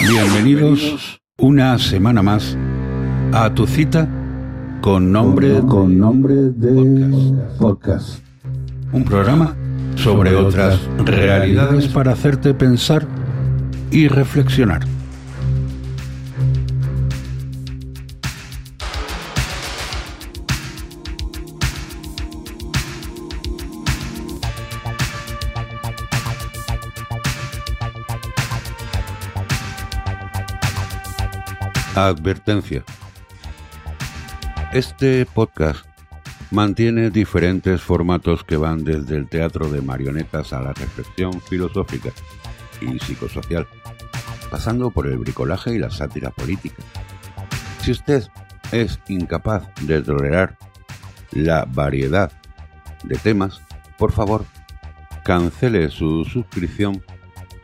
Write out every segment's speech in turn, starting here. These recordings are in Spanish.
Bienvenidos una semana más a tu cita con nombre, con nombre de podcast. Un programa sobre otras realidades para hacerte pensar y reflexionar. Advertencia. Este podcast mantiene diferentes formatos que van desde el teatro de marionetas a la reflexión filosófica y psicosocial, pasando por el bricolaje y la sátira política. Si usted es incapaz de tolerar la variedad de temas, por favor, cancele su suscripción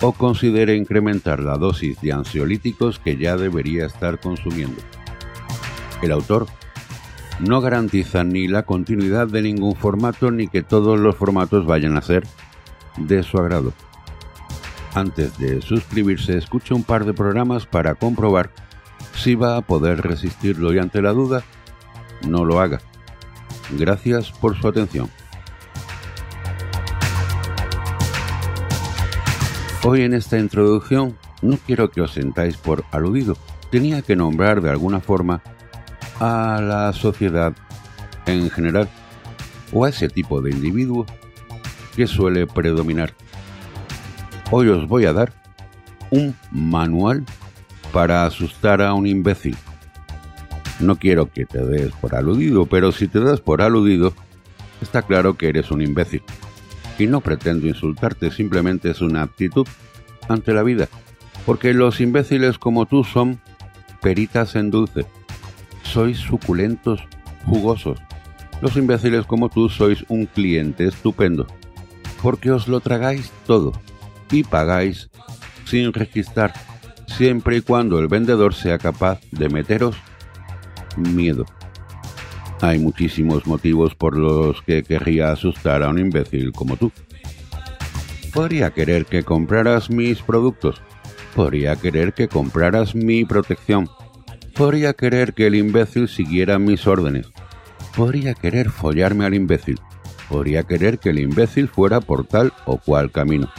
o considere incrementar la dosis de ansiolíticos que ya debería estar consumiendo. El autor no garantiza ni la continuidad de ningún formato ni que todos los formatos vayan a ser de su agrado. Antes de suscribirse, escuche un par de programas para comprobar si va a poder resistirlo y ante la duda, no lo haga. Gracias por su atención. Hoy en esta introducción no quiero que os sentáis por aludido. Tenía que nombrar de alguna forma a la sociedad en general o a ese tipo de individuo que suele predominar. Hoy os voy a dar un manual para asustar a un imbécil. No quiero que te des por aludido, pero si te das por aludido, está claro que eres un imbécil y no pretendo insultarte, simplemente es una actitud ante la vida, porque los imbéciles como tú son peritas en dulce, sois suculentos, jugosos. Los imbéciles como tú sois un cliente estupendo, porque os lo tragáis todo y pagáis sin registrar, siempre y cuando el vendedor sea capaz de meteros miedo. Hay muchísimos motivos por los que querría asustar a un imbécil como tú. Podría querer que compraras mis productos. Podría querer que compraras mi protección. Podría querer que el imbécil siguiera mis órdenes. Podría querer follarme al imbécil. Podría querer que el imbécil fuera por tal o cual camino.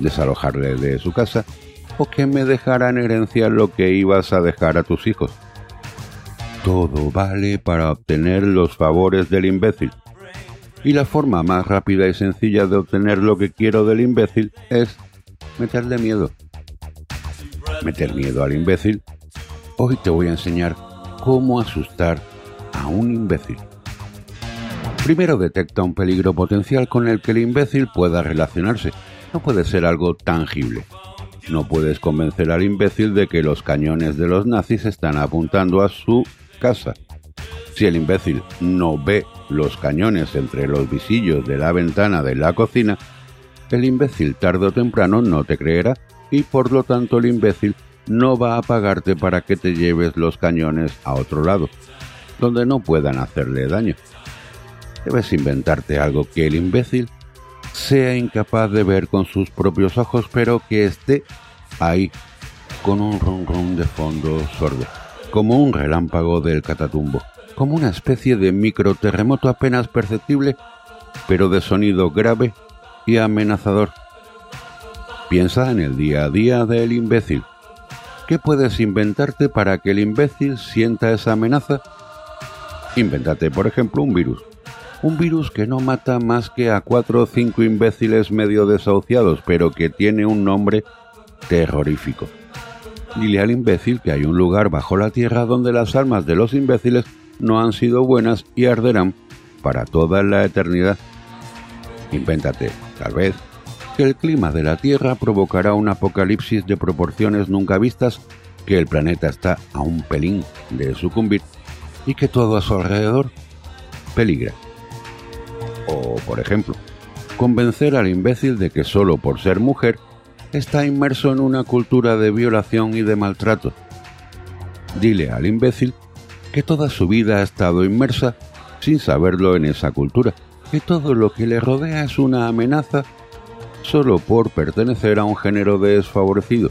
Desalojarle de su casa o que me dejara en herencia lo que ibas a dejar a tus hijos todo vale para obtener los favores del imbécil. Y la forma más rápida y sencilla de obtener lo que quiero del imbécil es meterle miedo. Meter miedo al imbécil. Hoy te voy a enseñar cómo asustar a un imbécil. Primero detecta un peligro potencial con el que el imbécil pueda relacionarse. No puede ser algo tangible. No puedes convencer al imbécil de que los cañones de los nazis están apuntando a su casa. Si el imbécil no ve los cañones entre los visillos de la ventana de la cocina, el imbécil tarde o temprano no te creerá y por lo tanto el imbécil no va a pagarte para que te lleves los cañones a otro lado, donde no puedan hacerle daño. Debes inventarte algo que el imbécil sea incapaz de ver con sus propios ojos, pero que esté ahí, con un ron ron de fondo sordo como un relámpago del catatumbo, como una especie de microterremoto apenas perceptible, pero de sonido grave y amenazador. Piensa en el día a día del imbécil. ¿Qué puedes inventarte para que el imbécil sienta esa amenaza? Invéntate, por ejemplo, un virus. Un virus que no mata más que a cuatro o cinco imbéciles medio desahuciados, pero que tiene un nombre terrorífico. Dile al imbécil que hay un lugar bajo la tierra donde las almas de los imbéciles no han sido buenas y arderán para toda la eternidad. Invéntate, tal vez, que el clima de la Tierra provocará un apocalipsis de proporciones nunca vistas, que el planeta está a un pelín de sucumbir y que todo a su alrededor peligra. O, por ejemplo, convencer al imbécil de que solo por ser mujer está inmerso en una cultura de violación y de maltrato. Dile al imbécil que toda su vida ha estado inmersa sin saberlo en esa cultura, que todo lo que le rodea es una amenaza solo por pertenecer a un género desfavorecido.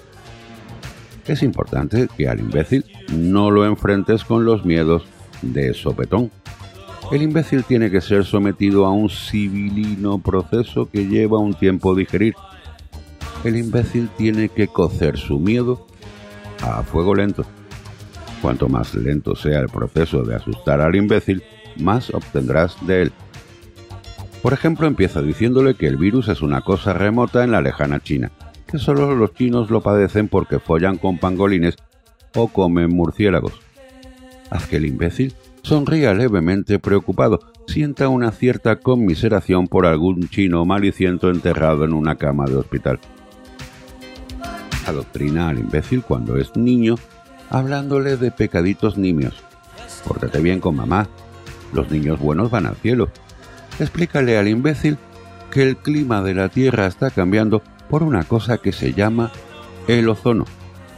Es importante que al imbécil no lo enfrentes con los miedos de sopetón. El imbécil tiene que ser sometido a un civilino proceso que lleva un tiempo digerir. El imbécil tiene que cocer su miedo a fuego lento. Cuanto más lento sea el proceso de asustar al imbécil, más obtendrás de él. Por ejemplo, empieza diciéndole que el virus es una cosa remota en la lejana China que solo los chinos lo padecen porque follan con pangolines o comen murciélagos. Haz que el imbécil sonría levemente preocupado, sienta una cierta conmiseración por algún chino maliciento enterrado en una cama de hospital. Adoctrina al imbécil cuando es niño, hablándole de pecaditos nimios. Pórtate bien con mamá. Los niños buenos van al cielo. Explícale al imbécil que el clima de la Tierra está cambiando por una cosa que se llama el ozono,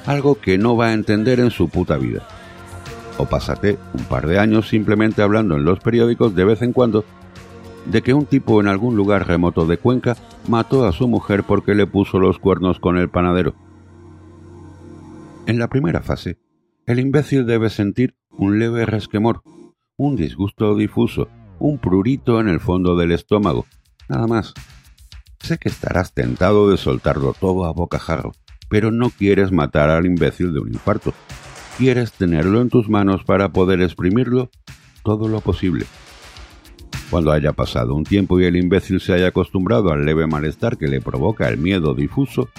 algo que no va a entender en su puta vida. O pásate un par de años simplemente hablando en los periódicos de vez en cuando de que un tipo en algún lugar remoto de Cuenca mató a su mujer porque le puso los cuernos con el panadero. En la primera fase, el imbécil debe sentir un leve resquemor, un disgusto difuso, un prurito en el fondo del estómago, nada más. Sé que estarás tentado de soltarlo todo a bocajarro, pero no quieres matar al imbécil de un infarto. Quieres tenerlo en tus manos para poder exprimirlo todo lo posible. Cuando haya pasado un tiempo y el imbécil se haya acostumbrado al leve malestar que le provoca el miedo difuso,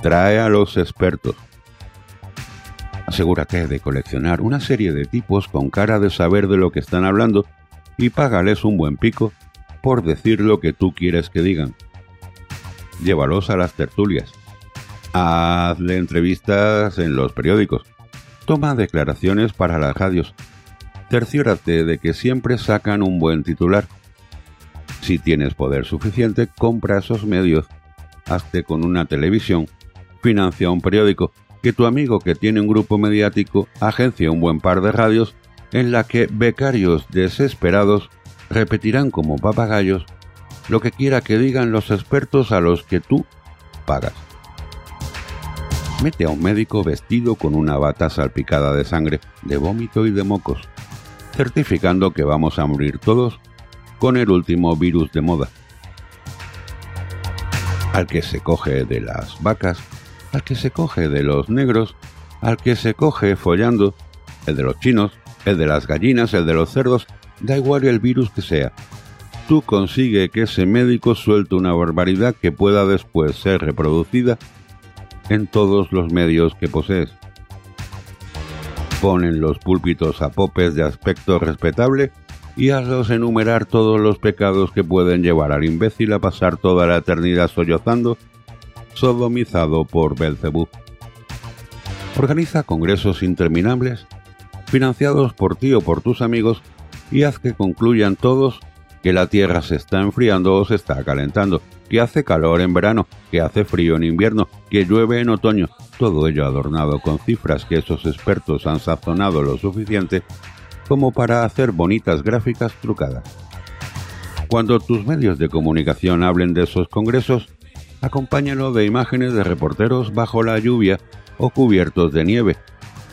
trae a los expertos. Asegúrate de coleccionar una serie de tipos con cara de saber de lo que están hablando y págales un buen pico por decir lo que tú quieres que digan. Llévalos a las tertulias. Hazle entrevistas en los periódicos. Toma declaraciones para las radios. Cerciórate de que siempre sacan un buen titular. Si tienes poder suficiente, compra esos medios. Hazte con una televisión. Financia un periódico. Que tu amigo que tiene un grupo mediático agencia un buen par de radios en la que becarios desesperados repetirán como papagayos lo que quiera que digan los expertos a los que tú pagas. Mete a un médico vestido con una bata salpicada de sangre, de vómito y de mocos, certificando que vamos a morir todos con el último virus de moda. Al que se coge de las vacas, al que se coge de los negros, al que se coge follando, el de los chinos, el de las gallinas, el de los cerdos Da igual el virus que sea. Tú consigue que ese médico suelte una barbaridad que pueda después ser reproducida en todos los medios que posees. Ponen los púlpitos a popes de aspecto respetable y hazlos enumerar todos los pecados que pueden llevar al imbécil a pasar toda la eternidad sollozando, sodomizado por Belcebú. Organiza congresos interminables, financiados por ti o por tus amigos, y haz que concluyan todos que la Tierra se está enfriando o se está calentando, que hace calor en verano, que hace frío en invierno, que llueve en otoño, todo ello adornado con cifras que esos expertos han sazonado lo suficiente como para hacer bonitas gráficas trucadas. Cuando tus medios de comunicación hablen de esos congresos, acompáñalo de imágenes de reporteros bajo la lluvia o cubiertos de nieve,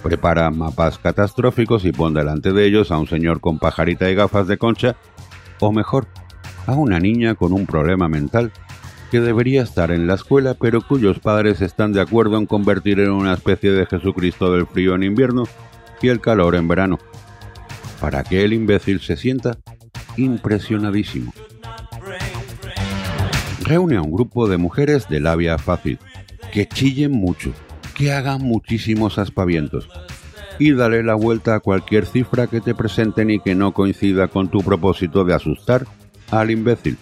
Prepara mapas catastróficos y pon delante de ellos a un señor con pajarita y gafas de concha, o mejor, a una niña con un problema mental que debería estar en la escuela pero cuyos padres están de acuerdo en convertir en una especie de Jesucristo del frío en invierno y el calor en verano, para que el imbécil se sienta impresionadísimo. Reúne a un grupo de mujeres de labia fácil, que chillen mucho, que hagan muchísimos aspavientos y dale la vuelta a cualquier cifra que te presenten y que no coincida con tu propósito de asustar al imbécil.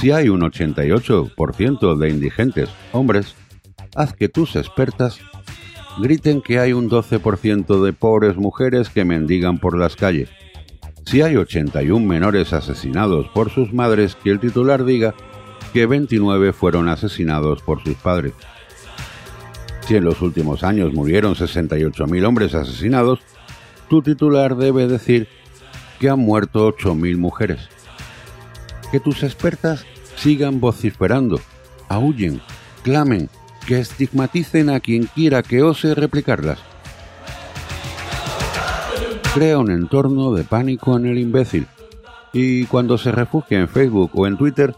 Si hay un 88% de indigentes hombres, haz que tus expertas griten que hay un 12% de pobres mujeres que mendigan por las calles. Si hay 81 menores asesinados por sus madres, que el titular diga que 29 fueron asesinados por sus padres. Si en los últimos años murieron 68.000 hombres asesinados, tu titular debe decir que han muerto 8.000 mujeres. Que tus expertas sigan vociferando, aúllen, clamen, que estigmaticen a quien quiera que ose replicarlas. Crea un entorno de pánico en el imbécil y cuando se refugia en Facebook o en Twitter,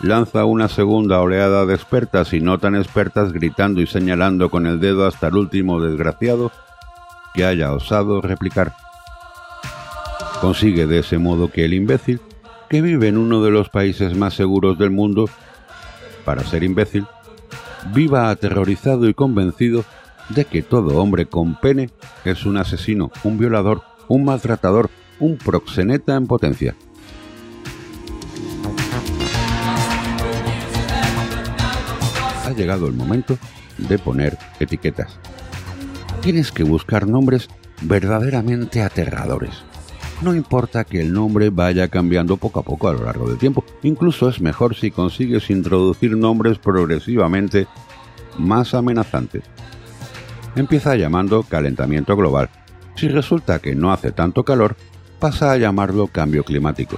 lanza una segunda oleada de expertas y no tan expertas gritando y señalando con el dedo hasta el último desgraciado que haya osado replicar. Consigue de ese modo que el imbécil, que vive en uno de los países más seguros del mundo, para ser imbécil, viva aterrorizado y convencido de que todo hombre con pene es un asesino, un violador, un maltratador, un proxeneta en potencia. Ha llegado el momento de poner etiquetas. Tienes que buscar nombres verdaderamente aterradores. No importa que el nombre vaya cambiando poco a poco a lo largo del tiempo, incluso es mejor si consigues introducir nombres progresivamente más amenazantes. Empieza llamando calentamiento global. Si resulta que no hace tanto calor, pasa a llamarlo cambio climático.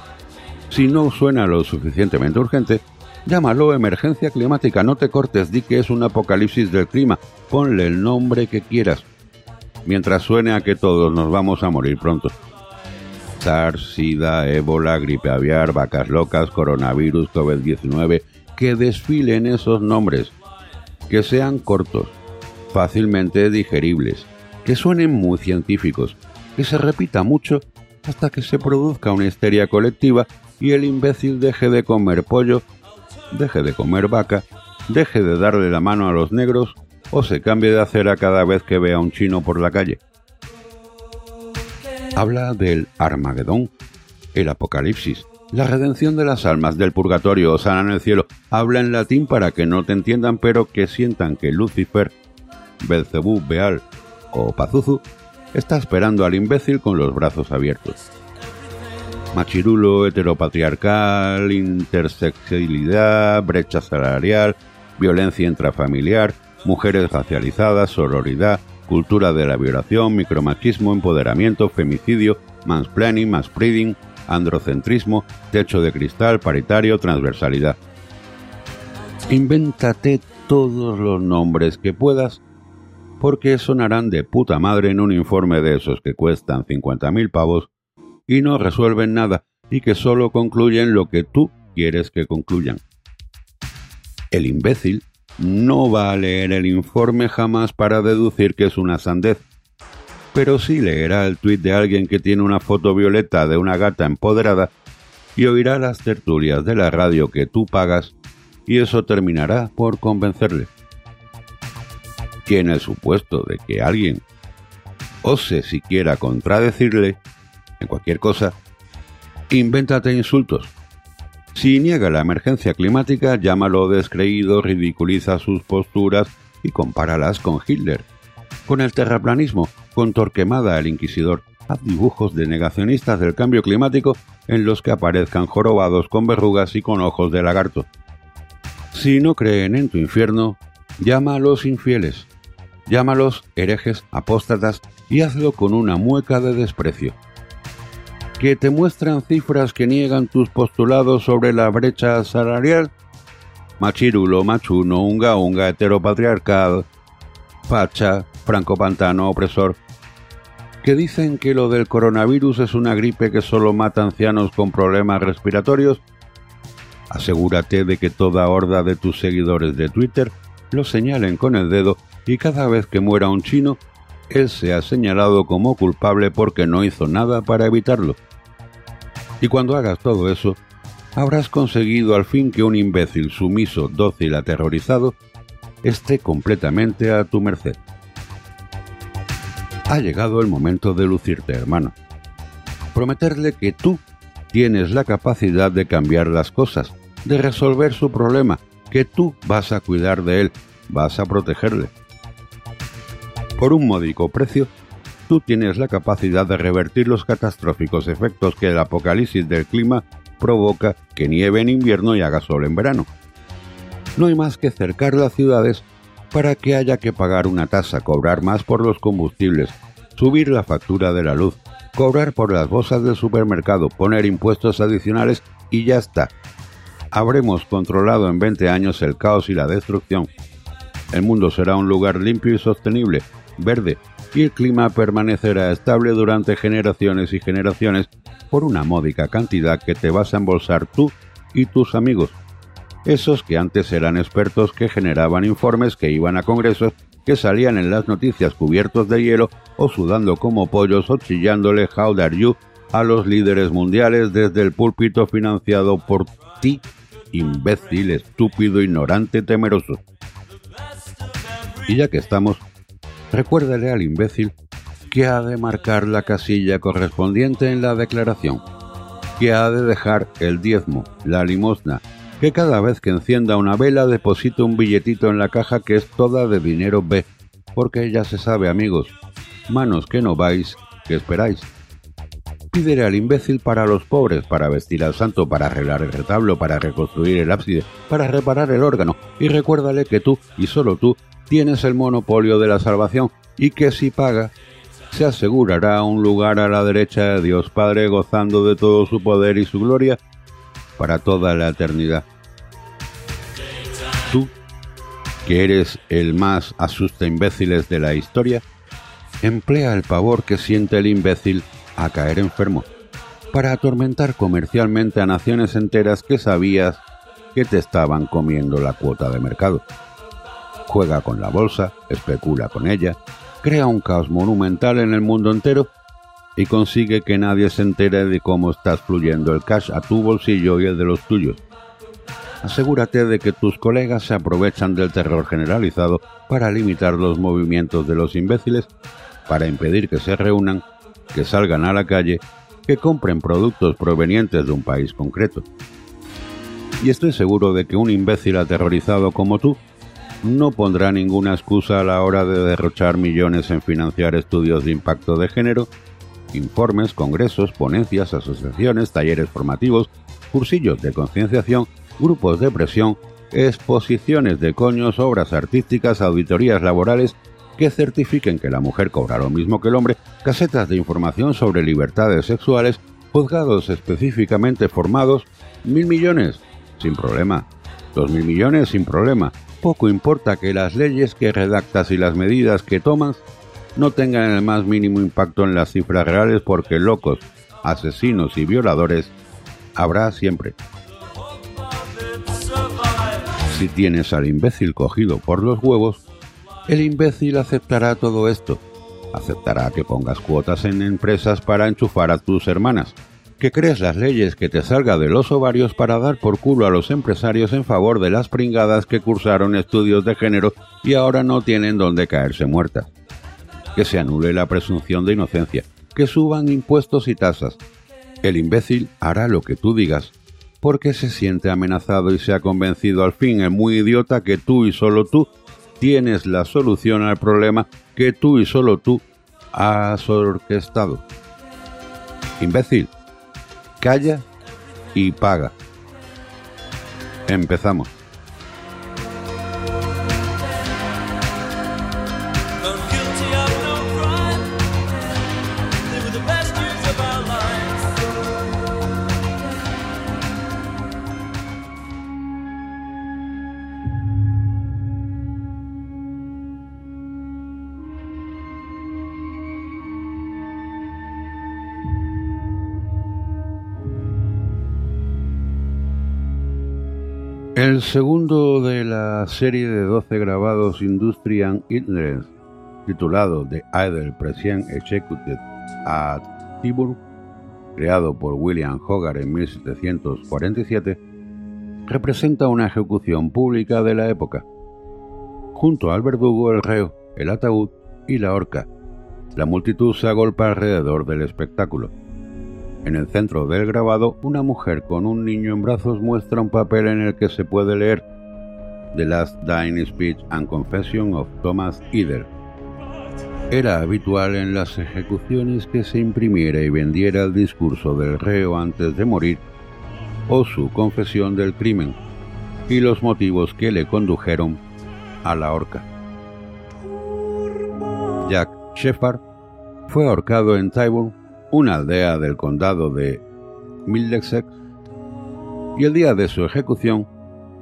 Si no suena lo suficientemente urgente, llámalo emergencia climática, no te cortes, di que es un apocalipsis del clima, ponle el nombre que quieras, mientras suene a que todos nos vamos a morir pronto. SARS, SIDA, ébola, gripe aviar, vacas locas, coronavirus, COVID-19, que desfilen esos nombres, que sean cortos, fácilmente digeribles, que suenen muy científicos, que se repita mucho hasta que se produzca una histeria colectiva y el imbécil deje de comer pollo, deje de comer vaca, deje de darle la mano a los negros o se cambie de acera cada vez que vea a un chino por la calle habla del Armagedón, el Apocalipsis, la redención de las almas del purgatorio o sana en el cielo. Habla en latín para que no te entiendan, pero que sientan que Lucifer, Belcebú, Beal o Pazuzu está esperando al imbécil con los brazos abiertos. Machirulo, heteropatriarcal, intersexualidad, brecha salarial, violencia intrafamiliar, mujeres racializadas, sororidad, cultura de la violación, micromachismo, empoderamiento, femicidio, mansplaining, manspreading, androcentrismo, techo de cristal, paritario, transversalidad. Invéntate todos los nombres que puedas, porque sonarán de puta madre en un informe de esos que cuestan 50.000 pavos y no resuelven nada y que solo concluyen lo que tú quieres que concluyan. El imbécil no va a leer el informe jamás para deducir que es una sandez, pero sí leerá el tuit de alguien que tiene una foto violeta de una gata empoderada y oirá las tertulias de la radio que tú pagas y eso terminará por convencerle. Tiene el supuesto de que alguien ose siquiera contradecirle en cualquier cosa, invéntate insultos si niega la emergencia climática, llámalo descreído, ridiculiza sus posturas y compáralas con Hitler. Con el terraplanismo, con Torquemada el Inquisidor, haz dibujos de negacionistas del cambio climático en los que aparezcan jorobados con verrugas y con ojos de lagarto. Si no creen en tu infierno, llama a los infieles, llámalos herejes, apóstatas y hazlo con una mueca de desprecio que te muestran cifras que niegan tus postulados sobre la brecha salarial? Machirulo, machuno, unga unga, heteropatriarcal, facha, franco pantano, opresor, que dicen que lo del coronavirus es una gripe que solo mata ancianos con problemas respiratorios? Asegúrate de que toda horda de tus seguidores de Twitter lo señalen con el dedo y cada vez que muera un chino, él sea señalado como culpable porque no hizo nada para evitarlo. Y cuando hagas todo eso, habrás conseguido al fin que un imbécil sumiso, dócil, aterrorizado, esté completamente a tu merced. Ha llegado el momento de lucirte, hermano. Prometerle que tú tienes la capacidad de cambiar las cosas, de resolver su problema, que tú vas a cuidar de él, vas a protegerle. Por un módico precio, tú tienes la capacidad de revertir los catastróficos efectos que el apocalipsis del clima provoca que nieve en invierno y haga sol en verano. No hay más que cercar las ciudades para que haya que pagar una tasa, cobrar más por los combustibles, subir la factura de la luz, cobrar por las bolsas del supermercado, poner impuestos adicionales y ya está. Habremos controlado en 20 años el caos y la destrucción. El mundo será un lugar limpio y sostenible, verde, y el clima permanecerá estable durante generaciones y generaciones por una módica cantidad que te vas a embolsar tú y tus amigos. Esos que antes eran expertos que generaban informes que iban a congresos que salían en las noticias cubiertos de hielo o sudando como pollos o chillándole How dare you a los líderes mundiales desde el púlpito financiado por ti, imbécil, estúpido, ignorante, temeroso. Y ya que estamos, recuérdale al imbécil que ha de marcar la casilla correspondiente en la declaración, que ha de dejar el diezmo, la limosna, que cada vez que encienda una vela deposite un billetito en la caja que es toda de dinero B, porque ya se sabe amigos, manos que no vais, que esperáis. Pídele al imbécil para los pobres, para vestir al santo, para arreglar el retablo, para reconstruir el ábside, para reparar el órgano, y recuérdale que tú, y solo tú, tienes el monopolio de la salvación y que si paga, se asegurará un lugar a la derecha de Dios Padre gozando de todo su poder y su gloria para toda la eternidad. Tú, que eres el más asusta imbéciles de la historia, emplea el pavor que siente el imbécil a caer enfermo para atormentar comercialmente a naciones enteras que sabías que te estaban comiendo la cuota de mercado juega con la bolsa, especula con ella, crea un caos monumental en el mundo entero y consigue que nadie se entere de cómo estás fluyendo el cash a tu bolsillo y el de los tuyos. Asegúrate de que tus colegas se aprovechan del terror generalizado para limitar los movimientos de los imbéciles, para impedir que se reúnan, que salgan a la calle, que compren productos provenientes de un país concreto. Y estoy seguro de que un imbécil aterrorizado como tú no pondrá ninguna excusa a la hora de derrochar millones en financiar estudios de impacto de género, informes, congresos, ponencias, asociaciones, talleres formativos, cursillos de concienciación, grupos de presión, exposiciones de coños, obras artísticas, auditorías laborales que certifiquen que la mujer cobra lo mismo que el hombre, casetas de información sobre libertades sexuales, juzgados específicamente formados, mil millones, sin problema, dos mil millones sin problema, poco importa que las leyes que redactas y las medidas que tomas no tengan el más mínimo impacto en las cifras reales porque locos, asesinos y violadores habrá siempre. Si tienes al imbécil cogido por los huevos, el imbécil aceptará todo esto. Aceptará que pongas cuotas en empresas para enchufar a tus hermanas, que crees las leyes que te salga de los ovarios para dar por culo a los empresarios en favor de las pringadas que cursaron estudios de género y ahora no tienen donde caerse muertas. Que se anule la presunción de inocencia, que suban impuestos y tasas. El imbécil hará lo que tú digas, porque se siente amenazado y se ha convencido al fin el muy idiota que tú y solo tú tienes la solución al problema que tú y solo tú has orquestado. Imbécil, calla y paga. Empezamos. El segundo de la serie de 12 grabados Industrial Illness, titulado The Idle Present Executed at Tibur, creado por William Hogarth en 1747, representa una ejecución pública de la época. Junto al verdugo, el reo, el ataúd y la horca, la multitud se agolpa alrededor del espectáculo. En el centro del grabado, una mujer con un niño en brazos muestra un papel en el que se puede leer The Last Dying Speech and Confession of Thomas Eder. Era habitual en las ejecuciones que se imprimiera y vendiera el discurso del reo antes de morir o su confesión del crimen y los motivos que le condujeron a la horca. Jack Shepard fue ahorcado en Tyburn una aldea del condado de Middlesex, y el día de su ejecución,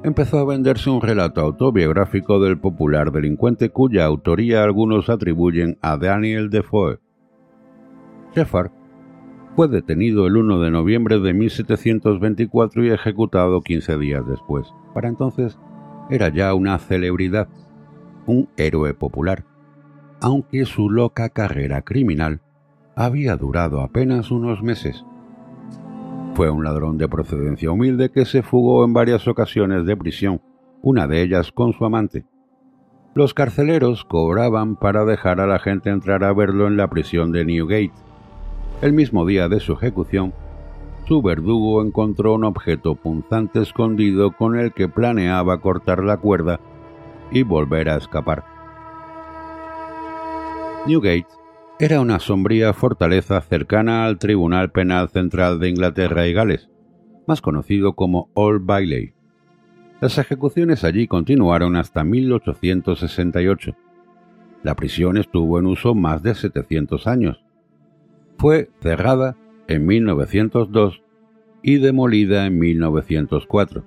empezó a venderse un relato autobiográfico del popular delincuente cuya autoría algunos atribuyen a Daniel Defoe. Shepard fue detenido el 1 de noviembre de 1724 y ejecutado 15 días después. Para entonces era ya una celebridad, un héroe popular, aunque su loca carrera criminal había durado apenas unos meses. Fue un ladrón de procedencia humilde que se fugó en varias ocasiones de prisión, una de ellas con su amante. Los carceleros cobraban para dejar a la gente entrar a verlo en la prisión de Newgate. El mismo día de su ejecución, su verdugo encontró un objeto punzante escondido con el que planeaba cortar la cuerda y volver a escapar. Newgate era una sombría fortaleza cercana al Tribunal Penal Central de Inglaterra y Gales, más conocido como Old Bailey. Las ejecuciones allí continuaron hasta 1868. La prisión estuvo en uso más de 700 años. Fue cerrada en 1902 y demolida en 1904.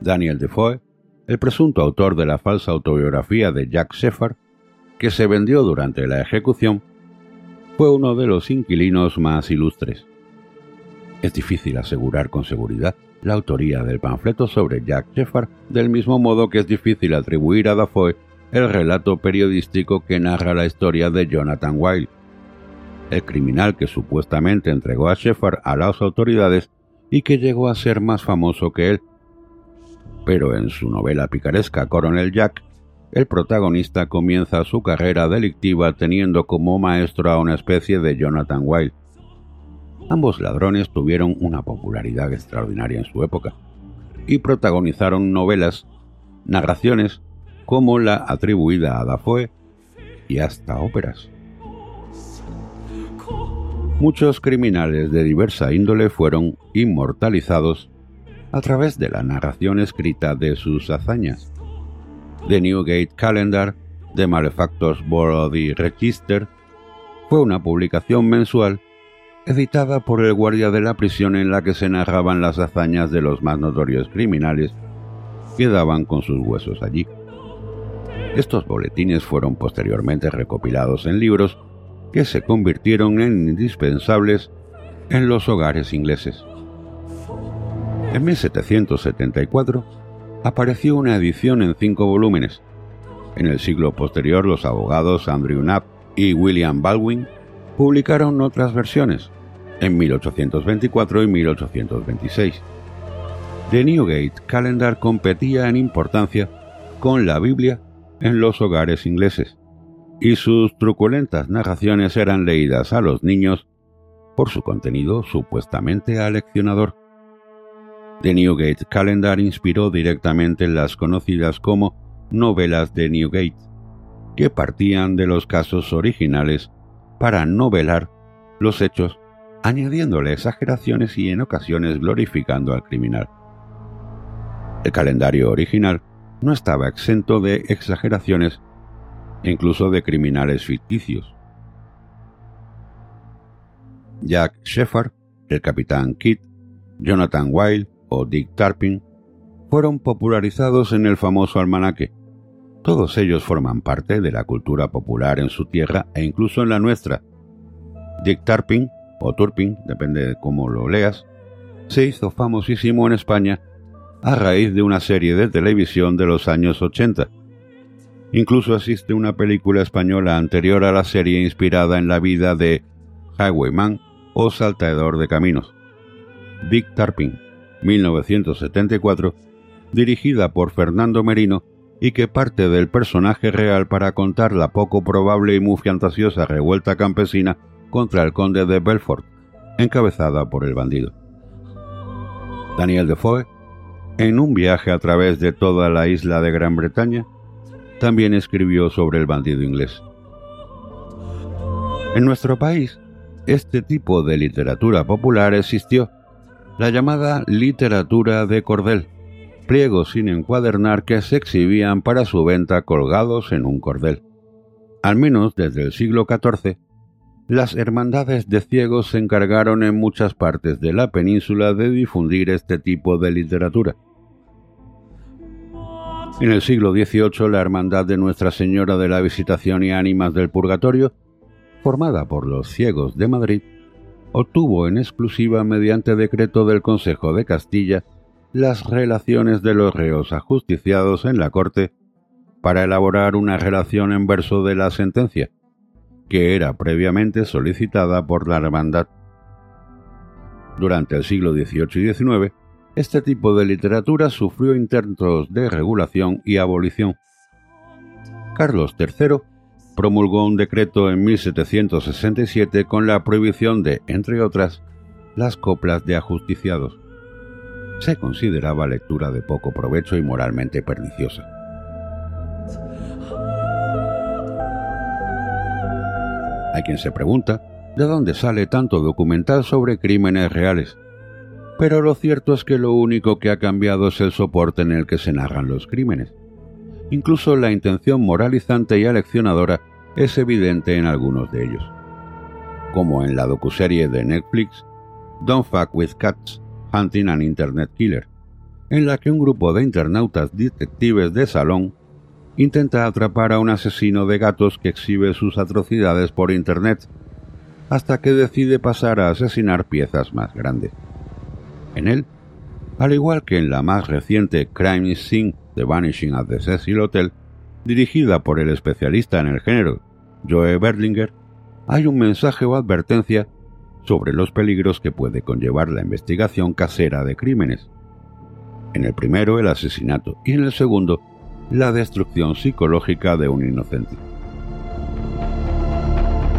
Daniel Defoe, el presunto autor de la falsa autobiografía de Jack Shepherd, que se vendió durante la ejecución, fue uno de los inquilinos más ilustres. Es difícil asegurar con seguridad la autoría del panfleto sobre Jack Shepherd, del mismo modo que es difícil atribuir a Dafoe el relato periodístico que narra la historia de Jonathan Wilde. El criminal que supuestamente entregó a Shepherd a las autoridades y que llegó a ser más famoso que él. Pero en su novela picaresca Coronel Jack, el protagonista comienza su carrera delictiva teniendo como maestro a una especie de Jonathan Wilde. Ambos ladrones tuvieron una popularidad extraordinaria en su época y protagonizaron novelas, narraciones como la atribuida a Dafoe y hasta óperas. Muchos criminales de diversa índole fueron inmortalizados a través de la narración escrita de sus hazañas. The Newgate Calendar, The Malefactors Body Register, fue una publicación mensual editada por el guardia de la prisión en la que se narraban las hazañas de los más notorios criminales que daban con sus huesos allí. Estos boletines fueron posteriormente recopilados en libros que se convirtieron en indispensables en los hogares ingleses. En 1774, apareció una edición en cinco volúmenes. En el siglo posterior, los abogados Andrew Knapp y William Baldwin publicaron otras versiones, en 1824 y 1826. The Newgate Calendar competía en importancia con la Biblia en los hogares ingleses, y sus truculentas narraciones eran leídas a los niños por su contenido supuestamente aleccionador. The Newgate Calendar inspiró directamente las conocidas como novelas de Newgate, que partían de los casos originales para novelar los hechos, añadiéndole exageraciones y en ocasiones glorificando al criminal. El calendario original no estaba exento de exageraciones, incluso de criminales ficticios. Jack Shepherd, el capitán Kidd, Jonathan Wilde, o Dick Tarpin fueron popularizados en el famoso almanaque. Todos ellos forman parte de la cultura popular en su tierra e incluso en la nuestra. Dick Tarpin, o Turpin, depende de cómo lo leas, se hizo famosísimo en España a raíz de una serie de televisión de los años 80. Incluso existe una película española anterior a la serie inspirada en la vida de Highwayman o Saltador de Caminos. Dick Tarpin 1974, dirigida por Fernando Merino y que parte del personaje real para contar la poco probable y muy fantasiosa revuelta campesina contra el conde de Belfort, encabezada por el bandido. Daniel Defoe, en un viaje a través de toda la isla de Gran Bretaña, también escribió sobre el bandido inglés. En nuestro país, este tipo de literatura popular existió la llamada literatura de cordel, pliegos sin encuadernar que se exhibían para su venta colgados en un cordel. Al menos desde el siglo XIV, las hermandades de ciegos se encargaron en muchas partes de la península de difundir este tipo de literatura. En el siglo XVIII, la Hermandad de Nuestra Señora de la Visitación y Ánimas del Purgatorio, formada por los ciegos de Madrid, obtuvo en exclusiva mediante decreto del Consejo de Castilla las relaciones de los reos ajusticiados en la corte para elaborar una relación en verso de la sentencia, que era previamente solicitada por la hermandad. Durante el siglo XVIII y XIX, este tipo de literatura sufrió intentos de regulación y abolición. Carlos III promulgó un decreto en 1767 con la prohibición de, entre otras, las coplas de ajusticiados. Se consideraba lectura de poco provecho y moralmente perniciosa. Hay quien se pregunta de dónde sale tanto documental sobre crímenes reales. Pero lo cierto es que lo único que ha cambiado es el soporte en el que se narran los crímenes. Incluso la intención moralizante y aleccionadora es evidente en algunos de ellos. Como en la docuserie de Netflix Don't Fuck with Cats, Hunting an Internet Killer, en la que un grupo de internautas detectives de salón intenta atrapar a un asesino de gatos que exhibe sus atrocidades por Internet, hasta que decide pasar a asesinar piezas más grandes. En él, al igual que en la más reciente Crime Scene The Vanishing at the Cecil Hotel, dirigida por el especialista en el género Joe Berlinger, hay un mensaje o advertencia sobre los peligros que puede conllevar la investigación casera de crímenes. En el primero, el asesinato, y en el segundo, la destrucción psicológica de un inocente.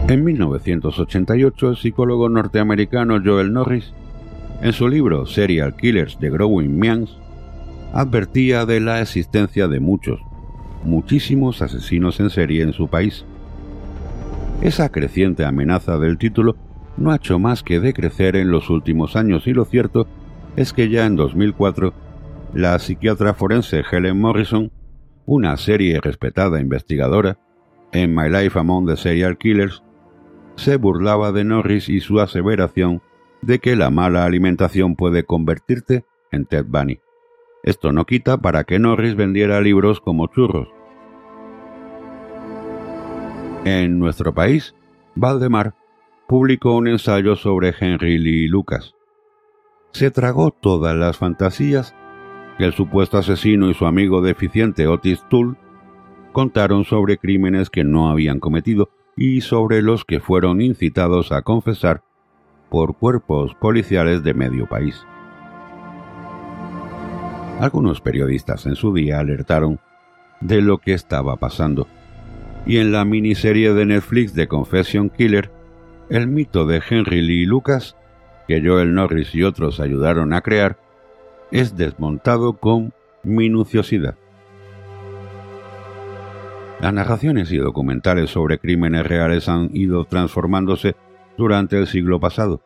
En 1988, el psicólogo norteamericano Joel Norris, en su libro Serial Killers de Growing Mians, advertía de la existencia de muchos, muchísimos asesinos en serie en su país. Esa creciente amenaza del título no ha hecho más que decrecer en los últimos años y lo cierto es que ya en 2004 la psiquiatra forense Helen Morrison una serie respetada investigadora, en My Life Among the Serial Killers, se burlaba de Norris y su aseveración de que la mala alimentación puede convertirte en Ted Bunny. Esto no quita para que Norris vendiera libros como churros. En nuestro país, Valdemar publicó un ensayo sobre Henry Lee Lucas. Se tragó todas las fantasías el supuesto asesino y su amigo deficiente Otis Tull contaron sobre crímenes que no habían cometido y sobre los que fueron incitados a confesar por cuerpos policiales de medio país. Algunos periodistas en su día alertaron de lo que estaba pasando, y en la miniserie de Netflix de Confession Killer, el mito de Henry Lee Lucas, que Joel Norris y otros ayudaron a crear, es desmontado con minuciosidad. Las narraciones y documentales sobre crímenes reales han ido transformándose durante el siglo pasado,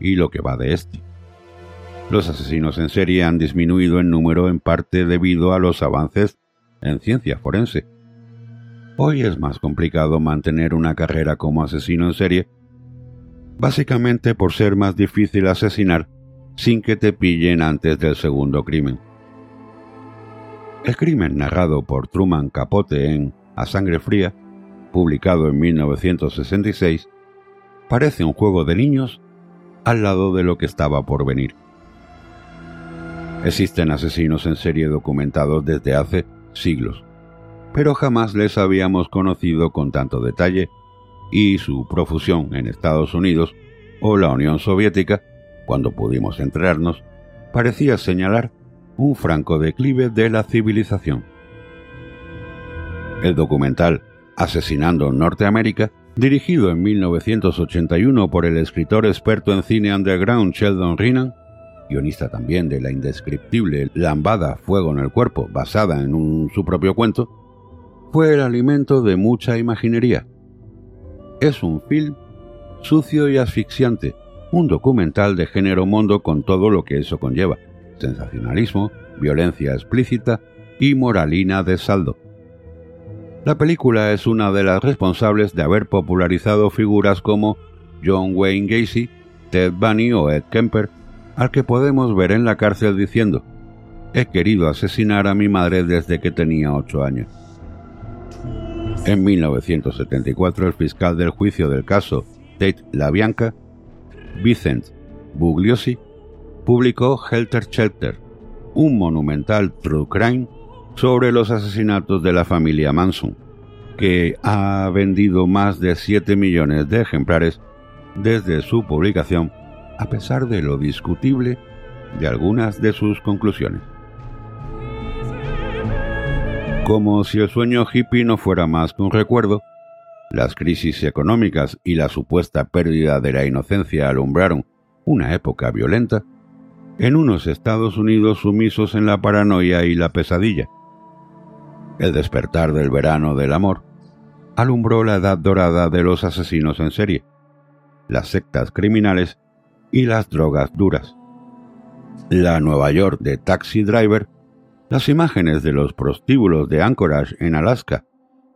y lo que va de este. Los asesinos en serie han disminuido en número en parte debido a los avances en ciencia forense. Hoy es más complicado mantener una carrera como asesino en serie, básicamente por ser más difícil asesinar sin que te pillen antes del segundo crimen. El crimen narrado por Truman Capote en A Sangre Fría, publicado en 1966, parece un juego de niños al lado de lo que estaba por venir. Existen asesinos en serie documentados desde hace siglos, pero jamás les habíamos conocido con tanto detalle y su profusión en Estados Unidos o la Unión Soviética cuando pudimos enterarnos, parecía señalar un franco declive de la civilización. El documental Asesinando Norteamérica, dirigido en 1981 por el escritor experto en cine underground Sheldon Rinnan, guionista también de la indescriptible Lambada Fuego en el Cuerpo, basada en su propio cuento, fue el alimento de mucha imaginería. Es un film sucio y asfixiante, un documental de género mundo con todo lo que eso conlleva, sensacionalismo, violencia explícita y moralina de saldo. La película es una de las responsables de haber popularizado figuras como John Wayne Gacy, Ted Bunny o Ed Kemper, al que podemos ver en la cárcel diciendo, he querido asesinar a mi madre desde que tenía ocho años. En 1974, el fiscal del juicio del caso Tate LaBianca, Vicent Bugliosi, publicó Helter Shelter, un monumental true crime sobre los asesinatos de la familia Manson, que ha vendido más de 7 millones de ejemplares desde su publicación, a pesar de lo discutible de algunas de sus conclusiones. Como si el sueño hippie no fuera más que un recuerdo, las crisis económicas y la supuesta pérdida de la inocencia alumbraron una época violenta en unos Estados Unidos sumisos en la paranoia y la pesadilla. El despertar del verano del amor alumbró la edad dorada de los asesinos en serie, las sectas criminales y las drogas duras. La Nueva York de Taxi Driver, las imágenes de los prostíbulos de Anchorage en Alaska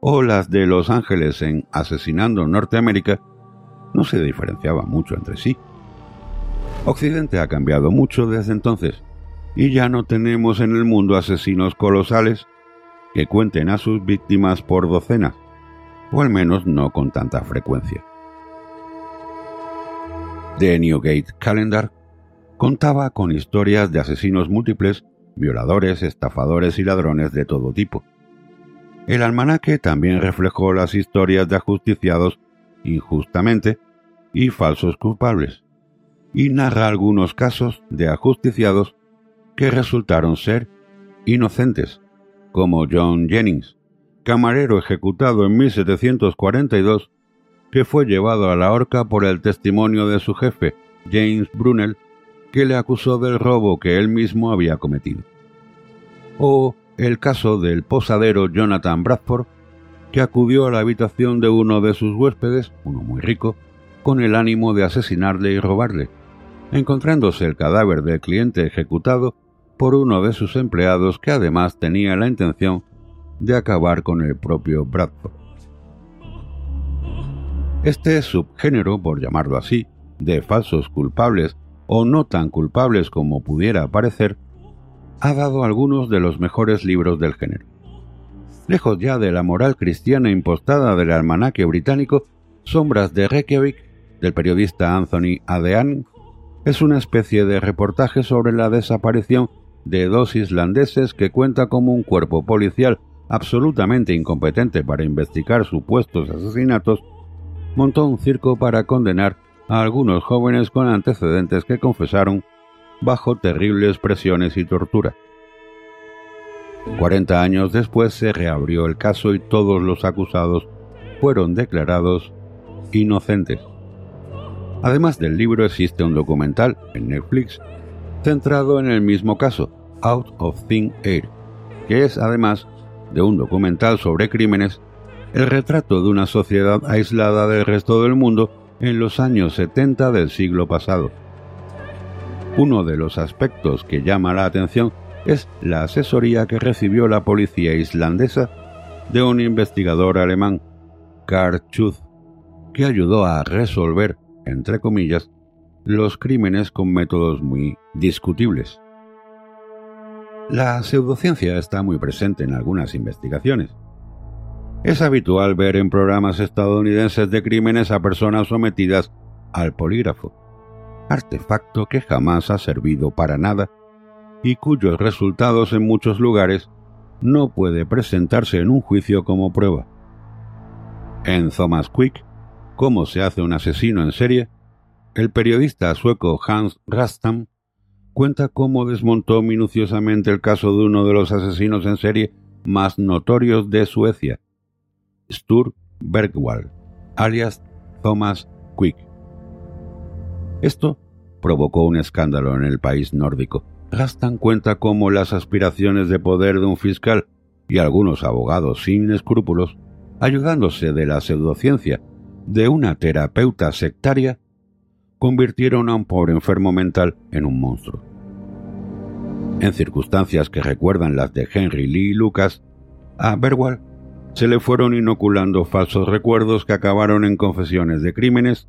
o las de Los Ángeles en Asesinando Norteamérica no se diferenciaban mucho entre sí. Occidente ha cambiado mucho desde entonces y ya no tenemos en el mundo asesinos colosales que cuenten a sus víctimas por docenas, o al menos no con tanta frecuencia. The Newgate Calendar contaba con historias de asesinos múltiples, violadores, estafadores y ladrones de todo tipo. El almanaque también reflejó las historias de ajusticiados injustamente y falsos culpables, y narra algunos casos de ajusticiados que resultaron ser inocentes, como John Jennings, camarero ejecutado en 1742, que fue llevado a la horca por el testimonio de su jefe, James Brunel, que le acusó del robo que él mismo había cometido. O el caso del posadero Jonathan Bradford, que acudió a la habitación de uno de sus huéspedes, uno muy rico, con el ánimo de asesinarle y robarle, encontrándose el cadáver del cliente ejecutado por uno de sus empleados que además tenía la intención de acabar con el propio Bradford. Este subgénero, por llamarlo así, de falsos culpables o no tan culpables como pudiera parecer, ha dado algunos de los mejores libros del género. Lejos ya de la moral cristiana impostada del almanaque británico, Sombras de Reykjavik, del periodista Anthony Adean, es una especie de reportaje sobre la desaparición de dos islandeses que cuenta como un cuerpo policial absolutamente incompetente para investigar supuestos asesinatos, montó un circo para condenar a algunos jóvenes con antecedentes que confesaron bajo terribles presiones y tortura. Cuarenta años después se reabrió el caso y todos los acusados fueron declarados inocentes. Además del libro existe un documental en Netflix centrado en el mismo caso, Out of Thin Air, que es además de un documental sobre crímenes, el retrato de una sociedad aislada del resto del mundo en los años 70 del siglo pasado. Uno de los aspectos que llama la atención es la asesoría que recibió la policía islandesa de un investigador alemán, Karl Schuth, que ayudó a resolver, entre comillas, los crímenes con métodos muy discutibles. La pseudociencia está muy presente en algunas investigaciones. Es habitual ver en programas estadounidenses de crímenes a personas sometidas al polígrafo, artefacto que jamás ha servido para nada y cuyos resultados en muchos lugares no puede presentarse en un juicio como prueba. En Thomas Quick, Cómo se hace un asesino en serie, el periodista sueco Hans Rastam cuenta cómo desmontó minuciosamente el caso de uno de los asesinos en serie más notorios de Suecia, Stur Bergwall, alias Thomas Quick. Esto provocó un escándalo en el país nórdico. Rastan cuenta cómo las aspiraciones de poder de un fiscal y algunos abogados sin escrúpulos, ayudándose de la pseudociencia de una terapeuta sectaria, convirtieron a un pobre enfermo mental en un monstruo. En circunstancias que recuerdan las de Henry Lee Lucas, a Berwell se le fueron inoculando falsos recuerdos que acabaron en confesiones de crímenes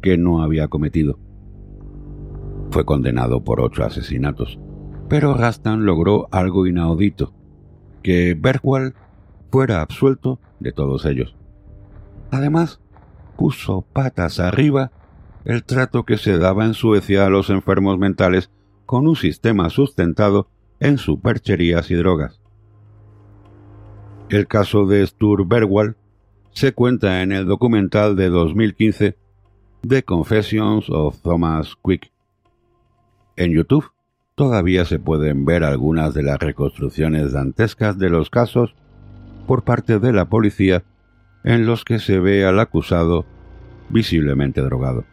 que no había cometido. Fue condenado por ocho asesinatos, Pero Rastan logró algo inaudito, que Bergwald fuera absuelto de todos ellos. Además, puso patas arriba el trato que se daba en Suecia a los enfermos mentales con un sistema sustentado en supercherías y drogas. El caso de Stur Bergwald se cuenta en el documental de 2015 The Confessions of Thomas Quick. En YouTube todavía se pueden ver algunas de las reconstrucciones dantescas de los casos por parte de la policía en los que se ve al acusado visiblemente drogado.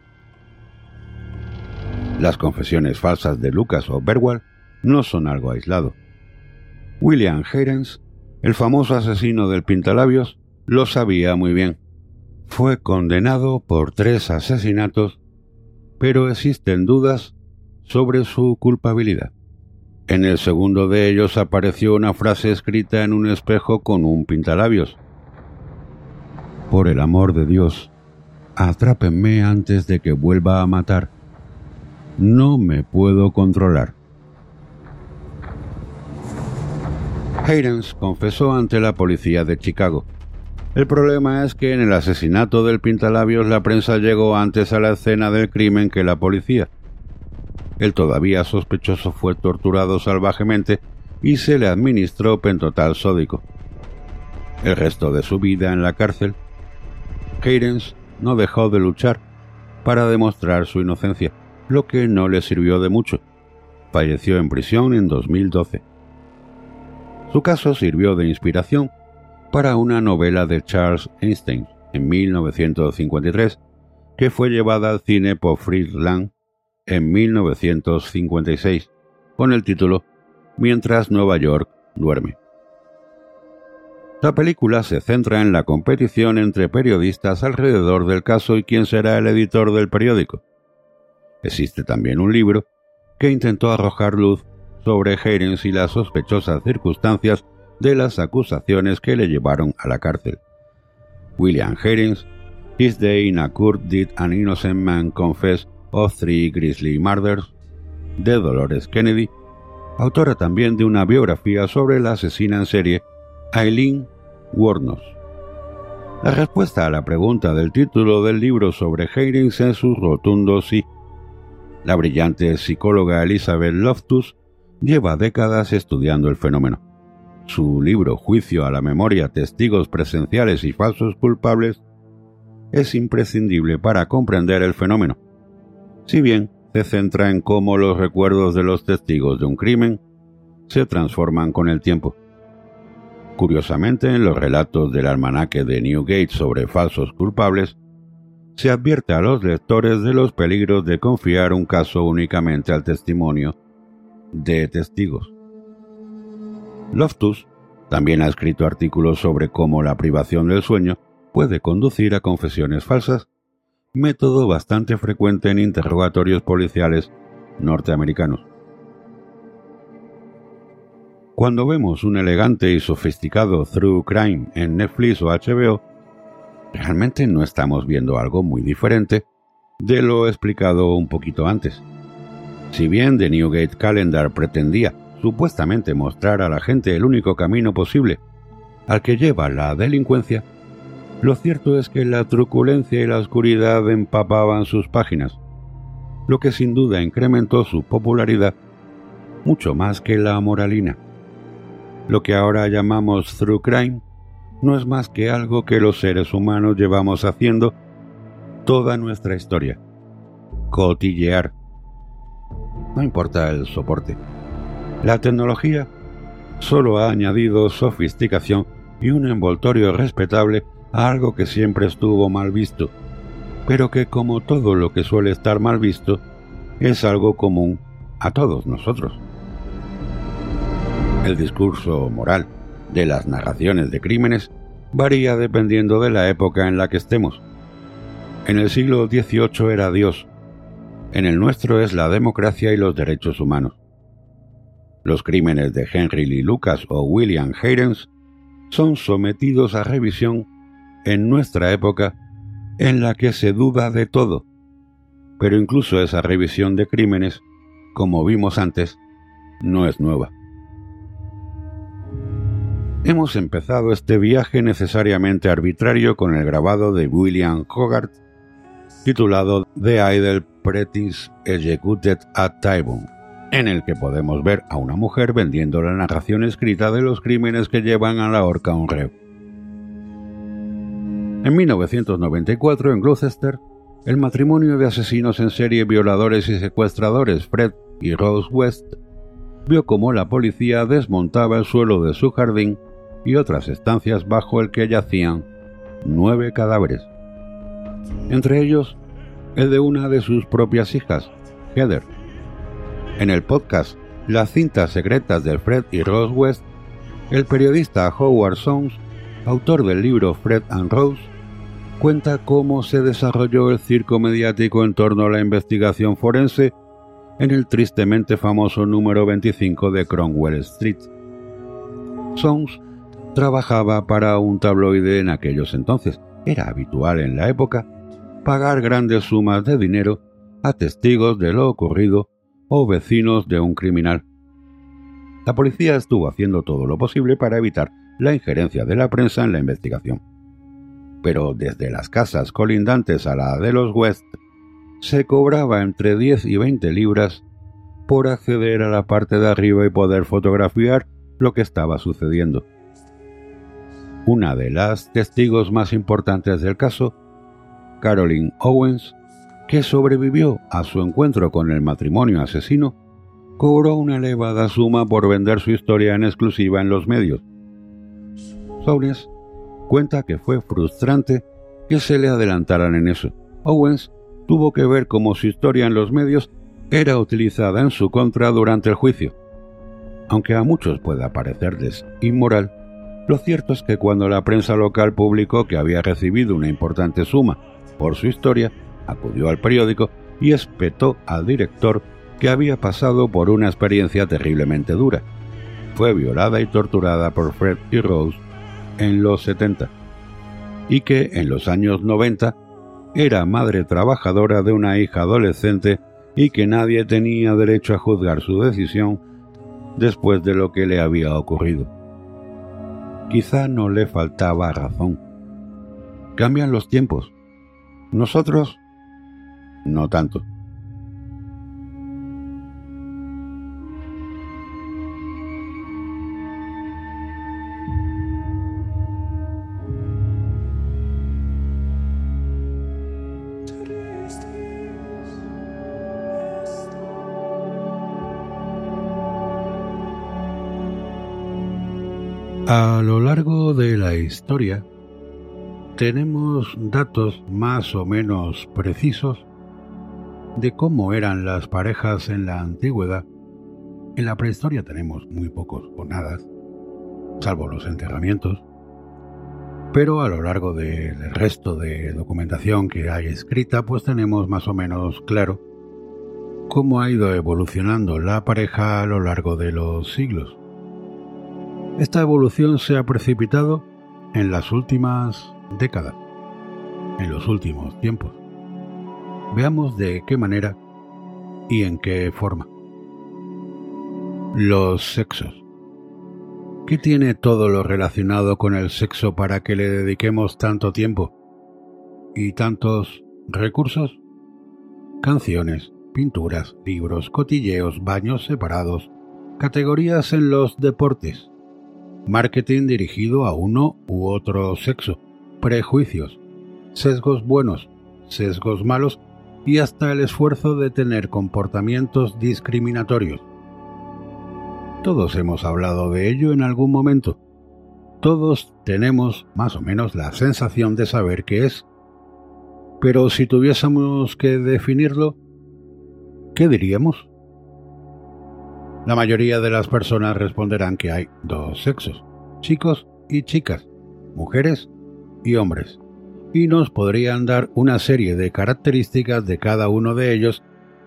Las confesiones falsas de Lucas o Berwald no son algo aislado. William Heirens, el famoso asesino del pintalabios, lo sabía muy bien. Fue condenado por tres asesinatos, pero existen dudas sobre su culpabilidad. En el segundo de ellos apareció una frase escrita en un espejo con un pintalabios. Por el amor de Dios, atrápenme antes de que vuelva a matar. No me puedo controlar. Haydens confesó ante la policía de Chicago. El problema es que en el asesinato del pintalabios la prensa llegó antes a la escena del crimen que la policía. El todavía sospechoso fue torturado salvajemente y se le administró pentotal sódico. El resto de su vida en la cárcel, Cadence no dejó de luchar para demostrar su inocencia, lo que no le sirvió de mucho. Falleció en prisión en 2012. Su caso sirvió de inspiración para una novela de Charles Einstein en 1953 que fue llevada al cine por Fritz Lang en 1956 con el título Mientras Nueva York duerme. La película se centra en la competición entre periodistas alrededor del caso y quién será el editor del periódico. Existe también un libro que intentó arrojar luz sobre Heirens y las sospechosas circunstancias de las acusaciones que le llevaron a la cárcel. William Herings, His Day in a Court Did an Innocent Man Confess of Three Grisly Murders, de Dolores Kennedy, autora también de una biografía sobre la asesina en serie Eileen Wuornos. La respuesta a la pregunta del título del libro sobre Heirings es su rotundo sí. La brillante psicóloga Elizabeth Loftus lleva décadas estudiando el fenómeno. Su libro Juicio a la memoria, testigos presenciales y falsos culpables es imprescindible para comprender el fenómeno. Si bien se centra en cómo los recuerdos de los testigos de un crimen se transforman con el tiempo. Curiosamente, en los relatos del almanaque de Newgate sobre falsos culpables, se advierte a los lectores de los peligros de confiar un caso únicamente al testimonio de testigos. Loftus también ha escrito artículos sobre cómo la privación del sueño puede conducir a confesiones falsas, método bastante frecuente en interrogatorios policiales norteamericanos. Cuando vemos un elegante y sofisticado True Crime en Netflix o HBO, realmente no estamos viendo algo muy diferente de lo explicado un poquito antes. Si bien The Newgate Calendar pretendía supuestamente mostrar a la gente el único camino posible al que lleva la delincuencia, lo cierto es que la truculencia y la oscuridad empapaban sus páginas, lo que sin duda incrementó su popularidad mucho más que la moralina. Lo que ahora llamamos True Crime no es más que algo que los seres humanos llevamos haciendo toda nuestra historia. Cotillear. No importa el soporte. La tecnología solo ha añadido sofisticación y un envoltorio respetable a algo que siempre estuvo mal visto, pero que como todo lo que suele estar mal visto, es algo común a todos nosotros. El discurso moral de las narraciones de crímenes varía dependiendo de la época en la que estemos. En el siglo XVIII era Dios, en el nuestro es la democracia y los derechos humanos. Los crímenes de Henry Lee Lucas o William Haydens son sometidos a revisión en nuestra época en la que se duda de todo. Pero incluso esa revisión de crímenes, como vimos antes, no es nueva. Hemos empezado este viaje necesariamente arbitrario con el grabado de William Hogarth titulado The Idle Practice Executed at Tyburn, en el que podemos ver a una mujer vendiendo la narración escrita de los crímenes que llevan a la horca a un reo. En 1994, en Gloucester, el matrimonio de asesinos en serie, violadores y secuestradores Fred y Rose West vio cómo la policía desmontaba el suelo de su jardín y otras estancias bajo el que yacían nueve cadáveres, entre ellos el de una de sus propias hijas, Heather. En el podcast Las cintas secretas del Fred y Rose West, el periodista Howard Soames, autor del libro Fred and Rose, cuenta cómo se desarrolló el circo mediático en torno a la investigación forense en el tristemente famoso número 25 de Cromwell Street. Soames trabajaba para un tabloide en aquellos entonces. Era habitual en la época pagar grandes sumas de dinero a testigos de lo ocurrido o vecinos de un criminal. La policía estuvo haciendo todo lo posible para evitar la injerencia de la prensa en la investigación. Pero desde las casas colindantes a la de los West se cobraba entre 10 y 20 libras por acceder a la parte de arriba y poder fotografiar lo que estaba sucediendo. Una de las testigos más importantes del caso, Caroline Owens, que sobrevivió a su encuentro con el matrimonio asesino, cobró una elevada suma por vender su historia en exclusiva en los medios. Owens cuenta que fue frustrante que se le adelantaran en eso. Owens tuvo que ver cómo su historia en los medios era utilizada en su contra durante el juicio. Aunque a muchos pueda parecerles inmoral, lo cierto es que cuando la prensa local publicó que había recibido una importante suma por su historia, acudió al periódico y espetó al director que había pasado por una experiencia terriblemente dura. Fue violada y torturada por Fred y Rose en los 70 y que en los años 90 era madre trabajadora de una hija adolescente y que nadie tenía derecho a juzgar su decisión después de lo que le había ocurrido. Quizá no le faltaba razón. Cambian los tiempos. Nosotros, no tanto. A lo largo de la historia tenemos datos más o menos precisos de cómo eran las parejas en la antigüedad. En la prehistoria tenemos muy pocos o nada, salvo los enterramientos, pero a lo largo del resto de documentación que hay escrita, pues tenemos más o menos claro cómo ha ido evolucionando la pareja a lo largo de los siglos. Esta evolución se ha precipitado en las últimas décadas, en los últimos tiempos. Veamos de qué manera y en qué forma. Los sexos. ¿Qué tiene todo lo relacionado con el sexo para que le dediquemos tanto tiempo y tantos recursos? Canciones, pinturas, libros, cotilleos, baños separados, categorías en los deportes, marketing dirigido a uno u otro sexo, prejuicios, sesgos buenos, sesgos malos y hasta el esfuerzo de tener comportamientos discriminatorios. Todos hemos hablado de ello en algún momento. Todos tenemos más o menos la sensación de saber qué es. Pero si tuviésemos que definirlo, ¿qué diríamos? La mayoría de las personas responderán que hay dos sexos, chicos y chicas, mujeres y hombres, y nos podrían dar una serie de características de cada uno de ellos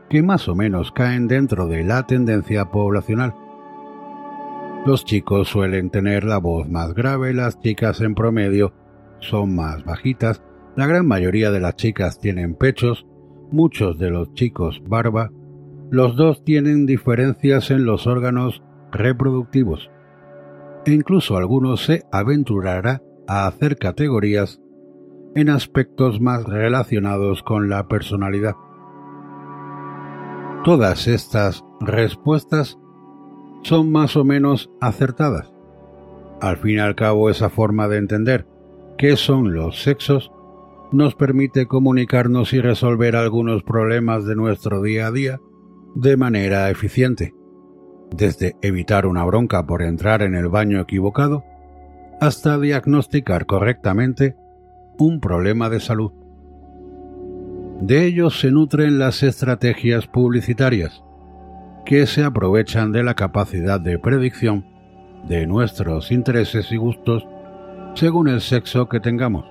que más o menos caen dentro de la tendencia poblacional. Los chicos suelen tener la voz más grave, las chicas en promedio son más bajitas, la gran mayoría de las chicas tienen pechos, muchos de los chicos barba, los dos tienen diferencias en los órganos reproductivos e incluso algunos se aventurará a hacer categorías en aspectos más relacionados con la personalidad. Todas estas respuestas son más o menos acertadas. Al fin y al cabo, esa forma de entender qué son los sexos nos permite comunicarnos y resolver algunos problemas de nuestro día a día de manera eficiente, desde evitar una bronca por entrar en el baño equivocado hasta diagnosticar correctamente un problema de salud. De ellos se nutren las estrategias publicitarias, que se aprovechan de la capacidad de predicción de nuestros intereses y gustos según el sexo que tengamos.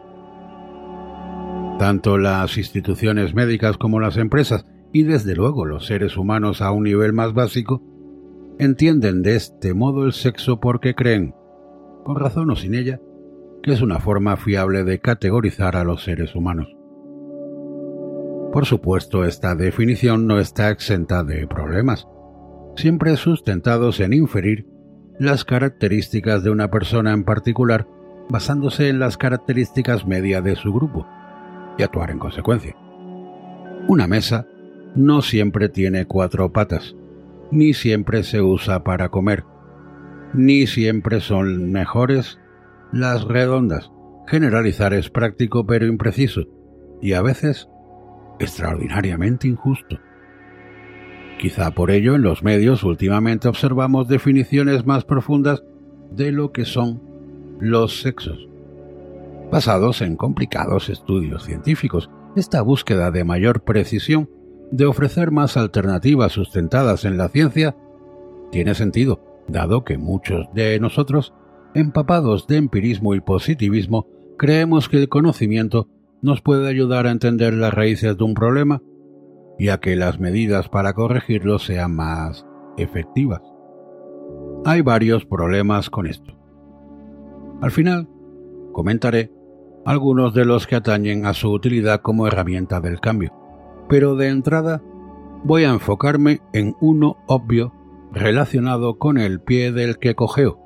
Tanto las instituciones médicas como las empresas y desde luego los seres humanos a un nivel más básico entienden de este modo el sexo porque creen, con razón o sin ella, que es una forma fiable de categorizar a los seres humanos. Por supuesto, esta definición no está exenta de problemas, siempre sustentados en inferir las características de una persona en particular basándose en las características media de su grupo y actuar en consecuencia. Una mesa no siempre tiene cuatro patas, ni siempre se usa para comer, ni siempre son mejores las redondas. Generalizar es práctico pero impreciso y a veces extraordinariamente injusto. Quizá por ello en los medios últimamente observamos definiciones más profundas de lo que son los sexos. Basados en complicados estudios científicos, esta búsqueda de mayor precisión, de ofrecer más alternativas sustentadas en la ciencia, tiene sentido, dado que muchos de nosotros empapados de empirismo y positivismo, creemos que el conocimiento nos puede ayudar a entender las raíces de un problema y a que las medidas para corregirlo sean más efectivas. Hay varios problemas con esto. Al final, comentaré algunos de los que atañen a su utilidad como herramienta del cambio, pero de entrada voy a enfocarme en uno obvio relacionado con el pie del que cogeo,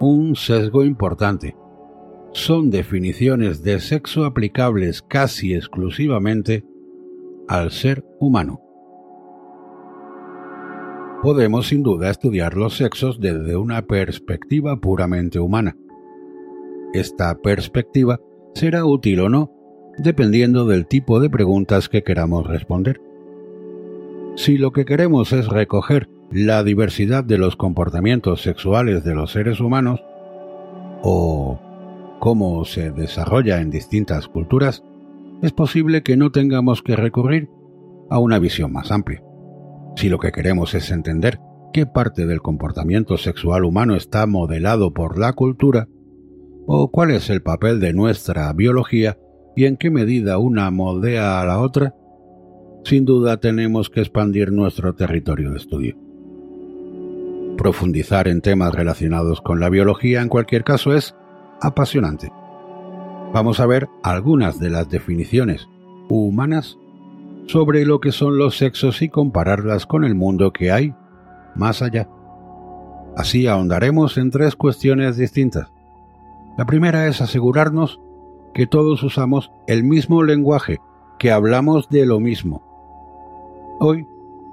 un sesgo importante. Son definiciones de sexo aplicables casi exclusivamente al ser humano. Podemos sin duda estudiar los sexos desde una perspectiva puramente humana. Esta perspectiva será útil o no dependiendo del tipo de preguntas que queramos responder. Si lo que queremos es recoger la diversidad de los comportamientos sexuales de los seres humanos o cómo se desarrolla en distintas culturas, es posible que no tengamos que recurrir a una visión más amplia. Si lo que queremos es entender qué parte del comportamiento sexual humano está modelado por la cultura, o cuál es el papel de nuestra biología y en qué medida una moldea a la otra, sin duda tenemos que expandir nuestro territorio de estudio. Profundizar en temas relacionados con la biología en cualquier caso es apasionante. Vamos a ver algunas de las definiciones humanas sobre lo que son los sexos y compararlas con el mundo que hay más allá. Así ahondaremos en tres cuestiones distintas. La primera es asegurarnos que todos usamos el mismo lenguaje, que hablamos de lo mismo. Hoy,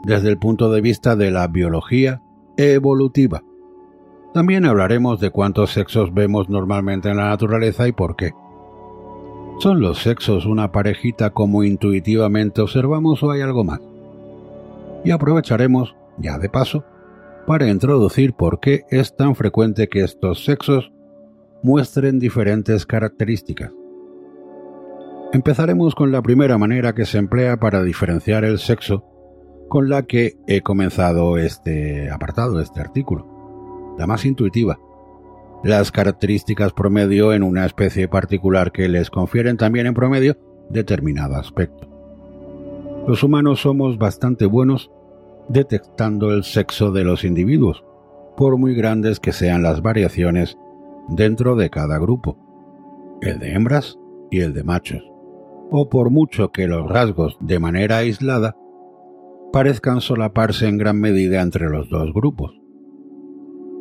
desde el punto de vista de la biología, evolutiva. También hablaremos de cuántos sexos vemos normalmente en la naturaleza y por qué. ¿Son los sexos una parejita como intuitivamente observamos o hay algo más? Y aprovecharemos, ya de paso, para introducir por qué es tan frecuente que estos sexos muestren diferentes características. Empezaremos con la primera manera que se emplea para diferenciar el sexo con la que he comenzado este apartado, este artículo, la más intuitiva. Las características promedio en una especie particular que les confieren también en promedio determinado aspecto. Los humanos somos bastante buenos detectando el sexo de los individuos, por muy grandes que sean las variaciones dentro de cada grupo, el de hembras y el de machos, o por mucho que los rasgos de manera aislada parezcan solaparse en gran medida entre los dos grupos.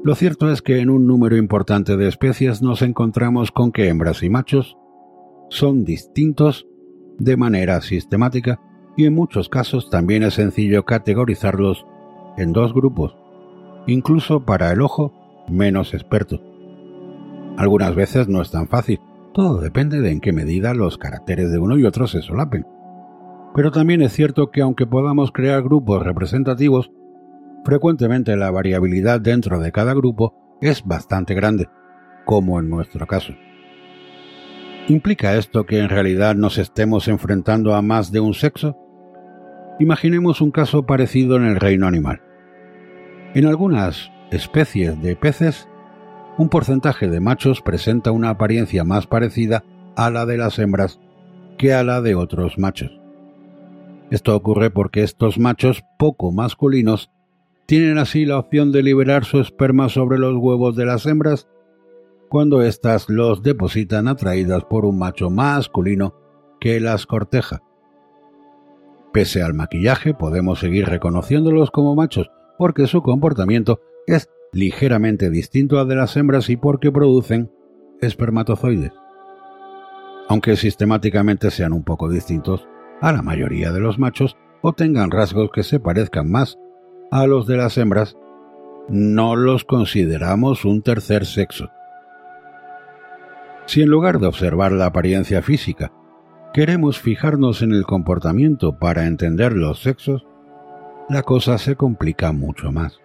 Lo cierto es que en un número importante de especies nos encontramos con que hembras y machos son distintos de manera sistemática y en muchos casos también es sencillo categorizarlos en dos grupos, incluso para el ojo menos experto. Algunas veces no es tan fácil, todo depende de en qué medida los caracteres de uno y otro se solapen. Pero también es cierto que aunque podamos crear grupos representativos, frecuentemente la variabilidad dentro de cada grupo es bastante grande, como en nuestro caso. ¿Implica esto que en realidad nos estemos enfrentando a más de un sexo? Imaginemos un caso parecido en el reino animal. En algunas especies de peces, un porcentaje de machos presenta una apariencia más parecida a la de las hembras que a la de otros machos. Esto ocurre porque estos machos poco masculinos tienen así la opción de liberar su esperma sobre los huevos de las hembras cuando éstas los depositan atraídas por un macho masculino que las corteja. Pese al maquillaje, podemos seguir reconociéndolos como machos porque su comportamiento es ligeramente distinto al de las hembras y porque producen espermatozoides. Aunque sistemáticamente sean un poco distintos a la mayoría de los machos o tengan rasgos que se parezcan más a los de las hembras, no los consideramos un tercer sexo. Si en lugar de observar la apariencia física, queremos fijarnos en el comportamiento para entender los sexos, la cosa se complica mucho más.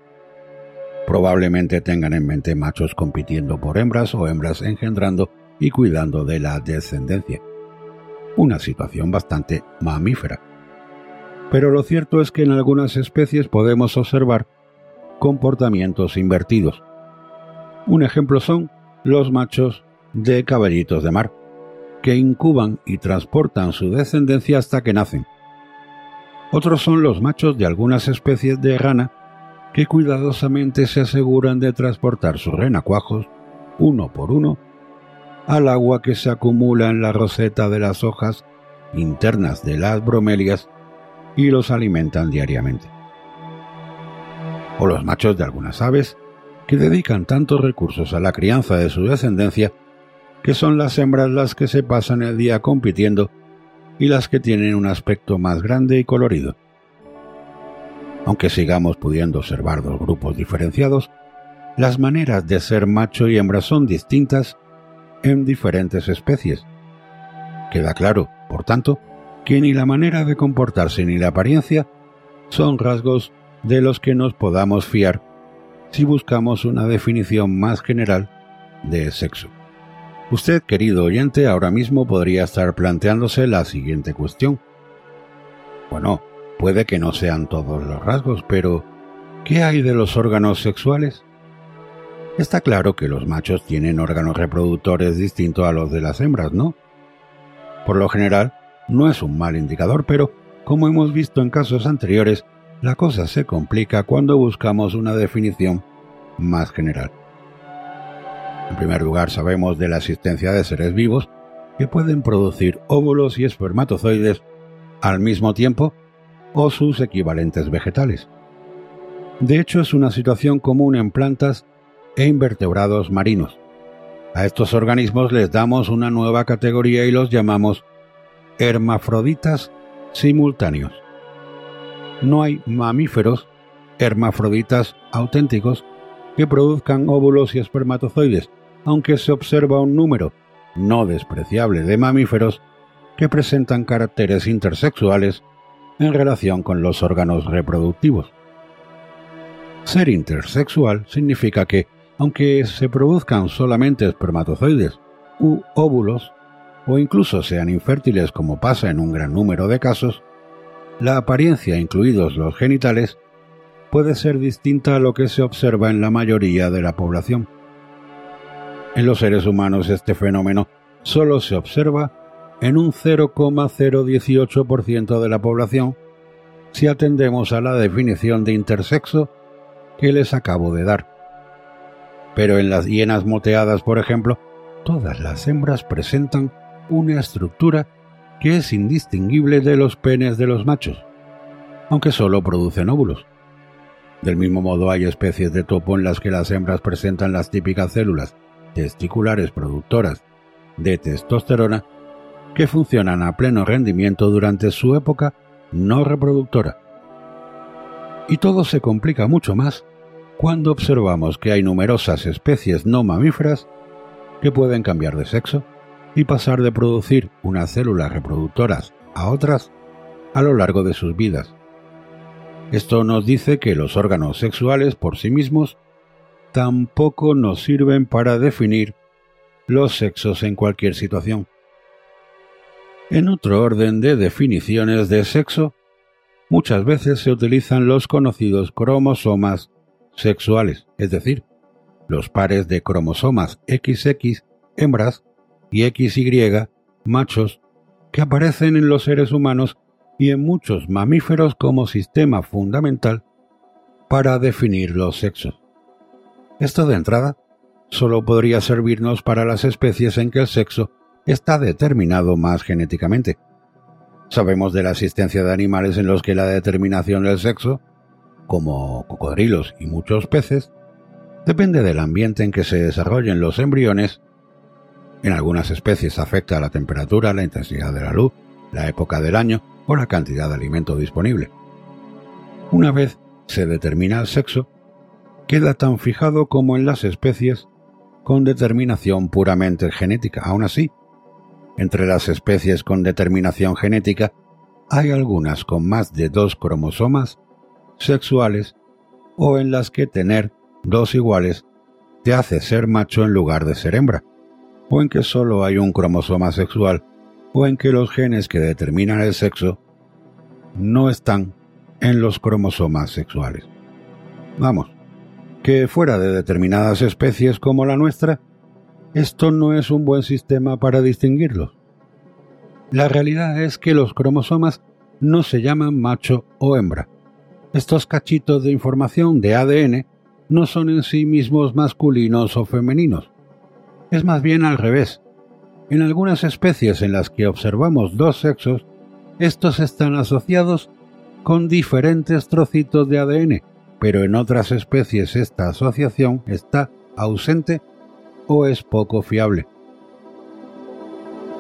Probablemente tengan en mente machos compitiendo por hembras o hembras engendrando y cuidando de la descendencia. Una situación bastante mamífera pero lo cierto es que en algunas especies podemos observar comportamientos invertidos. Un ejemplo son los machos de caballitos de mar, que incuban y transportan su descendencia hasta que nacen. Otros son los machos de algunas especies de rana que cuidadosamente se aseguran de transportar sus renacuajos, uno por uno, al agua que se acumula en la roseta de las hojas internas de las bromelias y los alimentan diariamente. O los machos de algunas aves, que dedican tantos recursos a la crianza de su descendencia, que son las hembras las que se pasan el día compitiendo y las que tienen un aspecto más grande y colorido. Aunque sigamos pudiendo observar dos grupos diferenciados, las maneras de ser macho y hembra son distintas en diferentes especies. Queda claro, por tanto, que ni la manera de comportarse ni la apariencia son rasgos de los que nos podamos fiar si buscamos una definición más general de sexo. Usted, querido oyente, ahora mismo podría estar planteándose la siguiente cuestión. Bueno, puede que no sean todos los rasgos, pero ¿qué hay de los órganos sexuales? Está claro que los machos tienen órganos reproductores distintos a los de las hembras, ¿no? Por lo general, no es un mal indicador, pero como hemos visto en casos anteriores, la cosa se complica cuando buscamos una definición más general. En primer lugar, sabemos de la existencia de seres vivos que pueden producir óvulos y espermatozoides al mismo tiempo o sus equivalentes vegetales. De hecho, es una situación común en plantas e invertebrados marinos. A estos organismos les damos una nueva categoría y los llamamos hermafroditas simultáneos. No hay mamíferos hermafroditas auténticos que produzcan óvulos y espermatozoides, aunque se observa un número no despreciable de mamíferos que presentan caracteres intersexuales en relación con los órganos reproductivos. Ser intersexual significa que, aunque se produzcan solamente espermatozoides u óvulos, o incluso sean infértiles como pasa en un gran número de casos, la apariencia, incluidos los genitales, puede ser distinta a lo que se observa en la mayoría de la población. En los seres humanos este fenómeno solo se observa en un 0,018% de la población si atendemos a la definición de intersexo que les acabo de dar. Pero en las hienas moteadas, por ejemplo, todas las hembras presentan una estructura que es indistinguible de los penes de los machos. aunque solo producen óvulos. Del mismo modo hay especies de topo en las que las hembras presentan las típicas células testiculares productoras de testosterona que funcionan a pleno rendimiento durante su época no reproductora. Y todo se complica mucho más cuando observamos que hay numerosas especies no mamíferas que pueden cambiar de sexo y pasar de producir unas células reproductoras a otras a lo largo de sus vidas. Esto nos dice que los órganos sexuales por sí mismos tampoco nos sirven para definir los sexos en cualquier situación. En otro orden de definiciones de sexo, muchas veces se utilizan los conocidos cromosomas sexuales, es decir, los pares de cromosomas XX hembras y XY machos que aparecen en los seres humanos y en muchos mamíferos como sistema fundamental para definir los sexos. Esto de entrada solo podría servirnos para las especies en que el sexo está determinado más genéticamente. Sabemos de la existencia de animales en los que la determinación del sexo, como cocodrilos y muchos peces, depende del ambiente en que se desarrollen los embriones. En algunas especies afecta la temperatura, la intensidad de la luz, la época del año o la cantidad de alimento disponible. Una vez se determina el sexo, queda tan fijado como en las especies con determinación puramente genética. Aún así, entre las especies con determinación genética hay algunas con más de dos cromosomas sexuales o en las que tener dos iguales te hace ser macho en lugar de ser hembra, o en que solo hay un cromosoma sexual, o en que los genes que determinan el sexo no están en los cromosomas sexuales. Vamos, que fuera de determinadas especies como la nuestra, esto no es un buen sistema para distinguirlos. La realidad es que los cromosomas no se llaman macho o hembra. Estos cachitos de información de ADN no son en sí mismos masculinos o femeninos. Es más bien al revés. En algunas especies en las que observamos dos sexos, estos están asociados con diferentes trocitos de ADN, pero en otras especies esta asociación está ausente o es poco fiable.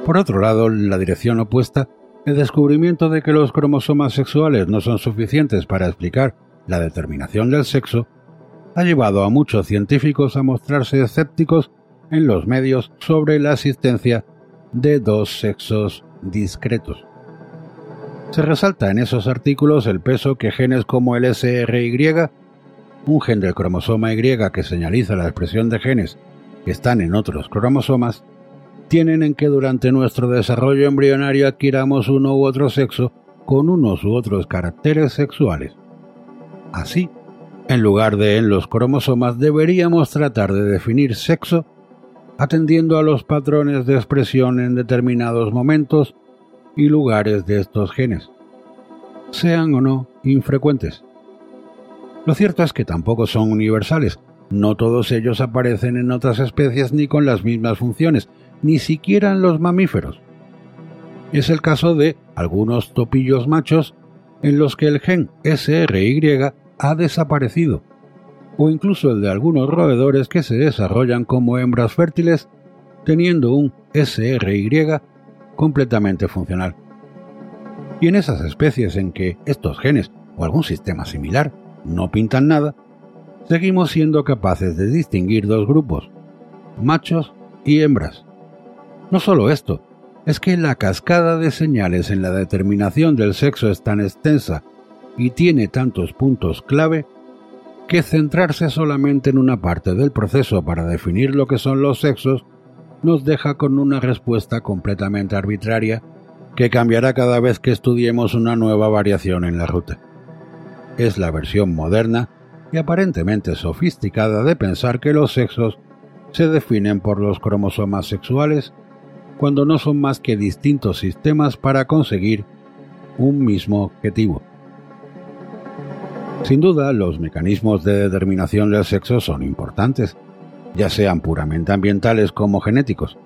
Por otro lado, la dirección opuesta, el descubrimiento de que los cromosomas sexuales no son suficientes para explicar la determinación del sexo ha llevado a muchos científicos a mostrarse escépticos en los medios sobre la existencia de dos sexos discretos. Se resalta en esos artículos el peso que genes como el SRY, un gen del cromosoma Y que señaliza la expresión de genes que están en otros cromosomas, tienen en que durante nuestro desarrollo embrionario adquiramos uno u otro sexo con unos u otros caracteres sexuales. Así, en lugar de en los cromosomas, deberíamos tratar de definir sexo atendiendo a los patrones de expresión en determinados momentos y lugares de estos genes, sean o no infrecuentes. Lo cierto es que tampoco son universales, no todos ellos aparecen en otras especies ni con las mismas funciones, ni siquiera en los mamíferos. Es el caso de algunos topillos machos en los que el gen SRY ha desaparecido, o incluso el de algunos roedores que se desarrollan como hembras fértiles teniendo un SRY completamente funcional. Y en esas especies en que estos genes o algún sistema similar no pintan nada, seguimos siendo capaces de distinguir dos grupos, machos y hembras. No solo esto, es que la cascada de señales en la determinación del sexo es tan extensa y tiene tantos puntos clave que centrarse solamente en una parte del proceso para definir lo que son los sexos nos deja con una respuesta completamente arbitraria que cambiará cada vez que estudiemos una nueva variación en la ruta. Es la versión moderna y aparentemente sofisticada de pensar que los sexos se definen por los cromosomas sexuales cuando no son más que distintos sistemas para conseguir un mismo objetivo. Sin duda, los mecanismos de determinación del sexo son importantes, ya sean puramente ambientales como genéticos.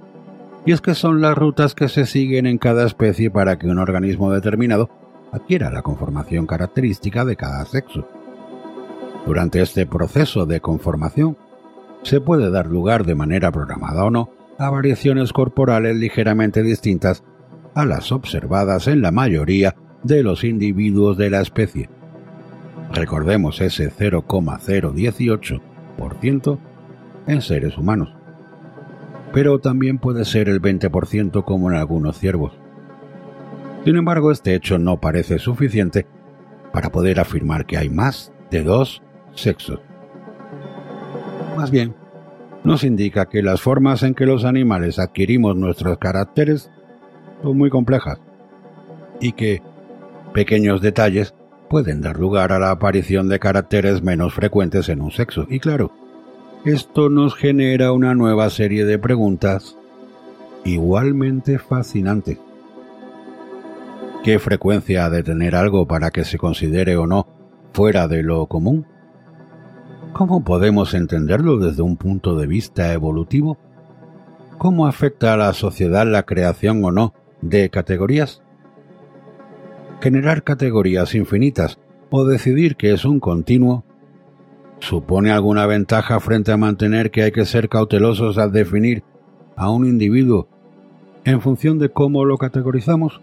Y es que son las rutas que se siguen en cada especie para que un organismo determinado adquiera la conformación característica de cada sexo. Durante este proceso de conformación, se puede dar lugar de manera programada o no a variaciones corporales ligeramente distintas a las observadas en la mayoría de los individuos de la especie. Recordemos ese 0,018% en seres humanos. Pero también puede ser el 20% como en algunos ciervos. Sin embargo, este hecho no parece suficiente para poder afirmar que hay más de dos sexos. Más bien, nos indica que las formas en que los animales adquirimos nuestros caracteres son muy complejas y que pequeños detalles pueden dar lugar a la aparición de caracteres menos frecuentes en un sexo. Y claro, esto nos genera una nueva serie de preguntas igualmente fascinantes. ¿Qué frecuencia ha de tener algo para que se considere o no fuera de lo común? ¿Cómo podemos entenderlo desde un punto de vista evolutivo? ¿Cómo afecta a la sociedad la creación o no de categorías? Generar categorías infinitas o decidir que es un continuo supone alguna ventaja frente a mantener que hay que ser cautelosos al definir a un individuo en función de cómo lo categorizamos?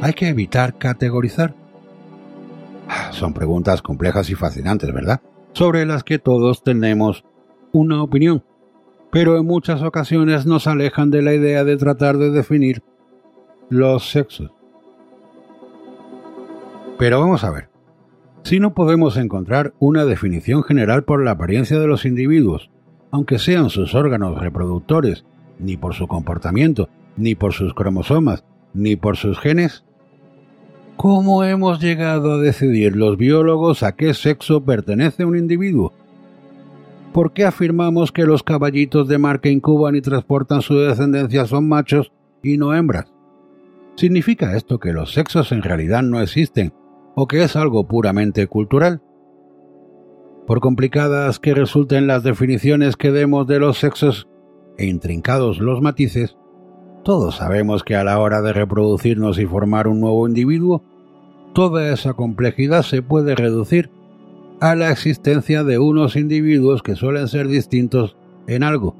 ¿Hay que evitar categorizar? Son preguntas complejas y fascinantes, ¿verdad? Sobre las que todos tenemos una opinión, pero en muchas ocasiones nos alejan de la idea de tratar de definir los sexos. Pero vamos a ver, si no podemos encontrar una definición general por la apariencia de los individuos, aunque sean sus órganos reproductores, ni por su comportamiento, ni por sus cromosomas, ni por sus genes, ¿Cómo hemos llegado a decidir los biólogos a qué sexo pertenece un individuo? ¿Por qué afirmamos que los caballitos de mar que incuban y transportan su descendencia son machos y no hembras? ¿Significa esto que los sexos en realidad no existen o que es algo puramente cultural? Por complicadas que resulten las definiciones que demos de los sexos e intrincados los matices, todos sabemos que a la hora de reproducirnos y formar un nuevo individuo, toda esa complejidad se puede reducir a la existencia de unos individuos que suelen ser distintos en algo,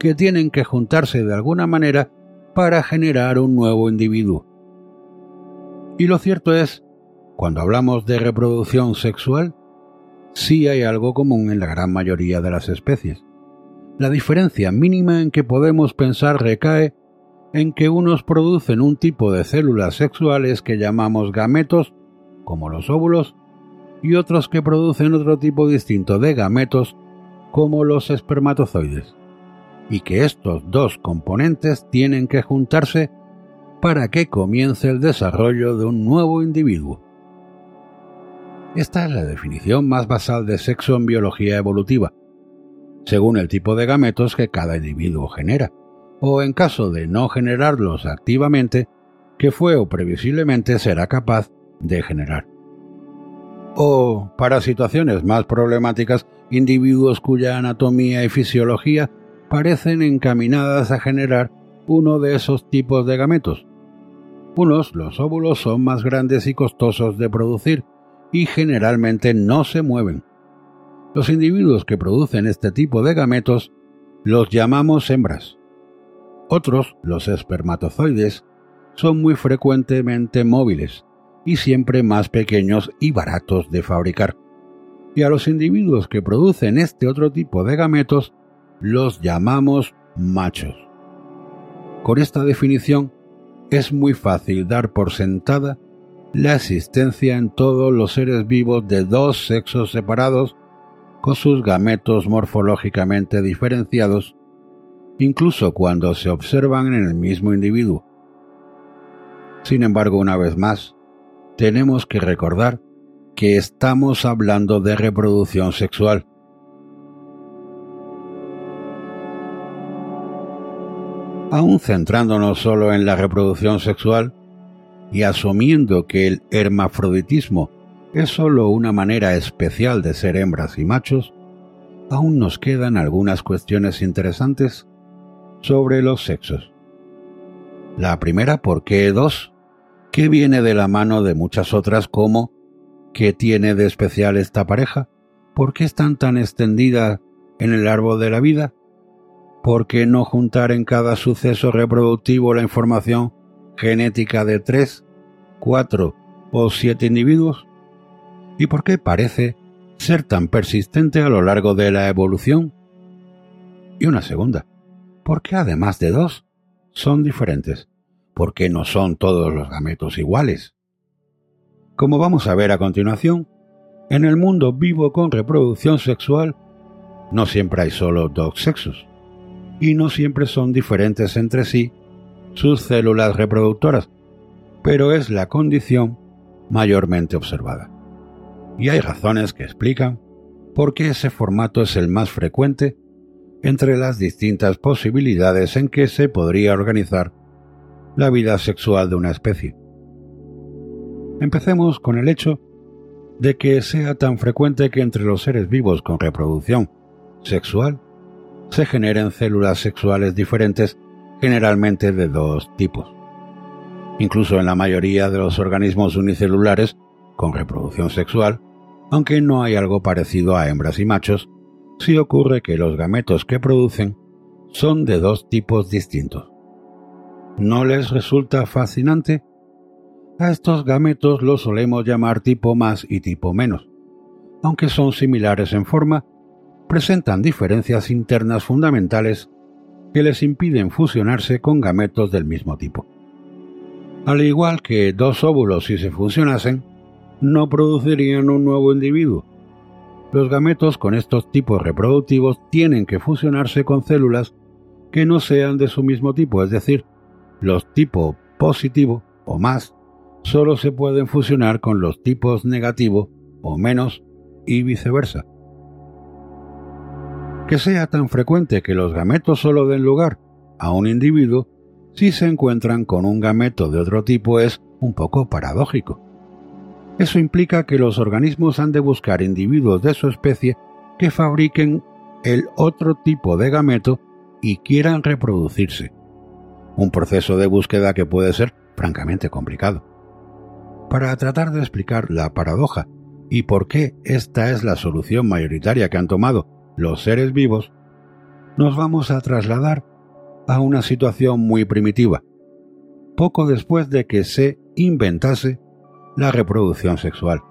que tienen que juntarse de alguna manera para generar un nuevo individuo. Y lo cierto es, cuando hablamos de reproducción sexual, sí hay algo común en la gran mayoría de las especies. La diferencia mínima en que podemos pensar recae en que unos producen un tipo de células sexuales que llamamos gametos, como los óvulos, y otros que producen otro tipo distinto de gametos, como los espermatozoides, y que estos dos componentes tienen que juntarse para que comience el desarrollo de un nuevo individuo. Esta es la definición más basal de sexo en biología evolutiva, según el tipo de gametos que cada individuo genera o en caso de no generarlos activamente, que fue o previsiblemente será capaz de generar. O, para situaciones más problemáticas, individuos cuya anatomía y fisiología parecen encaminadas a generar uno de esos tipos de gametos. Unos, los óvulos, son más grandes y costosos de producir y generalmente no se mueven. Los individuos que producen este tipo de gametos los llamamos hembras. Otros, los espermatozoides, son muy frecuentemente móviles y siempre más pequeños y baratos de fabricar. Y a los individuos que producen este otro tipo de gametos los llamamos machos. Con esta definición es muy fácil dar por sentada la existencia en todos los seres vivos de dos sexos separados con sus gametos morfológicamente diferenciados incluso cuando se observan en el mismo individuo. Sin embargo, una vez más, tenemos que recordar que estamos hablando de reproducción sexual. Aún centrándonos solo en la reproducción sexual y asumiendo que el hermafroditismo es solo una manera especial de ser hembras y machos, aún nos quedan algunas cuestiones interesantes sobre los sexos. La primera, ¿por qué dos? que viene de la mano de muchas otras como ¿qué tiene de especial esta pareja? ¿Por qué están tan extendida en el árbol de la vida? ¿Por qué no juntar en cada suceso reproductivo la información genética de tres, cuatro o siete individuos? ¿Y por qué parece ser tan persistente a lo largo de la evolución? Y una segunda, ¿por qué además de dos son diferentes? ¿Por qué no son todos los gametos iguales? Como vamos a ver a continuación, en el mundo vivo con reproducción sexual no siempre hay solo dos sexos, y no siempre son diferentes entre sí sus células reproductoras, pero es la condición mayormente observada. Y hay razones que explican por qué ese formato es el más frecuente entre las distintas posibilidades en que se podría organizar la vida sexual de una especie. Empecemos con el hecho de que sea tan frecuente que entre los seres vivos con reproducción sexual se generen células sexuales diferentes generalmente de dos tipos. Incluso en la mayoría de los organismos unicelulares con reproducción sexual, aunque no hay algo parecido a hembras y machos, sí ocurre que los gametos que producen son de dos tipos distintos. ¿No les resulta fascinante? A estos gametos los solemos llamar tipo más y tipo menos. Aunque son similares en forma, presentan diferencias internas fundamentales que les impiden fusionarse con gametos del mismo tipo. Al igual que dos óvulos si se fusionasen, no producirían un nuevo individuo. Los gametos con estos tipos reproductivos tienen que fusionarse con células que no sean de su mismo tipo, es decir, los tipo positivo o más solo se pueden fusionar con los tipos negativo o menos y viceversa. Que sea tan frecuente que los gametos solo den lugar a un individuo si se encuentran con un gameto de otro tipo es un poco paradójico. Eso implica que los organismos han de buscar individuos de su especie que fabriquen el otro tipo de gameto y quieran reproducirse. Un proceso de búsqueda que puede ser francamente complicado. Para tratar de explicar la paradoja y por qué esta es la solución mayoritaria que han tomado los seres vivos, nos vamos a trasladar a una situación muy primitiva, poco después de que se inventase la reproducción sexual.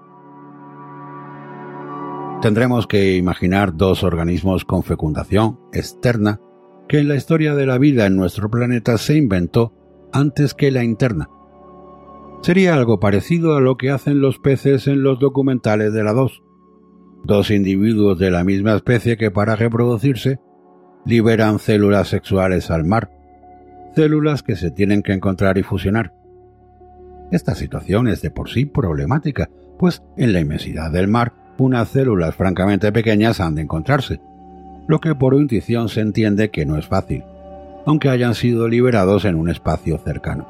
Tendremos que imaginar dos organismos con fecundación externa que en la historia de la vida en nuestro planeta se inventó antes que la interna. Sería algo parecido a lo que hacen los peces en los documentales de la 2. Dos individuos de la misma especie que para reproducirse liberan células sexuales al mar, células que se tienen que encontrar y fusionar. Esta situación es de por sí problemática, pues en la inmensidad del mar unas células francamente pequeñas han de encontrarse, lo que por intuición se entiende que no es fácil, aunque hayan sido liberados en un espacio cercano.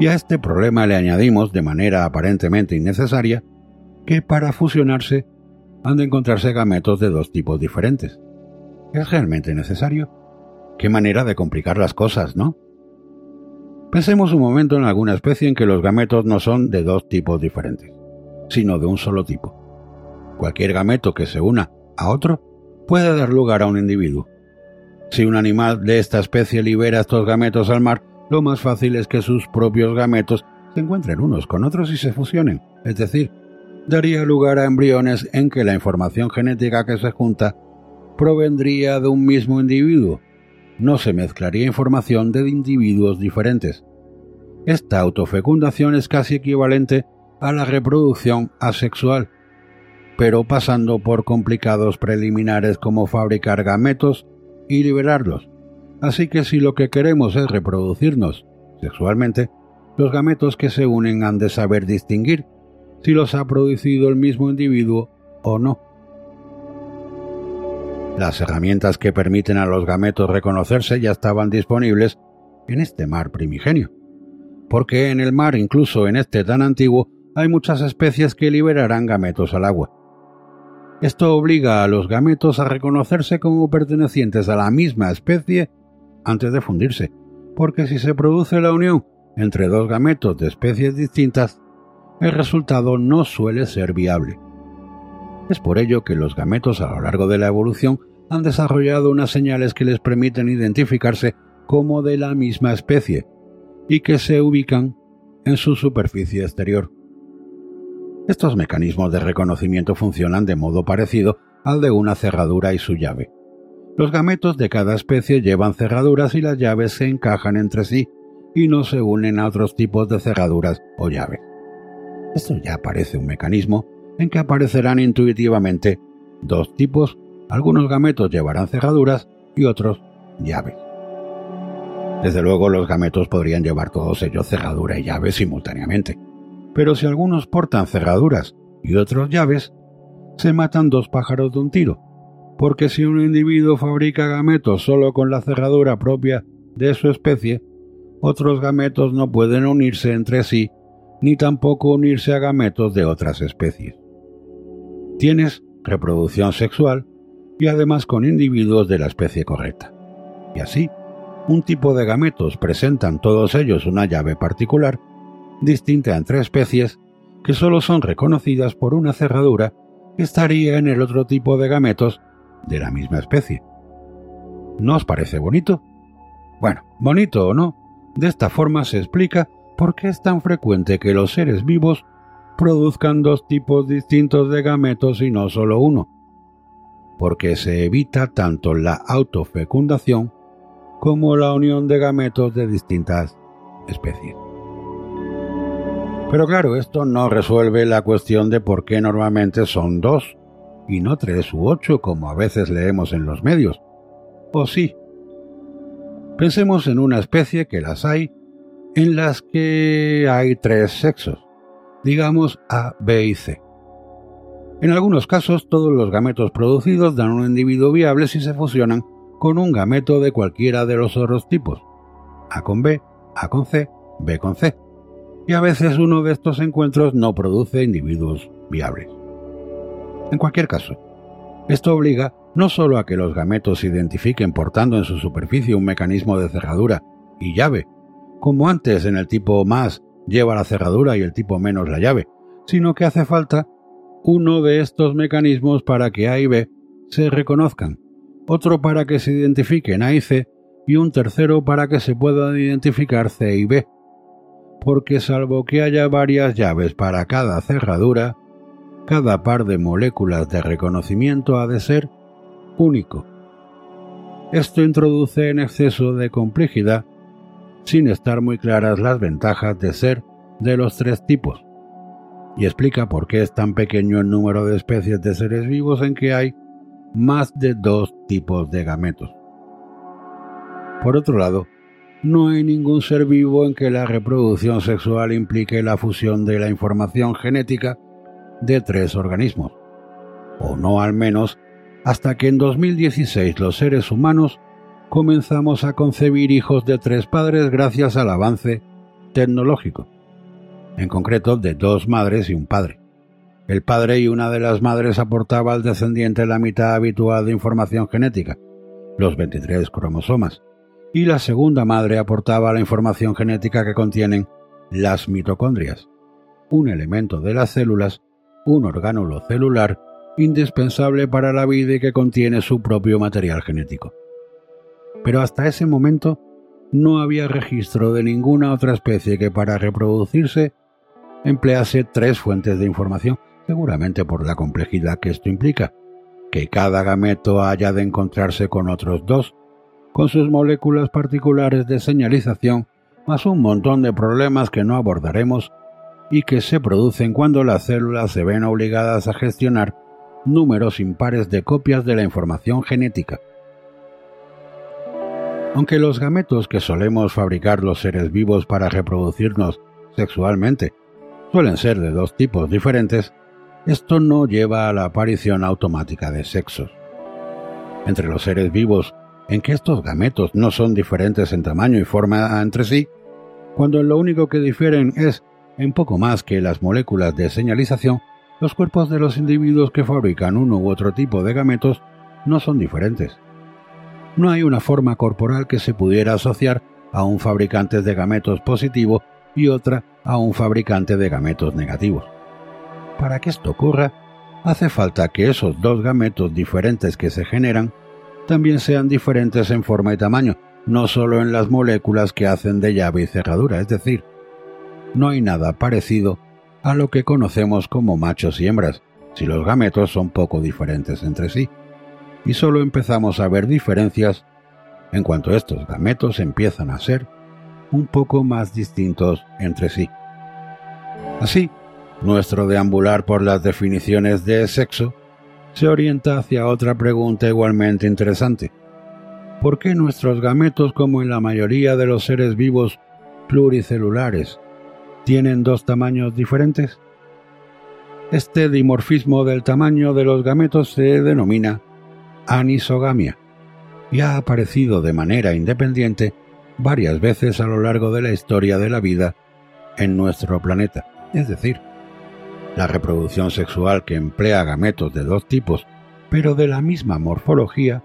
Y a este problema le añadimos, de manera aparentemente innecesaria, que para fusionarse han de encontrarse gametos de dos tipos diferentes. ¿Es realmente necesario? Qué manera de complicar las cosas, ¿no? Pensemos un momento en alguna especie en que los gametos no son de dos tipos diferentes, sino de un solo tipo. Cualquier gameto que se una a otro puede dar lugar a un individuo. Si un animal de esta especie libera estos gametos al mar, lo más fácil es que sus propios gametos se encuentren unos con otros y se fusionen, es decir, daría lugar a embriones en que la información genética que se junta provendría de un mismo individuo, no se mezclaría información de individuos diferentes. Esta autofecundación es casi equivalente a la reproducción asexual, pero pasando por complicados preliminares como fabricar gametos y liberarlos. Así que si lo que queremos es reproducirnos sexualmente, los gametos que se unen han de saber distinguir si los ha producido el mismo individuo o no. Las herramientas que permiten a los gametos reconocerse ya estaban disponibles en este mar primigenio, porque en el mar, incluso en este tan antiguo, hay muchas especies que liberarán gametos al agua. Esto obliga a los gametos a reconocerse como pertenecientes a la misma especie antes de fundirse, porque si se produce la unión entre dos gametos de especies distintas, el resultado no suele ser viable. Es por ello que los gametos a lo largo de la evolución han desarrollado unas señales que les permiten identificarse como de la misma especie y que se ubican en su superficie exterior. Estos mecanismos de reconocimiento funcionan de modo parecido al de una cerradura y su llave. Los gametos de cada especie llevan cerraduras y las llaves se encajan entre sí y no se unen a otros tipos de cerraduras o llaves. Esto ya parece un mecanismo en que aparecerán intuitivamente dos tipos, algunos gametos llevarán cerraduras y otros llaves. Desde luego los gametos podrían llevar todos ellos cerradura y llaves simultáneamente, pero si algunos portan cerraduras y otros llaves, se matan dos pájaros de un tiro, porque si un individuo fabrica gametos solo con la cerradura propia de su especie, otros gametos no pueden unirse entre sí, ni tampoco unirse a gametos de otras especies. Tienes reproducción sexual y además con individuos de la especie correcta. Y así, un tipo de gametos presentan todos ellos una llave particular, distinta entre especies, que solo son reconocidas por una cerradura que estaría en el otro tipo de gametos de la misma especie. ¿No os parece bonito? Bueno, bonito o no, de esta forma se explica por qué es tan frecuente que los seres vivos produzcan dos tipos distintos de gametos y no solo uno, porque se evita tanto la autofecundación como la unión de gametos de distintas especies. Pero claro, esto no resuelve la cuestión de por qué normalmente son dos y no tres u ocho como a veces leemos en los medios. ¿O sí? Pensemos en una especie que las hay en las que hay tres sexos, digamos A, B y C. En algunos casos, todos los gametos producidos dan un individuo viable si se fusionan con un gameto de cualquiera de los otros tipos, A con B, A con C, B con C. Y a veces uno de estos encuentros no produce individuos viables. En cualquier caso, esto obliga no solo a que los gametos se identifiquen portando en su superficie un mecanismo de cerradura y llave, como antes en el tipo más lleva la cerradura y el tipo menos la llave, sino que hace falta uno de estos mecanismos para que A y B se reconozcan, otro para que se identifiquen A y C y un tercero para que se puedan identificar C y B. Porque salvo que haya varias llaves para cada cerradura, cada par de moléculas de reconocimiento ha de ser único. Esto introduce en exceso de complejidad sin estar muy claras las ventajas de ser de los tres tipos, y explica por qué es tan pequeño el número de especies de seres vivos en que hay más de dos tipos de gametos. Por otro lado, no hay ningún ser vivo en que la reproducción sexual implique la fusión de la información genética de tres organismos, o no al menos hasta que en 2016 los seres humanos comenzamos a concebir hijos de tres padres gracias al avance tecnológico, en concreto de dos madres y un padre. El padre y una de las madres aportaba al descendiente la mitad habitual de información genética, los 23 cromosomas, y la segunda madre aportaba la información genética que contienen las mitocondrias, un elemento de las células, un orgánulo celular indispensable para la vida y que contiene su propio material genético pero hasta ese momento no había registro de ninguna otra especie que para reproducirse emplease tres fuentes de información, seguramente por la complejidad que esto implica, que cada gameto haya de encontrarse con otros dos, con sus moléculas particulares de señalización, más un montón de problemas que no abordaremos y que se producen cuando las células se ven obligadas a gestionar números impares de copias de la información genética. Aunque los gametos que solemos fabricar los seres vivos para reproducirnos sexualmente suelen ser de dos tipos diferentes, esto no lleva a la aparición automática de sexos. Entre los seres vivos en que estos gametos no son diferentes en tamaño y forma entre sí, cuando lo único que difieren es en poco más que las moléculas de señalización, los cuerpos de los individuos que fabrican uno u otro tipo de gametos no son diferentes no hay una forma corporal que se pudiera asociar a un fabricante de gametos positivo y otra a un fabricante de gametos negativos. Para que esto ocurra, hace falta que esos dos gametos diferentes que se generan también sean diferentes en forma y tamaño, no solo en las moléculas que hacen de llave y cerradura, es decir, no hay nada parecido a lo que conocemos como machos y hembras, si los gametos son poco diferentes entre sí, y solo empezamos a ver diferencias en cuanto estos gametos empiezan a ser un poco más distintos entre sí. Así, nuestro deambular por las definiciones de sexo se orienta hacia otra pregunta igualmente interesante. ¿Por qué nuestros gametos, como en la mayoría de los seres vivos pluricelulares, tienen dos tamaños diferentes? Este dimorfismo del tamaño de los gametos se denomina anisogamia y ha aparecido de manera independiente varias veces a lo largo de la historia de la vida en nuestro planeta. Es decir, la reproducción sexual que emplea gametos de dos tipos, pero de la misma morfología,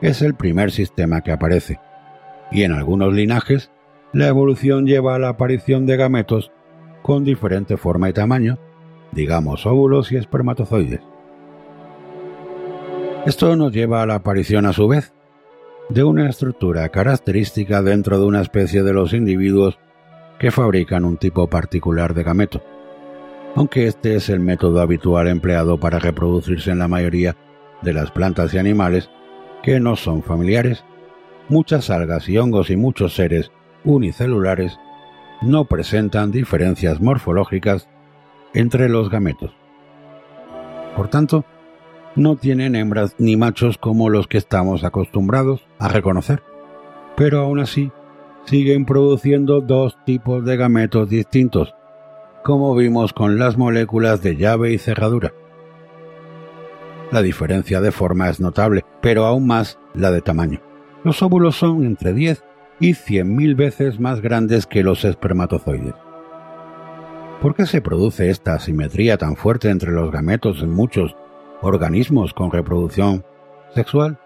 es el primer sistema que aparece. Y en algunos linajes, la evolución lleva a la aparición de gametos con diferente forma y tamaño, digamos óvulos y espermatozoides. Esto nos lleva a la aparición a su vez de una estructura característica dentro de una especie de los individuos que fabrican un tipo particular de gameto. Aunque este es el método habitual empleado para reproducirse en la mayoría de las plantas y animales que no son familiares, muchas algas y hongos y muchos seres unicelulares no presentan diferencias morfológicas entre los gametos. Por tanto, no tienen hembras ni machos como los que estamos acostumbrados a reconocer, pero aún así siguen produciendo dos tipos de gametos distintos, como vimos con las moléculas de llave y cerradura. La diferencia de forma es notable, pero aún más la de tamaño. Los óvulos son entre 10 y 100.000 veces más grandes que los espermatozoides. ¿Por qué se produce esta asimetría tan fuerte entre los gametos en muchos organismos con reproducción sexual.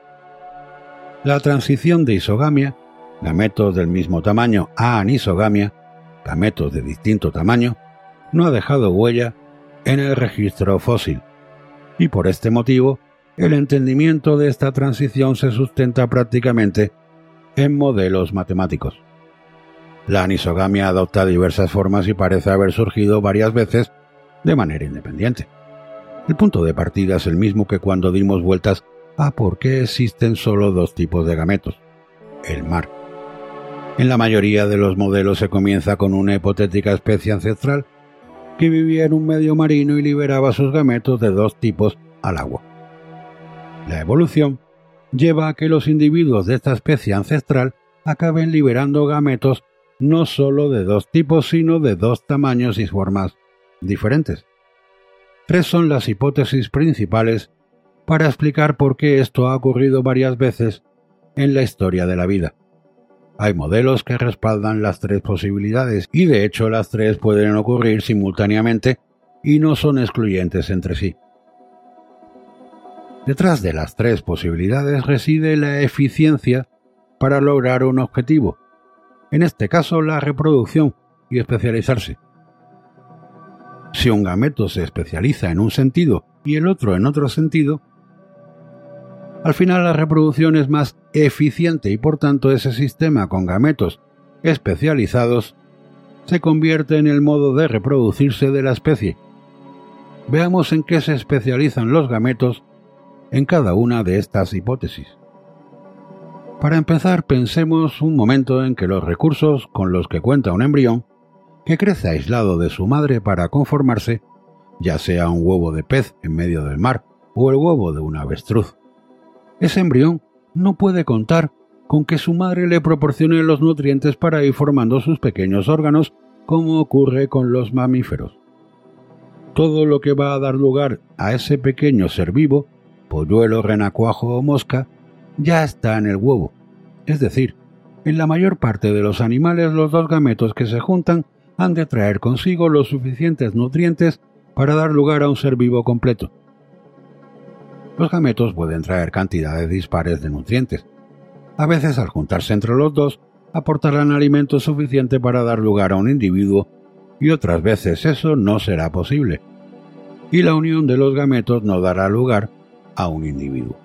La transición de isogamia, gametos del mismo tamaño, a anisogamia, gametos de distinto tamaño, no ha dejado huella en el registro fósil, y por este motivo el entendimiento de esta transición se sustenta prácticamente en modelos matemáticos. La anisogamia adopta diversas formas y parece haber surgido varias veces de manera independiente. El punto de partida es el mismo que cuando dimos vueltas a por qué existen solo dos tipos de gametos. El mar. En la mayoría de los modelos se comienza con una hipotética especie ancestral que vivía en un medio marino y liberaba sus gametos de dos tipos al agua. La evolución lleva a que los individuos de esta especie ancestral acaben liberando gametos no solo de dos tipos, sino de dos tamaños y formas diferentes. Tres son las hipótesis principales para explicar por qué esto ha ocurrido varias veces en la historia de la vida. Hay modelos que respaldan las tres posibilidades y de hecho las tres pueden ocurrir simultáneamente y no son excluyentes entre sí. Detrás de las tres posibilidades reside la eficiencia para lograr un objetivo, en este caso la reproducción y especializarse. Si un gameto se especializa en un sentido y el otro en otro sentido, al final la reproducción es más eficiente y por tanto ese sistema con gametos especializados se convierte en el modo de reproducirse de la especie. Veamos en qué se especializan los gametos en cada una de estas hipótesis. Para empezar, pensemos un momento en que los recursos con los que cuenta un embrión que crece aislado de su madre para conformarse, ya sea un huevo de pez en medio del mar o el huevo de un avestruz. Ese embrión no puede contar con que su madre le proporcione los nutrientes para ir formando sus pequeños órganos, como ocurre con los mamíferos. Todo lo que va a dar lugar a ese pequeño ser vivo, polluelo, renacuajo o mosca, ya está en el huevo. Es decir, en la mayor parte de los animales los dos gametos que se juntan han de traer consigo los suficientes nutrientes para dar lugar a un ser vivo completo. Los gametos pueden traer cantidades dispares de nutrientes. A veces al juntarse entre los dos aportarán alimento suficiente para dar lugar a un individuo y otras veces eso no será posible. Y la unión de los gametos no dará lugar a un individuo.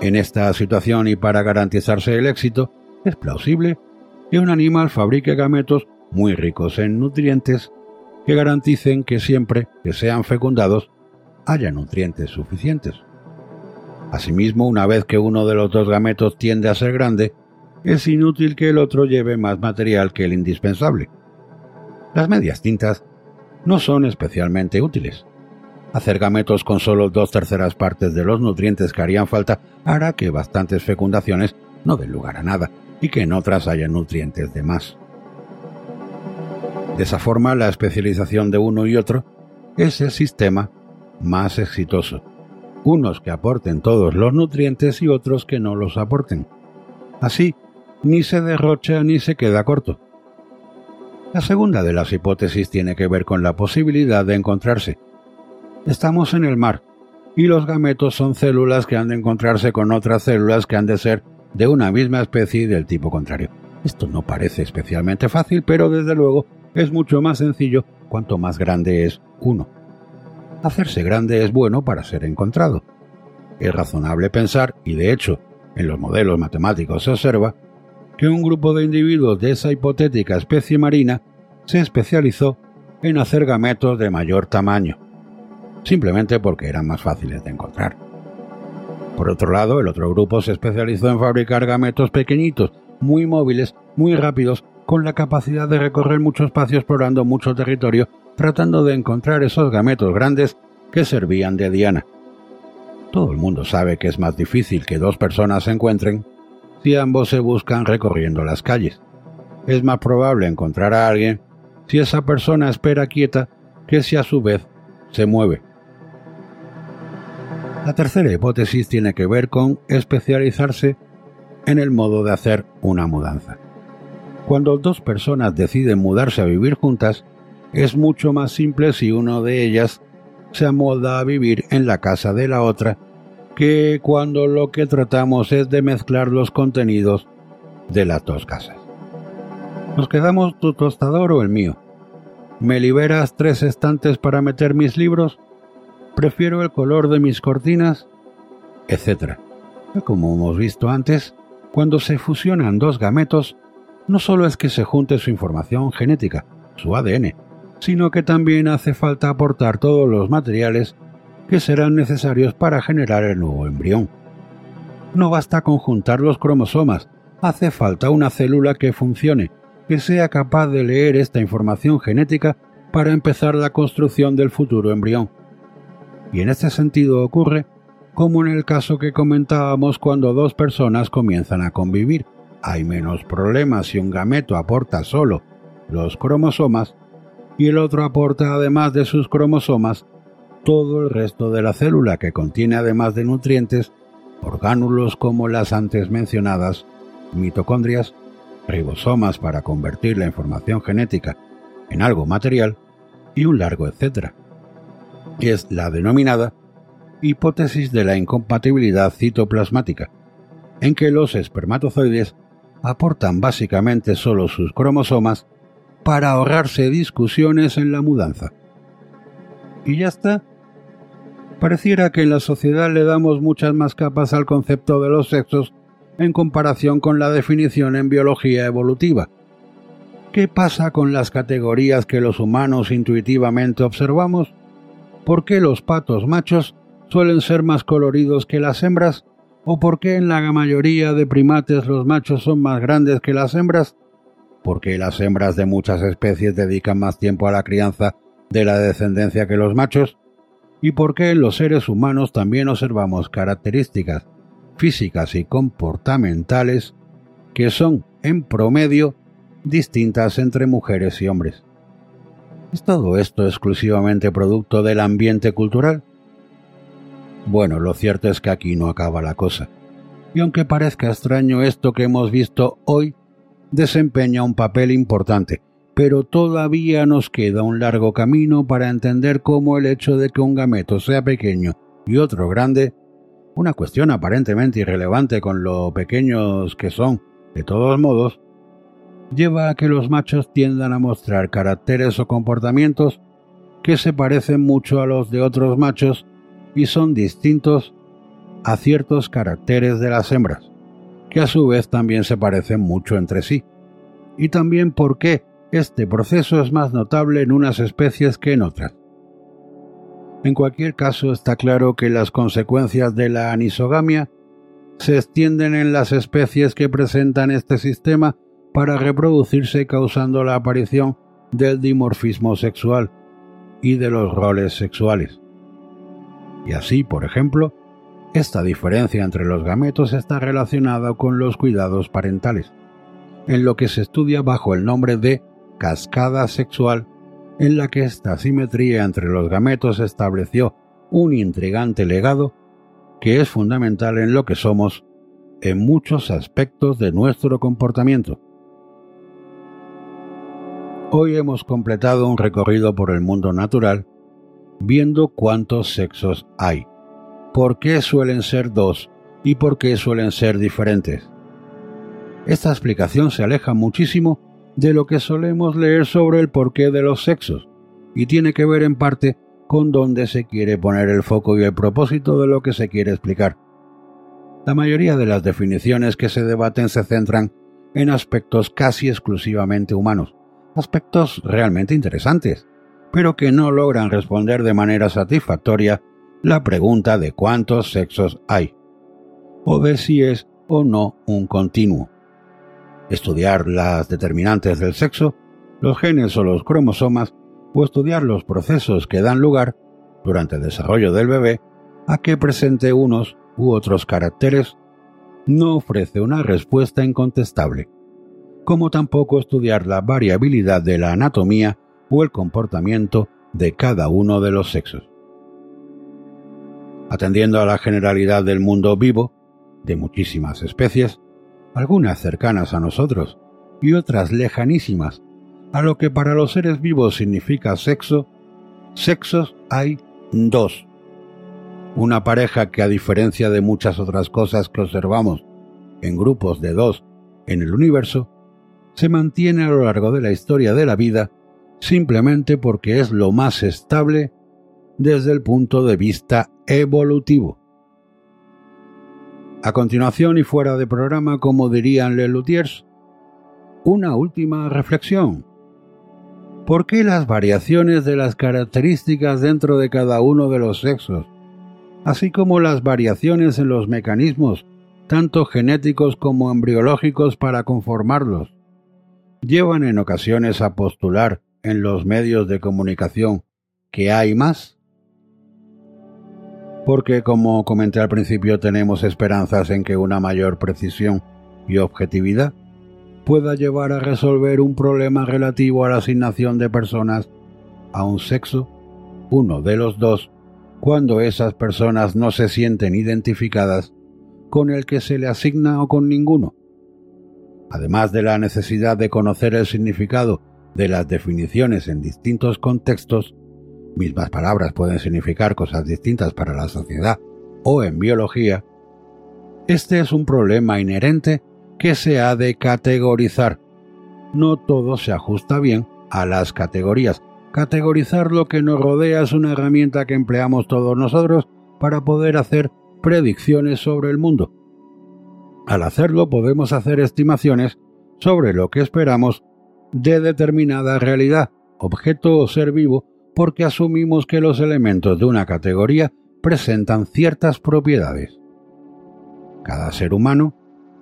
En esta situación y para garantizarse el éxito, es plausible que un animal fabrique gametos muy ricos en nutrientes que garanticen que siempre que sean fecundados haya nutrientes suficientes. Asimismo, una vez que uno de los dos gametos tiende a ser grande, es inútil que el otro lleve más material que el indispensable. Las medias tintas no son especialmente útiles. Hacer gametos con solo dos terceras partes de los nutrientes que harían falta hará que bastantes fecundaciones no den lugar a nada y que en otras haya nutrientes de más. De esa forma, la especialización de uno y otro es el sistema más exitoso. Unos que aporten todos los nutrientes y otros que no los aporten. Así, ni se derrocha ni se queda corto. La segunda de las hipótesis tiene que ver con la posibilidad de encontrarse. Estamos en el mar, y los gametos son células que han de encontrarse con otras células que han de ser de una misma especie del tipo contrario. Esto no parece especialmente fácil, pero desde luego es mucho más sencillo cuanto más grande es uno. Hacerse grande es bueno para ser encontrado. Es razonable pensar, y de hecho, en los modelos matemáticos se observa, que un grupo de individuos de esa hipotética especie marina se especializó en hacer gametos de mayor tamaño, simplemente porque eran más fáciles de encontrar. Por otro lado, el otro grupo se especializó en fabricar gametos pequeñitos, muy móviles, muy rápidos con la capacidad de recorrer mucho espacio explorando mucho territorio, tratando de encontrar esos gametos grandes que servían de diana. Todo el mundo sabe que es más difícil que dos personas se encuentren si ambos se buscan recorriendo las calles. Es más probable encontrar a alguien si esa persona espera quieta que si a su vez se mueve. La tercera hipótesis tiene que ver con especializarse en el modo de hacer una mudanza. Cuando dos personas deciden mudarse a vivir juntas, es mucho más simple si uno de ellas se amolda a vivir en la casa de la otra que cuando lo que tratamos es de mezclar los contenidos de las dos casas. ¿Nos quedamos tu tostador o el mío? ¿Me liberas tres estantes para meter mis libros? ¿Prefiero el color de mis cortinas? Etcétera. Como hemos visto antes, cuando se fusionan dos gametos, no solo es que se junte su información genética, su ADN, sino que también hace falta aportar todos los materiales que serán necesarios para generar el nuevo embrión. No basta con juntar los cromosomas, hace falta una célula que funcione, que sea capaz de leer esta información genética para empezar la construcción del futuro embrión. Y en este sentido ocurre como en el caso que comentábamos cuando dos personas comienzan a convivir hay menos problemas si un gameto aporta solo los cromosomas y el otro aporta además de sus cromosomas todo el resto de la célula que contiene además de nutrientes orgánulos como las antes mencionadas mitocondrias, ribosomas para convertir la información genética en algo material y un largo etcétera. Es la denominada hipótesis de la incompatibilidad citoplasmática, en que los espermatozoides aportan básicamente solo sus cromosomas para ahorrarse discusiones en la mudanza. Y ya está. Pareciera que en la sociedad le damos muchas más capas al concepto de los sexos en comparación con la definición en biología evolutiva. ¿Qué pasa con las categorías que los humanos intuitivamente observamos? ¿Por qué los patos machos suelen ser más coloridos que las hembras? ¿O por qué en la mayoría de primates los machos son más grandes que las hembras? Porque las hembras de muchas especies dedican más tiempo a la crianza de la descendencia que los machos? ¿Y por qué en los seres humanos también observamos características físicas y comportamentales que son, en promedio, distintas entre mujeres y hombres? ¿Es todo esto exclusivamente producto del ambiente cultural? Bueno, lo cierto es que aquí no acaba la cosa. Y aunque parezca extraño esto que hemos visto hoy, desempeña un papel importante, pero todavía nos queda un largo camino para entender cómo el hecho de que un gameto sea pequeño y otro grande, una cuestión aparentemente irrelevante con lo pequeños que son De todos modos, lleva a que los machos tiendan a mostrar caracteres o comportamientos que se parecen mucho a los de otros machos y son distintos a ciertos caracteres de las hembras, que a su vez también se parecen mucho entre sí, y también por qué este proceso es más notable en unas especies que en otras. En cualquier caso, está claro que las consecuencias de la anisogamia se extienden en las especies que presentan este sistema para reproducirse causando la aparición del dimorfismo sexual y de los roles sexuales. Y así, por ejemplo, esta diferencia entre los gametos está relacionada con los cuidados parentales, en lo que se estudia bajo el nombre de cascada sexual, en la que esta simetría entre los gametos estableció un intrigante legado que es fundamental en lo que somos en muchos aspectos de nuestro comportamiento. Hoy hemos completado un recorrido por el mundo natural viendo cuántos sexos hay, por qué suelen ser dos y por qué suelen ser diferentes. Esta explicación se aleja muchísimo de lo que solemos leer sobre el porqué de los sexos y tiene que ver en parte con dónde se quiere poner el foco y el propósito de lo que se quiere explicar. La mayoría de las definiciones que se debaten se centran en aspectos casi exclusivamente humanos, aspectos realmente interesantes, pero que no logran responder de manera satisfactoria la pregunta de cuántos sexos hay, o de si es o no un continuo. Estudiar las determinantes del sexo, los genes o los cromosomas o estudiar los procesos que dan lugar, durante el desarrollo del bebé, a que presente unos u otros caracteres, no ofrece una respuesta incontestable, como tampoco estudiar la variabilidad de la anatomía o el comportamiento de cada uno de los sexos. Atendiendo a la generalidad del mundo vivo, de muchísimas especies, algunas cercanas a nosotros y otras lejanísimas a lo que para los seres vivos significa sexo, sexos hay dos. Una pareja que a diferencia de muchas otras cosas que observamos en grupos de dos en el universo, se mantiene a lo largo de la historia de la vida simplemente porque es lo más estable desde el punto de vista evolutivo. A continuación y fuera de programa, como dirían les Luthiers, una última reflexión. ¿Por qué las variaciones de las características dentro de cada uno de los sexos, así como las variaciones en los mecanismos, tanto genéticos como embriológicos para conformarlos, llevan en ocasiones a postular en los medios de comunicación que hay más? Porque, como comenté al principio, tenemos esperanzas en que una mayor precisión y objetividad pueda llevar a resolver un problema relativo a la asignación de personas a un sexo, uno de los dos, cuando esas personas no se sienten identificadas con el que se le asigna o con ninguno. Además de la necesidad de conocer el significado de las definiciones en distintos contextos, mismas palabras pueden significar cosas distintas para la sociedad o en biología, este es un problema inherente que se ha de categorizar. No todo se ajusta bien a las categorías. Categorizar lo que nos rodea es una herramienta que empleamos todos nosotros para poder hacer predicciones sobre el mundo. Al hacerlo podemos hacer estimaciones sobre lo que esperamos de determinada realidad, objeto o ser vivo, porque asumimos que los elementos de una categoría presentan ciertas propiedades. Cada ser humano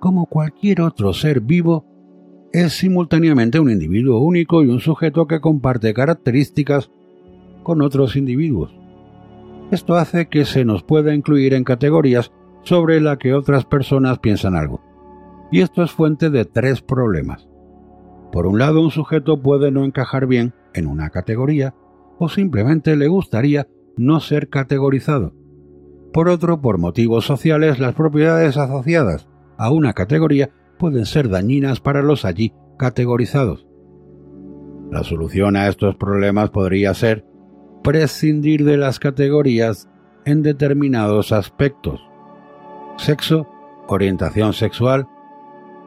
como cualquier otro ser vivo, es simultáneamente un individuo único y un sujeto que comparte características con otros individuos. Esto hace que se nos pueda incluir en categorías sobre las que otras personas piensan algo. Y esto es fuente de tres problemas. Por un lado, un sujeto puede no encajar bien en una categoría o simplemente le gustaría no ser categorizado. Por otro, por motivos sociales, las propiedades asociadas a una categoría pueden ser dañinas para los allí categorizados. La solución a estos problemas podría ser prescindir de las categorías en determinados aspectos. Sexo, orientación sexual,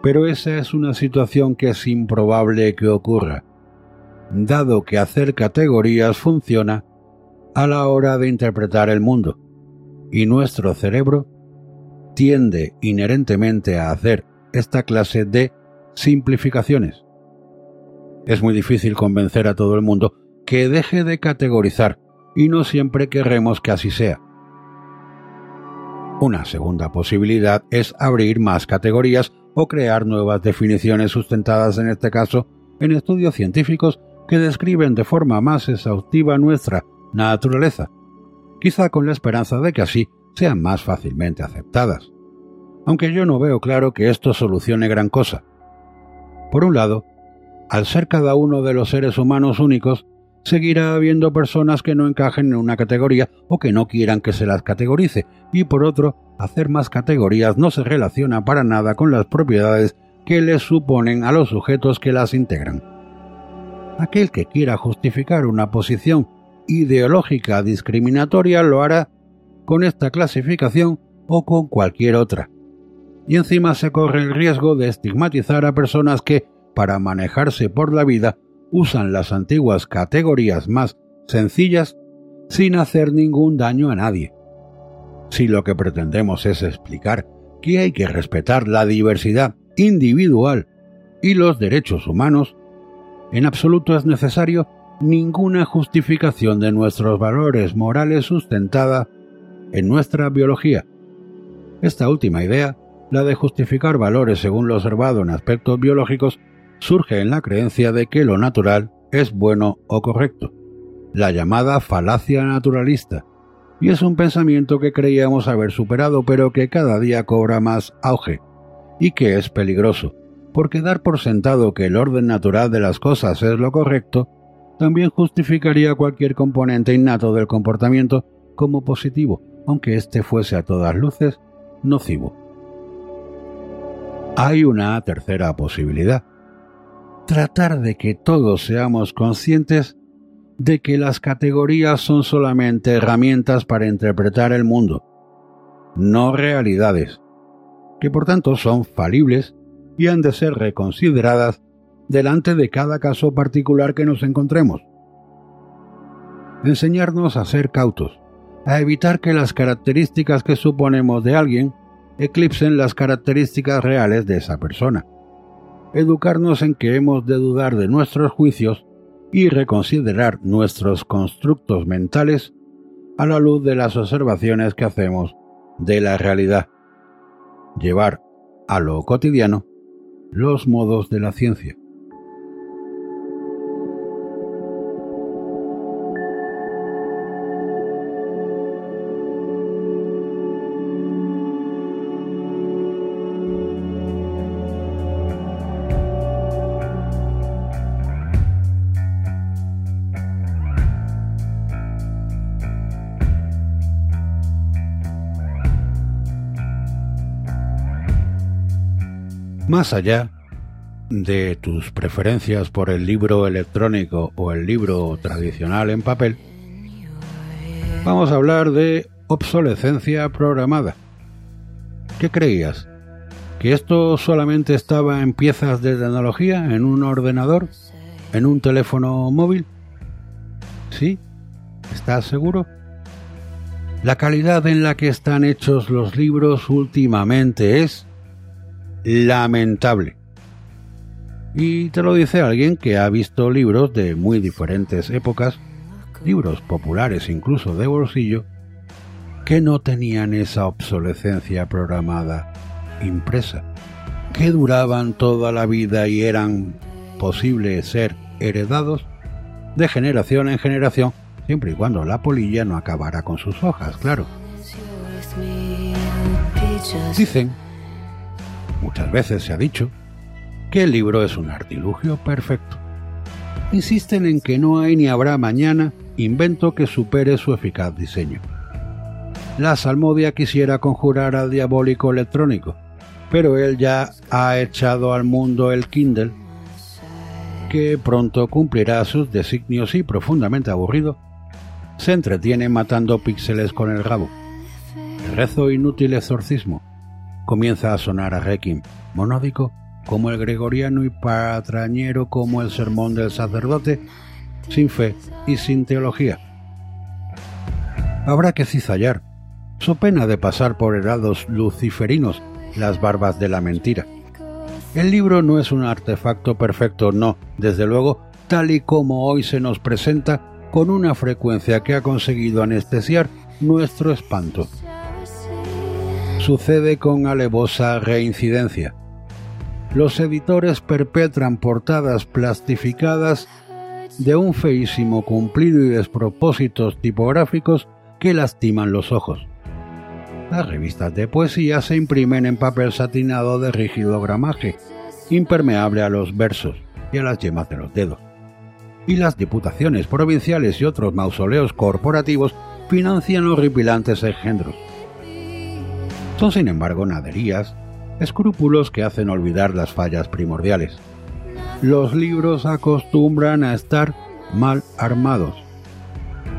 pero esa es una situación que es improbable que ocurra, dado que hacer categorías funciona a la hora de interpretar el mundo, y nuestro cerebro tiende inherentemente a hacer esta clase de simplificaciones. Es muy difícil convencer a todo el mundo que deje de categorizar y no siempre querremos que así sea. Una segunda posibilidad es abrir más categorías o crear nuevas definiciones sustentadas en este caso en estudios científicos que describen de forma más exhaustiva nuestra naturaleza, quizá con la esperanza de que así sean más fácilmente aceptadas. Aunque yo no veo claro que esto solucione gran cosa. Por un lado, al ser cada uno de los seres humanos únicos, seguirá habiendo personas que no encajen en una categoría o que no quieran que se las categorice, y por otro, hacer más categorías no se relaciona para nada con las propiedades que les suponen a los sujetos que las integran. Aquel que quiera justificar una posición ideológica discriminatoria lo hará con esta clasificación o con cualquier otra. Y encima se corre el riesgo de estigmatizar a personas que, para manejarse por la vida, usan las antiguas categorías más sencillas sin hacer ningún daño a nadie. Si lo que pretendemos es explicar que hay que respetar la diversidad individual y los derechos humanos, en absoluto es necesario ninguna justificación de nuestros valores morales sustentada en nuestra biología. Esta última idea, la de justificar valores según lo observado en aspectos biológicos, surge en la creencia de que lo natural es bueno o correcto, la llamada falacia naturalista, y es un pensamiento que creíamos haber superado pero que cada día cobra más auge, y que es peligroso, porque dar por sentado que el orden natural de las cosas es lo correcto, también justificaría cualquier componente innato del comportamiento como positivo, aunque éste fuese a todas luces nocivo. Hay una tercera posibilidad, tratar de que todos seamos conscientes de que las categorías son solamente herramientas para interpretar el mundo, no realidades, que por tanto son falibles y han de ser reconsideradas delante de cada caso particular que nos encontremos. Enseñarnos a ser cautos, a evitar que las características que suponemos de alguien eclipsen las características reales de esa persona educarnos en que hemos de dudar de nuestros juicios y reconsiderar nuestros constructos mentales a la luz de las observaciones que hacemos de la realidad. Llevar a lo cotidiano los modos de la ciencia. Más allá de tus preferencias por el libro electrónico o el libro tradicional en papel, vamos a hablar de obsolescencia programada. ¿Qué creías? ¿Que esto solamente estaba en piezas de tecnología, en un ordenador, en un teléfono móvil? ¿Sí? ¿Estás seguro? La calidad en la que están hechos los libros últimamente es lamentable. Y te lo dice alguien que ha visto libros de muy diferentes épocas, libros populares incluso de bolsillo, que no tenían esa obsolescencia programada impresa, que duraban toda la vida y eran posibles ser heredados de generación en generación, siempre y cuando la polilla no acabara con sus hojas, claro. Dicen muchas veces se ha dicho, que el libro es un artilugio perfecto. Insisten en que no hay ni habrá mañana invento que supere su eficaz diseño. La salmodia quisiera conjurar al diabólico electrónico, pero él ya ha echado al mundo el Kindle, que pronto cumplirá sus designios y profundamente aburrido, se entretiene matando píxeles con el rabo. rezo inútil exorcismo, comienza a sonar a Requiem, monódico como el gregoriano y patrañero como el sermón del sacerdote, sin fe y sin teología. Habrá que cizallar, so pena de pasar por herados luciferinos las barbas de la mentira. El libro no es un artefacto perfecto, no, desde luego, tal y como hoy se nos presenta con una frecuencia que ha conseguido anestesiar nuestro espanto. Sucede con alevosa reincidencia. Los editores perpetran portadas plastificadas de un feísimo cumplido y despropósitos tipográficos que lastiman los ojos. Las revistas de poesía se imprimen en papel satinado de rígido gramaje, impermeable a los versos y a las yemas de los dedos. Y las diputaciones provinciales y otros mausoleos corporativos financian horripilantes engendros. Son sin embargo naderías, escrúpulos que hacen olvidar las fallas primordiales. Los libros acostumbran a estar mal armados,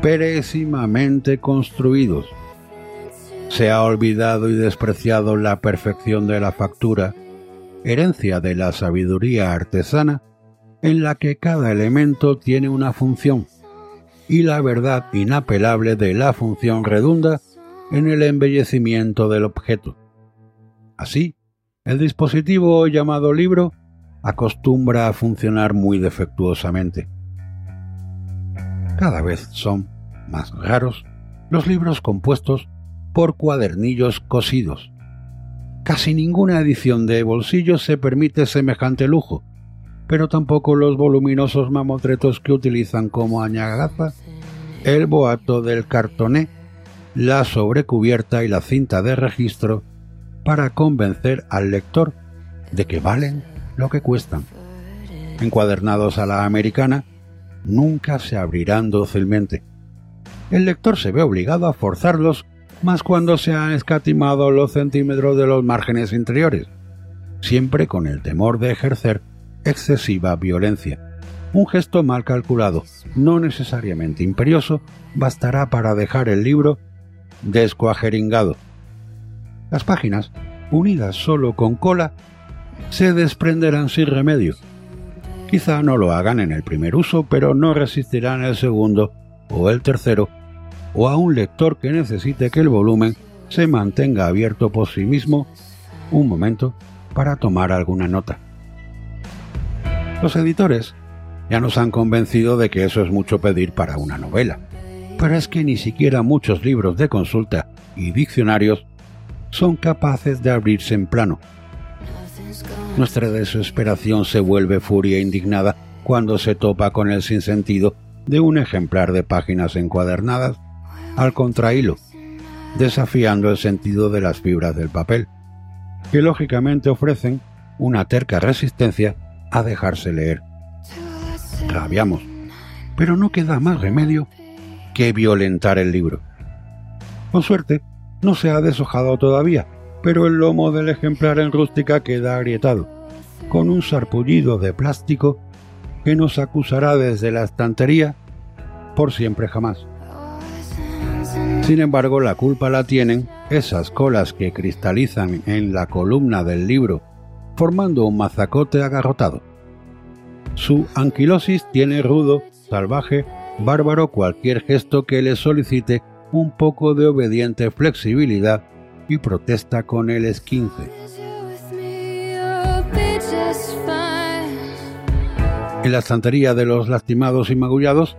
pésimamente construidos, se ha olvidado y despreciado la perfección de la factura, herencia de la sabiduría artesana, en la que cada elemento tiene una función, y la verdad inapelable de la función redunda en el embellecimiento del objeto. Así, el dispositivo llamado libro acostumbra a funcionar muy defectuosamente. Cada vez son más raros los libros compuestos por cuadernillos cosidos. Casi ninguna edición de bolsillo se permite semejante lujo, pero tampoco los voluminosos mamotretos que utilizan como añagaza el boato del cartoné, la sobrecubierta y la cinta de registro para convencer al lector de que valen lo que cuestan. Encuadernados a la americana, nunca se abrirán dócilmente. El lector se ve obligado a forzarlos más cuando se han escatimado los centímetros de los márgenes interiores, siempre con el temor de ejercer excesiva violencia. Un gesto mal calculado, no necesariamente imperioso, bastará para dejar el libro descuajeringado. Las páginas, unidas solo con cola, se desprenderán sin remedio. Quizá no lo hagan en el primer uso, pero no resistirán el segundo o el tercero o a un lector que necesite que el volumen se mantenga abierto por sí mismo un momento para tomar alguna nota. Los editores ya nos han convencido de que eso es mucho pedir para una novela, pero es que ni siquiera muchos libros de consulta y diccionarios son capaces de abrirse en plano. Nuestra desesperación se vuelve furia indignada cuando se topa con el sinsentido de un ejemplar de páginas encuadernadas al contrahilo, desafiando el sentido de las fibras del papel, que lógicamente ofrecen una terca resistencia a dejarse leer. Rabiamos, pero no queda más remedio que violentar el libro. Con suerte, no se ha deshojado todavía, pero el lomo del ejemplar en rústica queda agrietado, con un sarpullido de plástico que nos acusará desde la estantería por siempre jamás. Sin embargo, la culpa la tienen esas colas que cristalizan en la columna del libro, formando un mazacote agarrotado. Su anquilosis tiene rudo, salvaje, bárbaro cualquier gesto que le solicite un poco de obediente flexibilidad y protesta con el esquince. En la estantería de los lastimados y magullados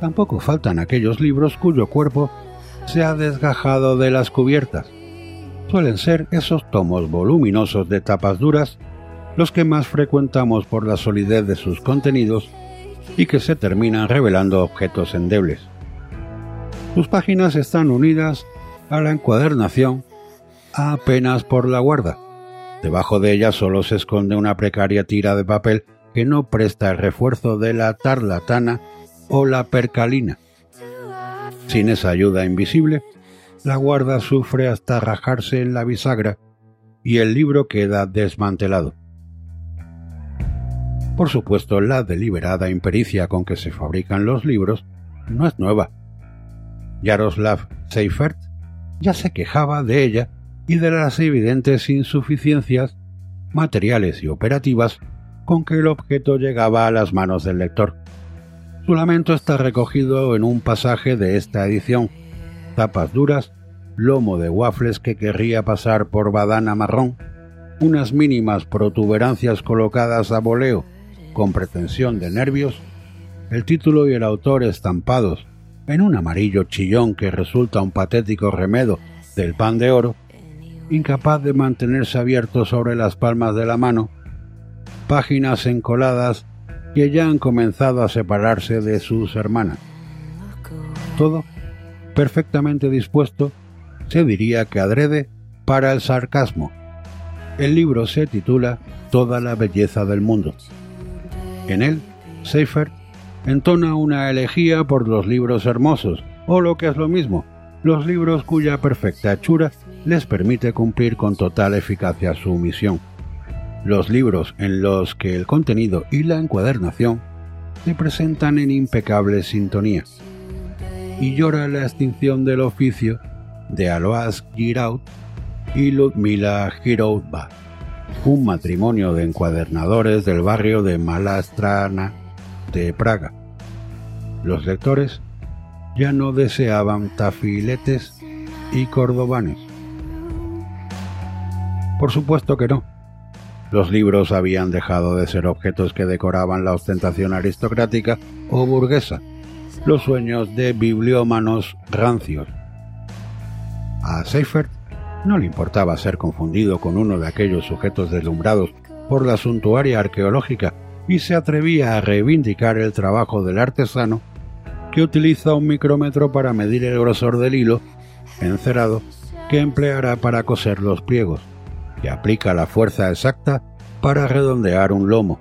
tampoco faltan aquellos libros cuyo cuerpo se ha desgajado de las cubiertas. Suelen ser esos tomos voluminosos de tapas duras los que más frecuentamos por la solidez de sus contenidos y que se terminan revelando objetos endebles. Sus páginas están unidas a la encuadernación apenas por la guarda. Debajo de ella solo se esconde una precaria tira de papel que no presta el refuerzo de la tarlatana o la percalina. Sin esa ayuda invisible, la guarda sufre hasta rajarse en la bisagra y el libro queda desmantelado. Por supuesto, la deliberada impericia con que se fabrican los libros no es nueva. Jaroslav Seifert ya se quejaba de ella y de las evidentes insuficiencias materiales y operativas con que el objeto llegaba a las manos del lector. Su lamento está recogido en un pasaje de esta edición. Tapas duras, lomo de waffles que querría pasar por badana marrón, unas mínimas protuberancias colocadas a voleo con pretensión de nervios, el título y el autor estampados en un amarillo chillón que resulta un patético remedo del pan de oro, incapaz de mantenerse abierto sobre las palmas de la mano, páginas encoladas que ya han comenzado a separarse de sus hermanas. Todo perfectamente dispuesto, se diría que adrede para el sarcasmo. El libro se titula Toda la belleza del mundo. En él, Seifert entona una elegía por los libros hermosos, o lo que es lo mismo, los libros cuya perfecta hechura les permite cumplir con total eficacia su misión. Los libros en los que el contenido y la encuadernación se presentan en impecable sintonía. Y llora la extinción del oficio de Alois Giraud y Ludmila Giroudba, un matrimonio de encuadernadores del barrio de Malastrana de Praga. Los lectores ya no deseaban tafiletes y cordobanes. Por supuesto que no. Los libros habían dejado de ser objetos que decoraban la ostentación aristocrática o burguesa, los sueños de bibliómanos rancios. A Seifert no le importaba ser confundido con uno de aquellos sujetos deslumbrados por la suntuaria arqueológica y se atrevía a reivindicar el trabajo del artesano que utiliza un micrómetro para medir el grosor del hilo encerado que empleará para coser los pliegos, que aplica la fuerza exacta para redondear un lomo,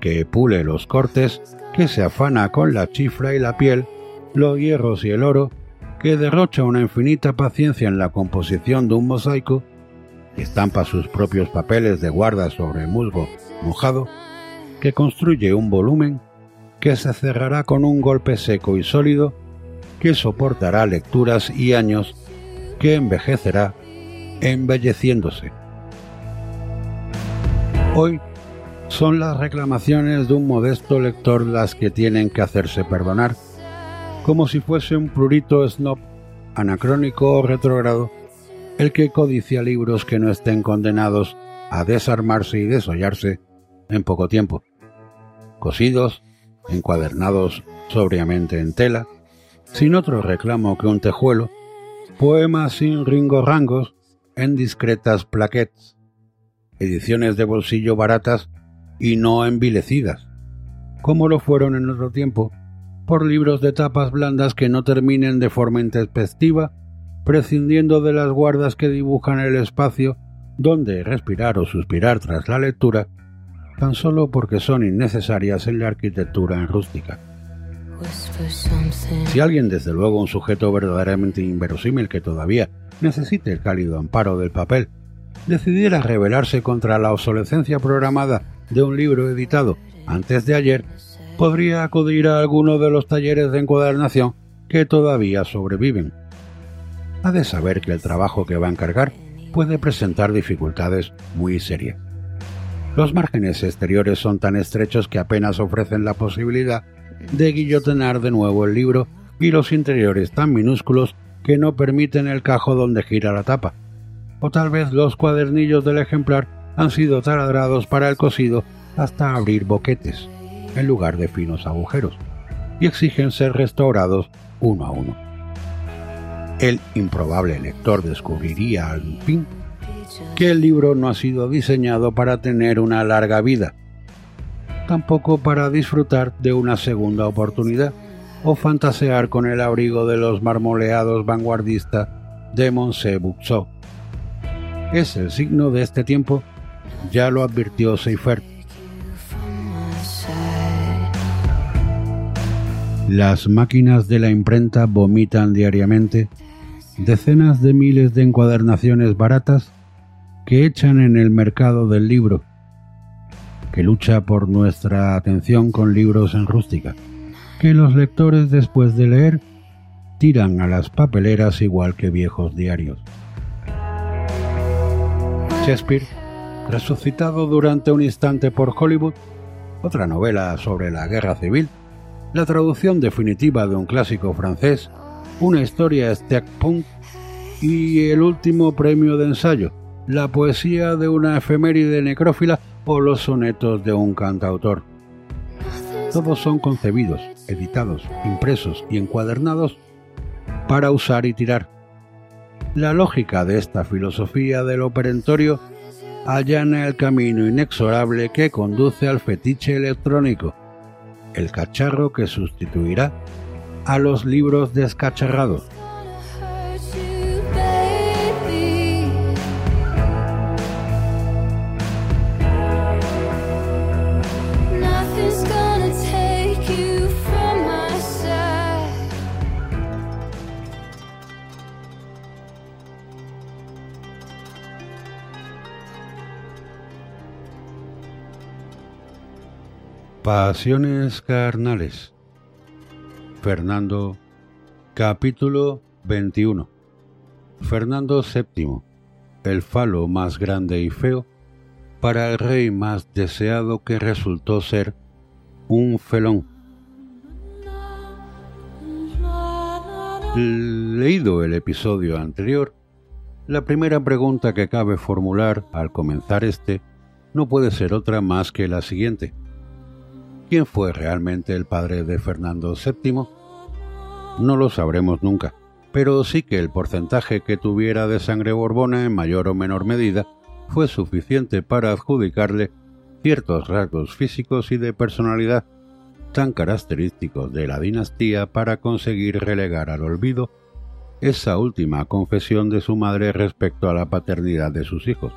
que pule los cortes, que se afana con la chifra y la piel, los hierros y el oro, que derrocha una infinita paciencia en la composición de un mosaico, que estampa sus propios papeles de guarda sobre musgo mojado, que construye un volumen que se cerrará con un golpe seco y sólido que soportará lecturas y años que envejecerá embelleciéndose. Hoy son las reclamaciones de un modesto lector las que tienen que hacerse perdonar, como si fuese un prurito snob, anacrónico o retrógrado, el que codicia libros que no estén condenados a desarmarse y desollarse en poco tiempo cosidos, encuadernados sobriamente en tela, sin otro reclamo que un tejuelo, poemas sin ringorrangos en discretas plaquettes, ediciones de bolsillo baratas y no envilecidas, como lo fueron en otro tiempo, por libros de tapas blandas que no terminen de forma intempestiva, prescindiendo de las guardas que dibujan el espacio donde respirar o suspirar tras la lectura tan solo porque son innecesarias en la arquitectura en rústica. Si alguien, desde luego un sujeto verdaderamente inverosímil que todavía necesite el cálido amparo del papel, decidiera rebelarse contra la obsolescencia programada de un libro editado antes de ayer, podría acudir a alguno de los talleres de encuadernación que todavía sobreviven. Ha de saber que el trabajo que va a encargar puede presentar dificultades muy serias. Los márgenes exteriores son tan estrechos que apenas ofrecen la posibilidad de guillotenar de nuevo el libro y los interiores tan minúsculos que no permiten el cajo donde gira la tapa. O tal vez los cuadernillos del ejemplar han sido taladrados para el cosido hasta abrir boquetes, en lugar de finos agujeros, y exigen ser restaurados uno a uno. El improbable lector descubriría al fin que el libro no ha sido diseñado para tener una larga vida, tampoco para disfrutar de una segunda oportunidad o fantasear con el abrigo de los marmoleados vanguardistas de Monse Buxo. Es el signo de este tiempo, ya lo advirtió Seifert. Las máquinas de la imprenta vomitan diariamente decenas de miles de encuadernaciones baratas que echan en el mercado del libro, que lucha por nuestra atención con libros en rústica, que los lectores después de leer tiran a las papeleras igual que viejos diarios. Shakespeare resucitado durante un instante por Hollywood, otra novela sobre la guerra civil, la traducción definitiva de un clásico francés, una historia steampunk y el último premio de ensayo, la poesía de una efeméride necrófila o los sonetos de un cantautor. Todos son concebidos, editados, impresos y encuadernados para usar y tirar. La lógica de esta filosofía del operentorio allana el camino inexorable que conduce al fetiche electrónico, el cacharro que sustituirá a los libros descacharrados. Pasiones carnales. Fernando, capítulo 21. Fernando VII, el falo más grande y feo, para el rey más deseado que resultó ser un felón. Leído el episodio anterior, la primera pregunta que cabe formular al comenzar este no puede ser otra más que la siguiente ¿Quién fue realmente el padre de Fernando VII? No lo sabremos nunca, pero sí que el porcentaje que tuviera de sangre borbona en mayor o menor medida fue suficiente para adjudicarle ciertos rasgos físicos y de personalidad tan característicos de la dinastía para conseguir relegar al olvido esa última confesión de su madre respecto a la paternidad de sus hijos.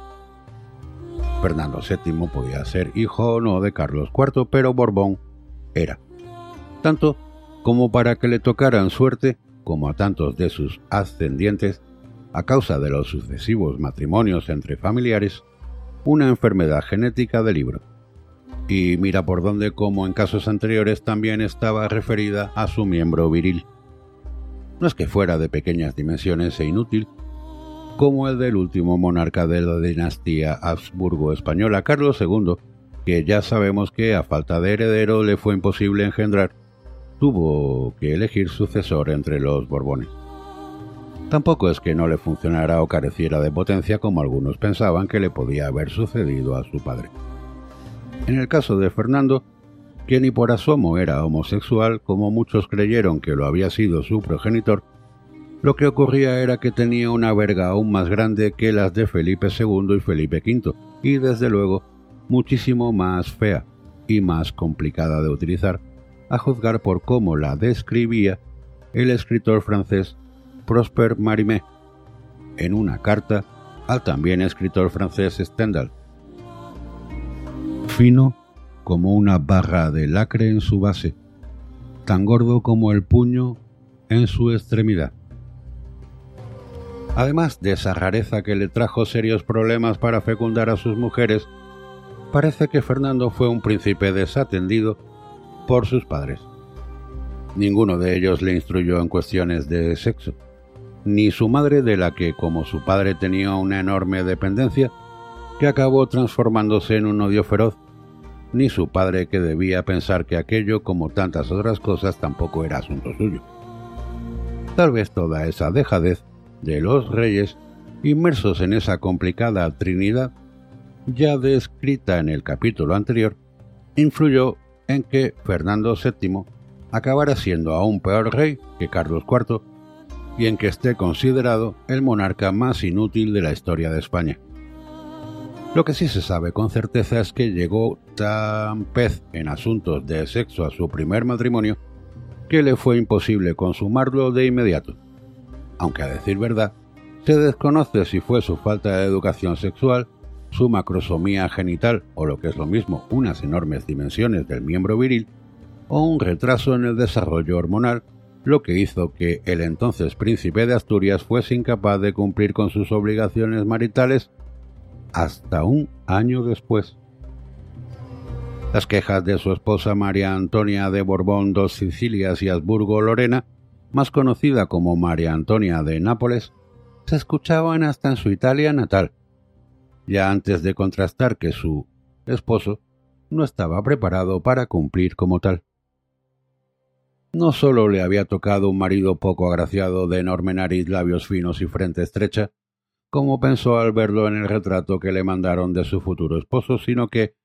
Fernando VII podía ser hijo o no de Carlos IV, pero Borbón era. Tanto como para que le tocaran suerte, como a tantos de sus ascendientes, a causa de los sucesivos matrimonios entre familiares, una enfermedad genética del libro. Y mira por dónde, como en casos anteriores, también estaba referida a su miembro viril. No es que fuera de pequeñas dimensiones e inútil, como el del último monarca de la dinastía Habsburgo española, Carlos II, que ya sabemos que a falta de heredero le fue imposible engendrar, tuvo que elegir sucesor entre los Borbones. Tampoco es que no le funcionara o careciera de potencia como algunos pensaban que le podía haber sucedido a su padre. En el caso de Fernando, que ni por asomo era homosexual, como muchos creyeron que lo había sido su progenitor, lo que ocurría era que tenía una verga aún más grande que las de Felipe II y Felipe V, y desde luego muchísimo más fea y más complicada de utilizar, a juzgar por cómo la describía el escritor francés Prosper Marimé en una carta al también escritor francés Stendhal. Fino como una barra de lacre en su base, tan gordo como el puño en su extremidad. Además de esa rareza que le trajo serios problemas para fecundar a sus mujeres, parece que Fernando fue un príncipe desatendido por sus padres. Ninguno de ellos le instruyó en cuestiones de sexo, ni su madre de la que, como su padre tenía una enorme dependencia, que acabó transformándose en un odio feroz, ni su padre que debía pensar que aquello, como tantas otras cosas, tampoco era asunto suyo. Tal vez toda esa dejadez de los reyes inmersos en esa complicada Trinidad, ya descrita en el capítulo anterior, influyó en que Fernando VII acabara siendo aún peor rey que Carlos IV y en que esté considerado el monarca más inútil de la historia de España. Lo que sí se sabe con certeza es que llegó tan pez en asuntos de sexo a su primer matrimonio que le fue imposible consumarlo de inmediato aunque a decir verdad, se desconoce si fue su falta de educación sexual, su macrosomía genital o lo que es lo mismo, unas enormes dimensiones del miembro viril, o un retraso en el desarrollo hormonal, lo que hizo que el entonces príncipe de Asturias fuese incapaz de cumplir con sus obligaciones maritales hasta un año después. Las quejas de su esposa María Antonia de Borbón dos Sicilias y Habsburgo-Lorena más conocida como María Antonia de Nápoles, se escuchaban hasta en su Italia natal. ya antes de contrastar que su esposo no estaba preparado para cumplir como tal. No sólo le había tocado un marido poco agraciado de enorme nariz, labios finos y frente estrecha, como pensó al verlo en el retrato que le mandaron de su futuro esposo, sino que,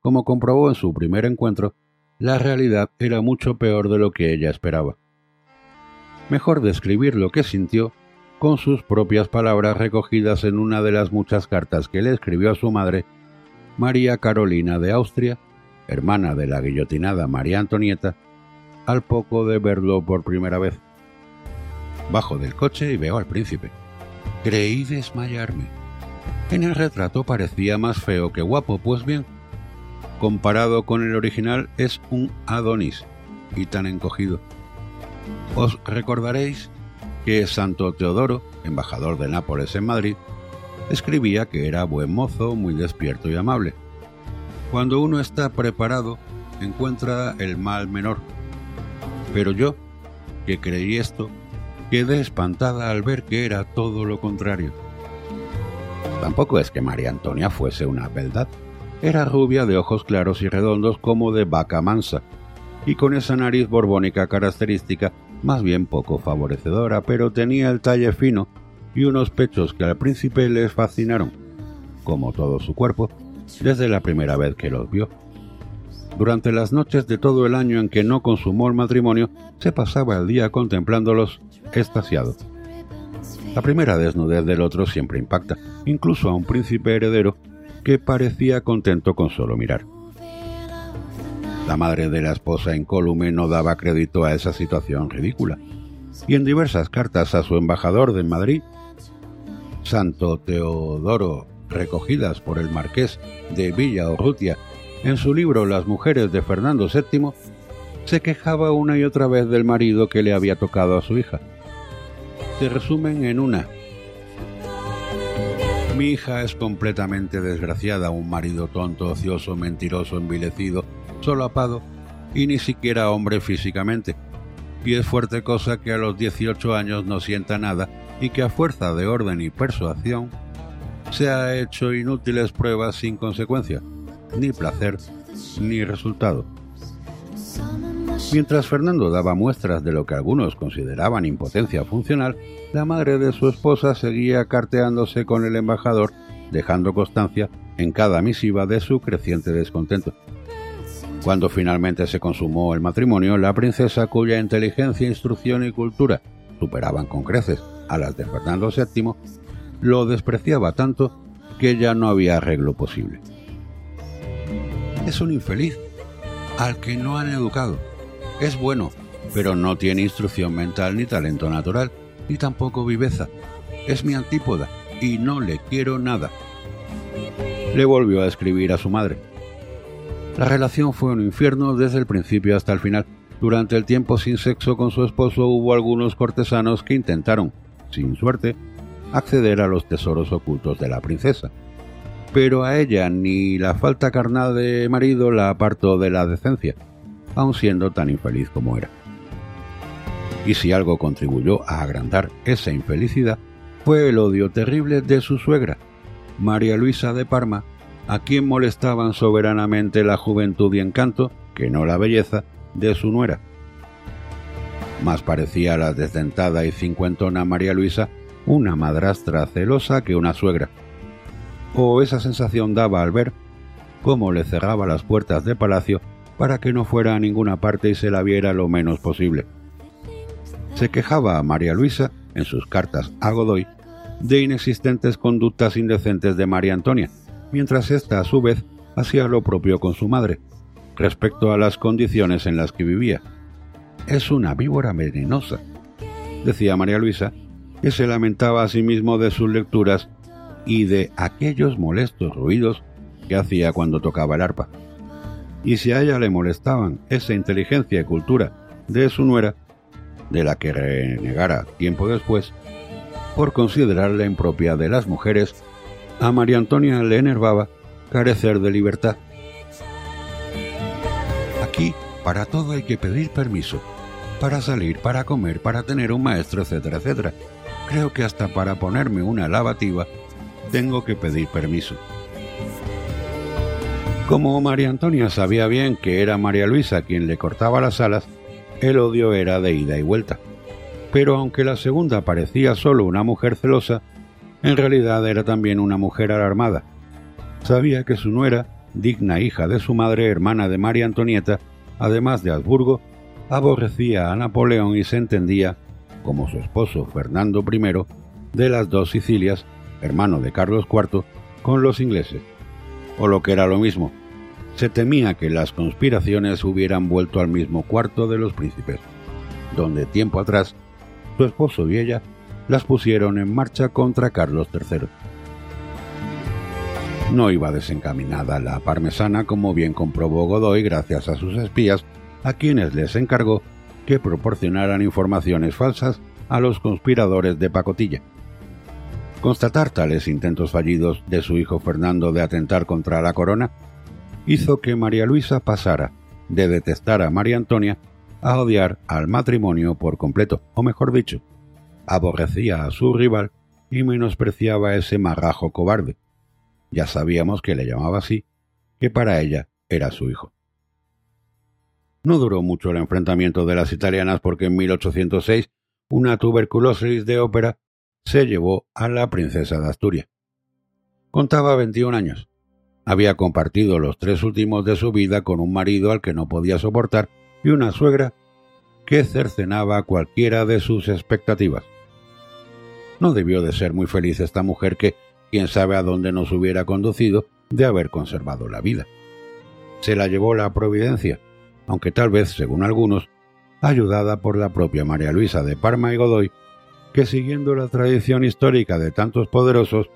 como comprobó en su primer encuentro, la realidad era mucho peor de lo que ella esperaba. Mejor describir lo que sintió con sus propias palabras recogidas en una de las muchas cartas que le escribió a su madre, María Carolina de Austria, hermana de la guillotinada María Antonieta, al poco de verlo por primera vez. Bajo del coche y veo al príncipe. Creí desmayarme. En el retrato parecía más feo que guapo, pues bien, comparado con el original es un Adonis y tan encogido. Os recordaréis que Santo Teodoro, embajador de Nápoles en Madrid, escribía que era buen mozo, muy despierto y amable. Cuando uno está preparado, encuentra el mal menor. Pero yo, que creí esto, quedé espantada al ver que era todo lo contrario. Tampoco es que María Antonia fuese una beldad. Era rubia de ojos claros y redondos como de vaca mansa, y con esa nariz borbónica característica más bien poco favorecedora, pero tenía el talle fino y unos pechos que al príncipe les fascinaron, como todo su cuerpo, desde la primera vez que los vio. Durante las noches de todo el año en que no consumó el matrimonio, se pasaba el día contemplándolos extasiado. La primera desnudez del otro siempre impacta, incluso a un príncipe heredero que parecía contento con solo mirar. La madre de la esposa incólume no daba crédito a esa situación ridícula, y en diversas cartas a su embajador de Madrid, Santo Teodoro, recogidas por el marqués de Villa Urrutia en su libro Las mujeres de Fernando VII, se quejaba una y otra vez del marido que le había tocado a su hija. Se resumen en una. Mi hija es completamente desgraciada, un marido tonto, ocioso, mentiroso, envilecido, solapado y ni siquiera hombre físicamente. Y es fuerte cosa que a los 18 años no sienta nada y que a fuerza de orden y persuasión se ha hecho inútiles pruebas sin consecuencia, ni placer, ni resultado. Mientras Fernando daba muestras de lo que algunos consideraban impotencia funcional, la madre de su esposa seguía carteándose con el embajador, dejando constancia en cada misiva de su creciente descontento. Cuando finalmente se consumó el matrimonio, la princesa cuya inteligencia, instrucción y cultura superaban con creces a las de Fernando VII, lo despreciaba tanto que ya no había arreglo posible. Es un infeliz al que no han educado. Es bueno, pero no tiene instrucción mental ni talento natural, ni tampoco viveza. Es mi antípoda y no le quiero nada. Le volvió a escribir a su madre. La relación fue un infierno desde el principio hasta el final. Durante el tiempo sin sexo con su esposo hubo algunos cortesanos que intentaron, sin suerte, acceder a los tesoros ocultos de la princesa. Pero a ella ni la falta carnal de marido la apartó de la decencia, aun siendo tan infeliz como era. Y si algo contribuyó a agrandar esa infelicidad, fue el odio terrible de su suegra, María Luisa de Parma, a quien molestaban soberanamente la juventud y encanto, que no la belleza, de su nuera. Más parecía la desdentada y cincuentona María Luisa una madrastra celosa que una suegra. O esa sensación daba al ver cómo le cerraba las puertas de palacio para que no fuera a ninguna parte y se la viera lo menos posible. Se quejaba a María Luisa, en sus cartas a Godoy, de inexistentes conductas indecentes de María Antonia, mientras ésta a su vez hacía lo propio con su madre, respecto a las condiciones en las que vivía. Es una víbora venenosa, decía María Luisa, que se lamentaba a sí mismo de sus lecturas y de aquellos molestos ruidos que hacía cuando tocaba el arpa. Y si a ella le molestaban esa inteligencia y cultura de su nuera, de la que renegara tiempo después, por considerarla impropia de las mujeres a María Antonia le enervaba carecer de libertad. Aquí, para todo hay que pedir permiso. Para salir, para comer, para tener un maestro, etcétera, etcétera. Creo que hasta para ponerme una lavativa tengo que pedir permiso. Como María Antonia sabía bien que era María Luisa quien le cortaba las alas, el odio era de ida y vuelta. Pero aunque la segunda parecía solo una mujer celosa, en realidad era también una mujer alarmada. Sabía que su nuera, digna hija de su madre hermana de María Antonieta, además de Habsburgo, aborrecía a Napoleón y se entendía, como su esposo Fernando I, de las dos Sicilias, hermano de Carlos IV, con los ingleses o lo que era lo mismo, se temía que las conspiraciones hubieran vuelto al mismo cuarto de los príncipes, donde tiempo atrás su esposo y ella las pusieron en marcha contra Carlos III. No iba desencaminada la parmesana, como bien comprobó Godoy gracias a sus espías, a quienes les encargó que proporcionaran informaciones falsas a los conspiradores de pacotilla. Constatar tales intentos fallidos de su hijo Fernando de atentar contra la corona hizo que María Luisa pasara de detestar a María Antonia a odiar al matrimonio por completo, o mejor dicho, aborrecía a su rival y menospreciaba a ese marrajo cobarde. Ya sabíamos que le llamaba así, que para ella era su hijo. No duró mucho el enfrentamiento de las italianas porque en 1806 una tuberculosis de ópera se llevó a la princesa de Asturias. Contaba 21 años. Había compartido los tres últimos de su vida con un marido al que no podía soportar y una suegra que cercenaba cualquiera de sus expectativas. No debió de ser muy feliz esta mujer que, quién sabe a dónde nos hubiera conducido de haber conservado la vida. Se la llevó la providencia, aunque tal vez, según algunos, ayudada por la propia María Luisa de Parma y Godoy, que siguiendo la tradición histórica de tantos poderosos,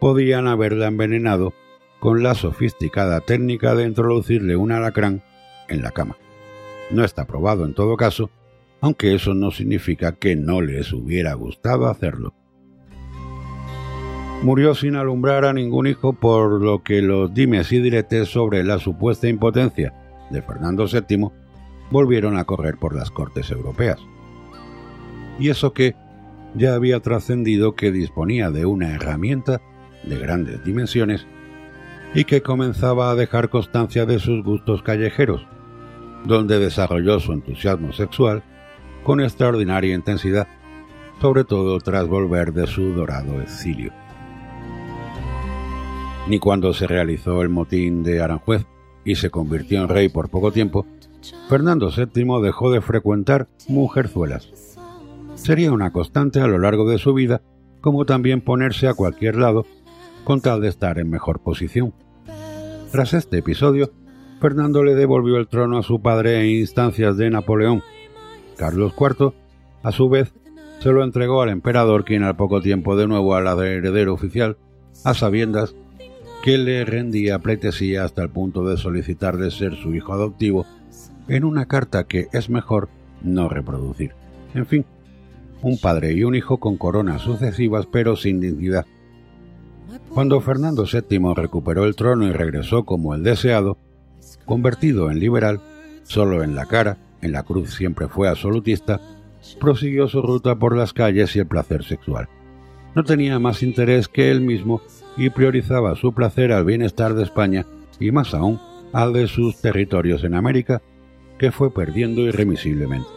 podían haberla envenenado con la sofisticada técnica de introducirle un alacrán en la cama. No está probado en todo caso, aunque eso no significa que no les hubiera gustado hacerlo. Murió sin alumbrar a ningún hijo por lo que los dimes y diretes sobre la supuesta impotencia de Fernando VII volvieron a correr por las cortes europeas. Y eso que, ya había trascendido que disponía de una herramienta de grandes dimensiones y que comenzaba a dejar constancia de sus gustos callejeros, donde desarrolló su entusiasmo sexual con extraordinaria intensidad, sobre todo tras volver de su dorado exilio. Ni cuando se realizó el motín de Aranjuez y se convirtió en rey por poco tiempo, Fernando VII dejó de frecuentar mujerzuelas sería una constante a lo largo de su vida, como también ponerse a cualquier lado con tal de estar en mejor posición. Tras este episodio, Fernando le devolvió el trono a su padre en instancias de Napoleón. Carlos IV, a su vez, se lo entregó al emperador, quien al poco tiempo de nuevo al heredero oficial, a sabiendas que le rendía pleitesía hasta el punto de solicitar de ser su hijo adoptivo en una carta que es mejor no reproducir. En fin, un padre y un hijo con coronas sucesivas pero sin dignidad. Cuando Fernando VII recuperó el trono y regresó como el deseado, convertido en liberal, solo en la cara, en la cruz siempre fue absolutista, prosiguió su ruta por las calles y el placer sexual. No tenía más interés que él mismo y priorizaba su placer al bienestar de España y más aún al de sus territorios en América, que fue perdiendo irremisiblemente.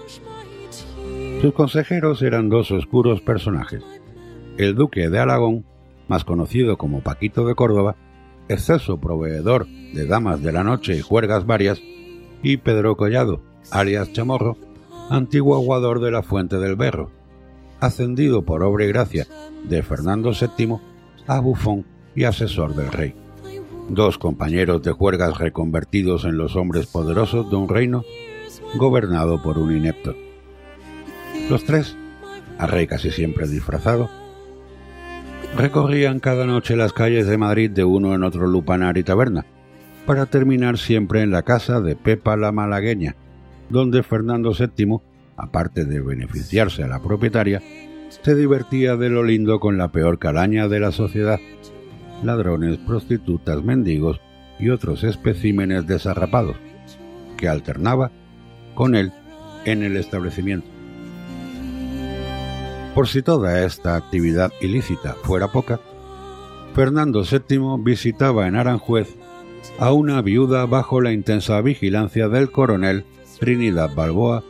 Sus consejeros eran dos oscuros personajes. El duque de Alagón, más conocido como Paquito de Córdoba, exceso proveedor de damas de la noche y juergas varias, y Pedro Collado, alias Chamorro, antiguo aguador de la Fuente del Berro, ascendido por obra y gracia de Fernando VII a bufón y asesor del rey. Dos compañeros de juergas reconvertidos en los hombres poderosos de un reino gobernado por un inepto. Los tres, a rey casi siempre disfrazado, recorrían cada noche las calles de Madrid de uno en otro lupanar y taberna, para terminar siempre en la casa de Pepa la Malagueña, donde Fernando VII, aparte de beneficiarse a la propietaria, se divertía de lo lindo con la peor calaña de la sociedad, ladrones, prostitutas, mendigos y otros especímenes desarrapados, que alternaba con él en el establecimiento. Por si toda esta actividad ilícita fuera poca, Fernando VII visitaba en Aranjuez a una viuda bajo la intensa vigilancia del coronel Trinidad Balboa,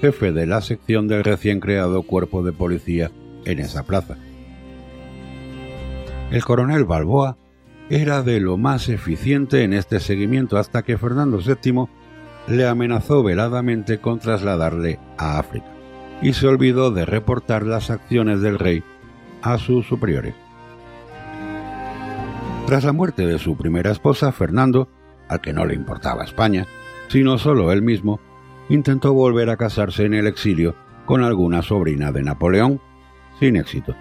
jefe de la sección del recién creado cuerpo de policía en esa plaza. El coronel Balboa era de lo más eficiente en este seguimiento hasta que Fernando VII le amenazó veladamente con trasladarle a África y se olvidó de reportar las acciones del rey a sus superiores. Tras la muerte de su primera esposa, Fernando, al que no le importaba España, sino solo él mismo, intentó volver a casarse en el exilio con alguna sobrina de Napoleón, sin éxito.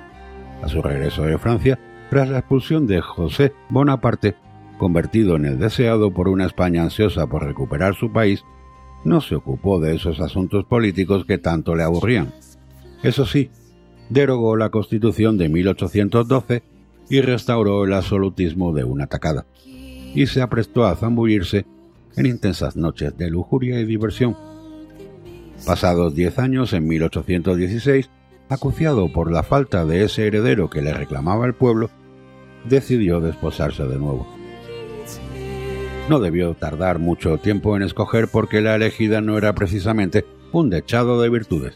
A su regreso de Francia, tras la expulsión de José Bonaparte, convertido en el deseado por una España ansiosa por recuperar su país, no se ocupó de esos asuntos políticos que tanto le aburrían. Eso sí, derogó la Constitución de 1812 y restauró el absolutismo de una tacada, y se aprestó a zambullirse en intensas noches de lujuria y diversión. Pasados diez años, en 1816, acuciado por la falta de ese heredero que le reclamaba el pueblo, decidió desposarse de nuevo. No debió tardar mucho tiempo en escoger porque la elegida no era precisamente un dechado de virtudes.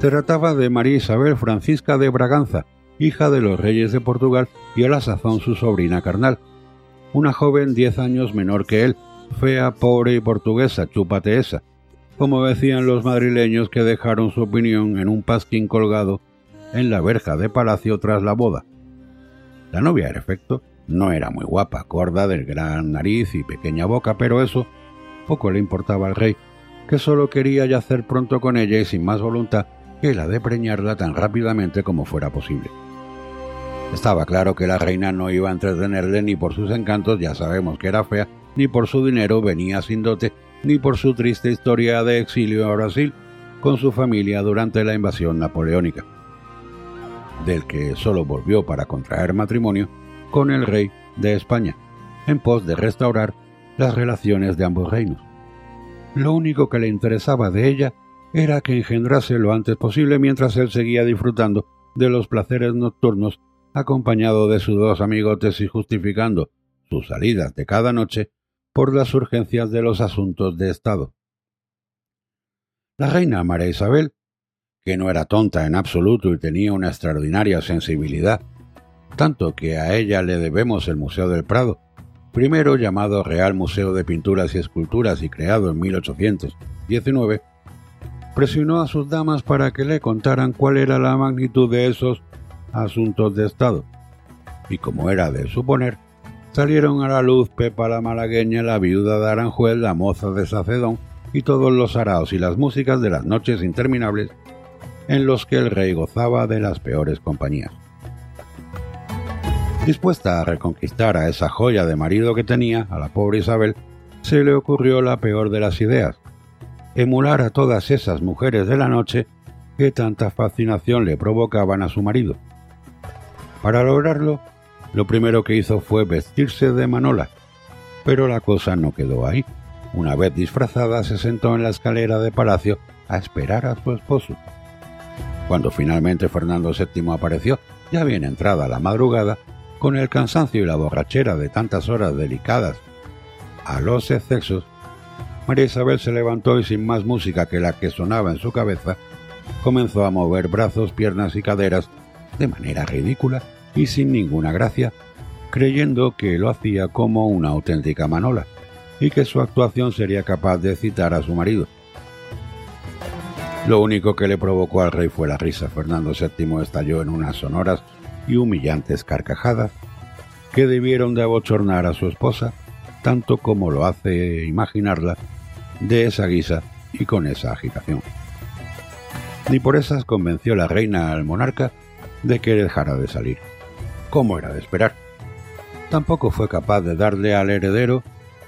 Se trataba de María Isabel Francisca de Braganza, hija de los reyes de Portugal y a la sazón su sobrina carnal, una joven diez años menor que él, fea, pobre y portuguesa, chúpate esa, como decían los madrileños que dejaron su opinión en un pasquín colgado en la verja de palacio tras la boda. La novia, en efecto, no era muy guapa, corda del gran nariz y pequeña boca, pero eso poco le importaba al rey, que solo quería yacer pronto con ella y sin más voluntad que la de preñarla tan rápidamente como fuera posible. Estaba claro que la reina no iba a entretenerle ni por sus encantos, ya sabemos que era fea, ni por su dinero venía sin dote, ni por su triste historia de exilio a Brasil con su familia durante la invasión napoleónica, del que solo volvió para contraer matrimonio con el rey de España, en pos de restaurar las relaciones de ambos reinos. Lo único que le interesaba de ella era que engendrase lo antes posible mientras él seguía disfrutando de los placeres nocturnos acompañado de sus dos amigotes y justificando sus salidas de cada noche por las urgencias de los asuntos de Estado. La reina María Isabel, que no era tonta en absoluto y tenía una extraordinaria sensibilidad tanto que a ella le debemos el Museo del Prado, primero llamado Real Museo de Pinturas y Esculturas y creado en 1819, presionó a sus damas para que le contaran cuál era la magnitud de esos asuntos de Estado. Y como era de suponer, salieron a la luz Pepa la malagueña, la viuda de Aranjuez, la moza de Sacedón y todos los araos y las músicas de las noches interminables en los que el rey gozaba de las peores compañías. Dispuesta a reconquistar a esa joya de marido que tenía, a la pobre Isabel, se le ocurrió la peor de las ideas, emular a todas esas mujeres de la noche que tanta fascinación le provocaban a su marido. Para lograrlo, lo primero que hizo fue vestirse de Manola, pero la cosa no quedó ahí. Una vez disfrazada, se sentó en la escalera de palacio a esperar a su esposo. Cuando finalmente Fernando VII apareció, ya bien entrada la madrugada, con el cansancio y la borrachera de tantas horas delicadas a los excesos, María Isabel se levantó y sin más música que la que sonaba en su cabeza, comenzó a mover brazos, piernas y caderas de manera ridícula y sin ninguna gracia, creyendo que lo hacía como una auténtica manola y que su actuación sería capaz de citar a su marido. Lo único que le provocó al rey fue la risa. Fernando VII estalló en unas sonoras y humillantes carcajadas que debieron de abochornar a su esposa, tanto como lo hace imaginarla de esa guisa y con esa agitación. Ni por esas convenció la reina al monarca de que dejara de salir, como era de esperar. Tampoco fue capaz de darle al heredero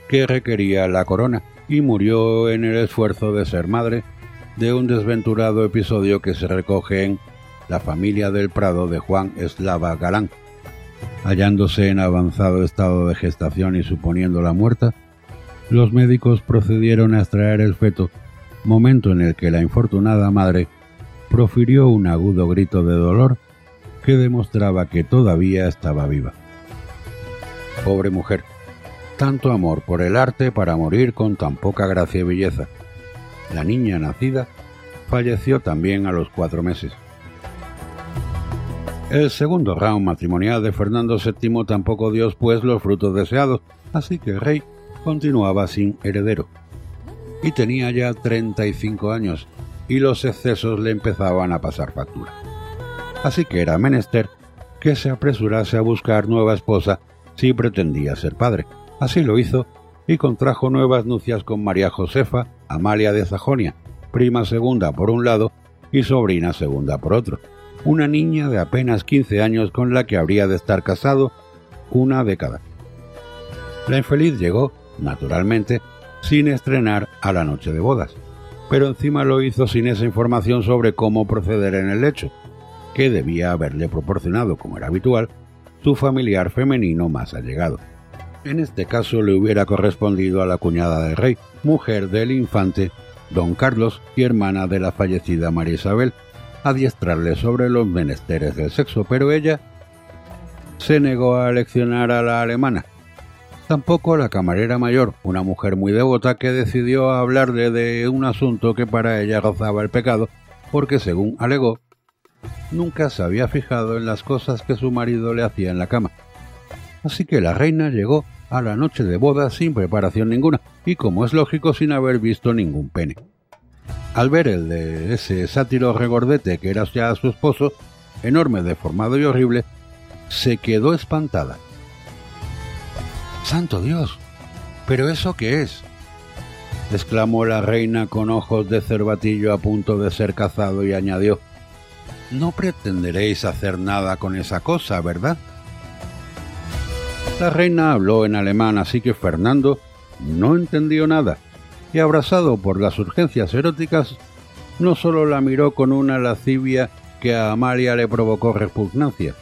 que requería la corona y murió en el esfuerzo de ser madre de un desventurado episodio que se recoge en la familia del Prado de Juan Eslava Galán. Hallándose en avanzado estado de gestación y suponiéndola muerta, los médicos procedieron a extraer el feto, momento en el que la infortunada madre profirió un agudo grito de dolor que demostraba que todavía estaba viva. Pobre mujer, tanto amor por el arte para morir con tan poca gracia y belleza. La niña nacida falleció también a los cuatro meses. El segundo round matrimonial de Fernando VII tampoco dio pues los frutos deseados, así que el rey continuaba sin heredero. Y tenía ya 35 años, y los excesos le empezaban a pasar factura. Así que era menester que se apresurase a buscar nueva esposa si pretendía ser padre. Así lo hizo y contrajo nuevas nupcias con María Josefa, Amalia de Sajonia, prima segunda por un lado y sobrina segunda por otro, una niña de apenas 15 años con la que habría de estar casado una década. La infeliz llegó, naturalmente, sin estrenar a la noche de bodas, pero encima lo hizo sin esa información sobre cómo proceder en el lecho, que debía haberle proporcionado, como era habitual, su familiar femenino más allegado. En este caso le hubiera correspondido a la cuñada del rey, mujer del infante don Carlos y hermana de la fallecida María Isabel, adiestrarle sobre los menesteres del sexo, pero ella se negó a leccionar a la alemana. Tampoco la camarera mayor, una mujer muy devota que decidió hablarle de un asunto que para ella rozaba el pecado, porque según alegó, nunca se había fijado en las cosas que su marido le hacía en la cama. Así que la reina llegó a la noche de boda sin preparación ninguna y, como es lógico, sin haber visto ningún pene. Al ver el de ese sátiro regordete que era ya su esposo, enorme, deformado y horrible, se quedó espantada. ¡Santo Dios! ¿Pero eso qué es? exclamó la reina con ojos de cervatillo a punto de ser cazado y añadió No pretenderéis hacer nada con esa cosa, ¿verdad? La reina habló en alemán, así que Fernando no entendió nada, y abrazado por las urgencias eróticas, no solo la miró con una lascivia que a Amalia le provocó repugnancia,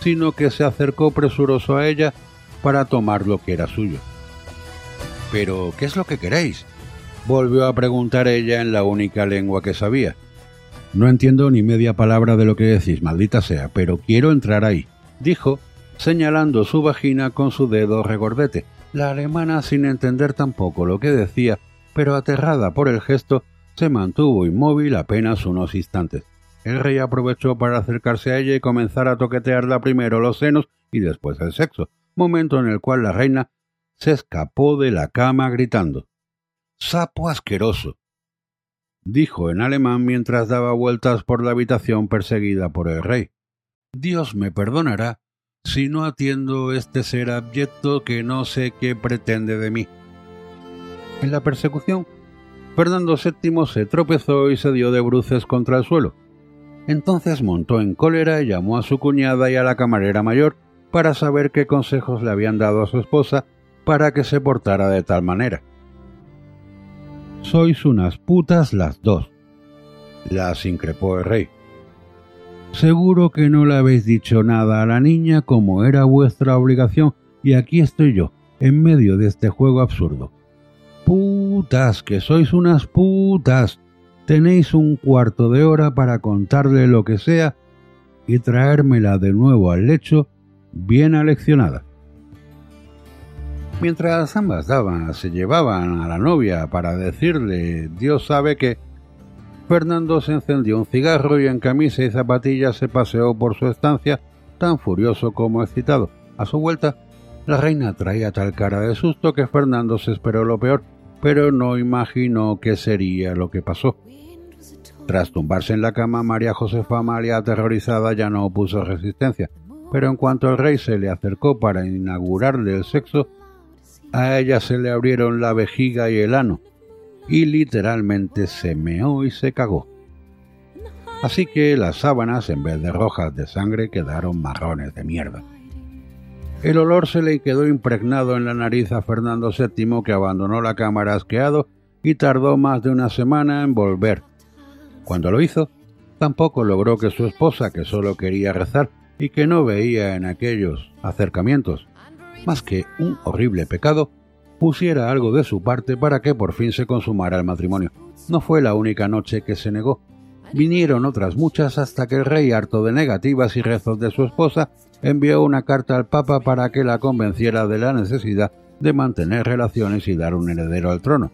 sino que se acercó presuroso a ella para tomar lo que era suyo. Pero, ¿qué es lo que queréis? volvió a preguntar ella en la única lengua que sabía. No entiendo ni media palabra de lo que decís, maldita sea, pero quiero entrar ahí, dijo, señalando su vagina con su dedo regordete. La alemana, sin entender tampoco lo que decía, pero aterrada por el gesto, se mantuvo inmóvil apenas unos instantes. El rey aprovechó para acercarse a ella y comenzar a toquetearla primero los senos y después el sexo, momento en el cual la reina se escapó de la cama gritando Sapo asqueroso. Dijo en alemán mientras daba vueltas por la habitación perseguida por el rey. Dios me perdonará si no atiendo este ser abyecto que no sé qué pretende de mí. En la persecución, Fernando VII se tropezó y se dio de bruces contra el suelo. Entonces montó en cólera y llamó a su cuñada y a la camarera mayor para saber qué consejos le habían dado a su esposa para que se portara de tal manera. Sois unas putas las dos, las increpó el rey. Seguro que no le habéis dicho nada a la niña como era vuestra obligación y aquí estoy yo, en medio de este juego absurdo. Putas, que sois unas putas. Tenéis un cuarto de hora para contarle lo que sea y traérmela de nuevo al lecho bien aleccionada. Mientras ambas damas se llevaban a la novia para decirle Dios sabe que, Fernando se encendió un cigarro y en camisa y zapatillas se paseó por su estancia, tan furioso como excitado. A su vuelta, la reina traía tal cara de susto que Fernando se esperó lo peor, pero no imaginó qué sería lo que pasó. Tras tumbarse en la cama, María Josefa Amalia, aterrorizada, ya no opuso resistencia, pero en cuanto el rey se le acercó para inaugurarle el sexo, a ella se le abrieron la vejiga y el ano, y literalmente se meó y se cagó. Así que las sábanas, en vez de rojas de sangre, quedaron marrones de mierda. El olor se le quedó impregnado en la nariz a Fernando VII, que abandonó la cámara asqueado y tardó más de una semana en volver. Cuando lo hizo, tampoco logró que su esposa, que solo quería rezar y que no veía en aquellos acercamientos más que un horrible pecado, pusiera algo de su parte para que por fin se consumara el matrimonio. No fue la única noche que se negó. Vinieron otras muchas hasta que el rey, harto de negativas y rezos de su esposa, envió una carta al Papa para que la convenciera de la necesidad de mantener relaciones y dar un heredero al trono.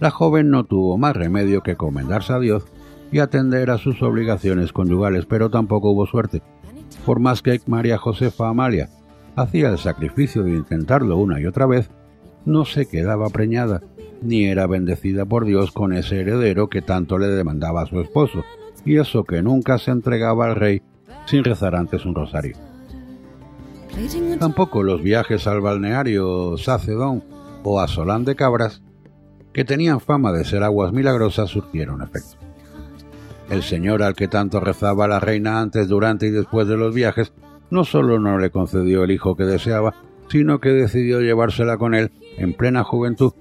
La joven no tuvo más remedio que comendarse a Dios y atender a sus obligaciones conyugales, pero tampoco hubo suerte. Por más que María Josefa Amalia hacía el sacrificio de intentarlo una y otra vez, no se quedaba preñada, ni era bendecida por Dios con ese heredero que tanto le demandaba a su esposo, y eso que nunca se entregaba al rey sin rezar antes un rosario. Tampoco los viajes al balneario Sacedón o a Solán de Cabras, que tenían fama de ser aguas milagrosas, surtieron efecto. El señor al que tanto rezaba la reina antes, durante y después de los viajes, no solo no le concedió el hijo que deseaba, sino que decidió llevársela con él en plena juventud.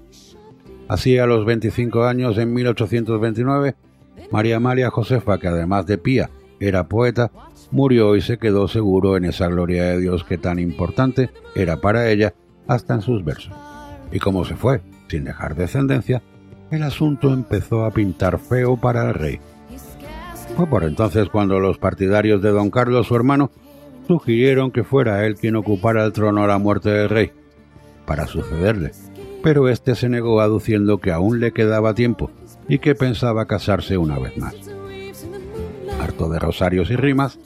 Así a los 25 años, en 1829, María María Josefa, que además de pía era poeta, murió y se quedó seguro en esa gloria de Dios que tan importante era para ella hasta en sus versos. Y como se fue, sin dejar descendencia, el asunto empezó a pintar feo para el rey. Fue por entonces cuando los partidarios de don Carlos, su hermano, sugirieron que fuera él quien ocupara el trono a la muerte del rey, para sucederle, pero éste se negó aduciendo que aún le quedaba tiempo y que pensaba casarse una vez más. Harto de rosarios y rimas,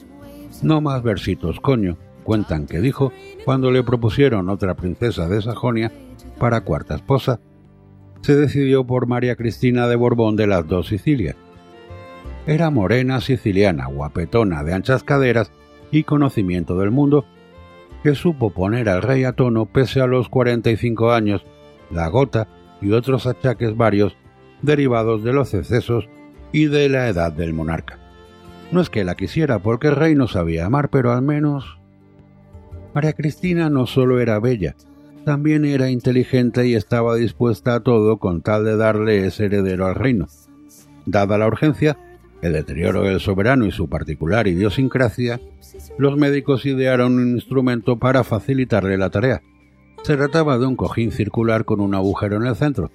no más versitos, coño, cuentan que dijo cuando le propusieron otra princesa de Sajonia para cuarta esposa, se decidió por María Cristina de Borbón de las dos Sicilias. Era morena siciliana, guapetona, de anchas caderas y conocimiento del mundo, que supo poner al rey a tono pese a los 45 años, la gota y otros achaques varios derivados de los excesos y de la edad del monarca. No es que la quisiera porque el rey no sabía amar, pero al menos... María Cristina no solo era bella, también era inteligente y estaba dispuesta a todo con tal de darle ese heredero al reino. Dada la urgencia, el deterioro del soberano y su particular idiosincrasia, los médicos idearon un instrumento para facilitarle la tarea. Se trataba de un cojín circular con un agujero en el centro.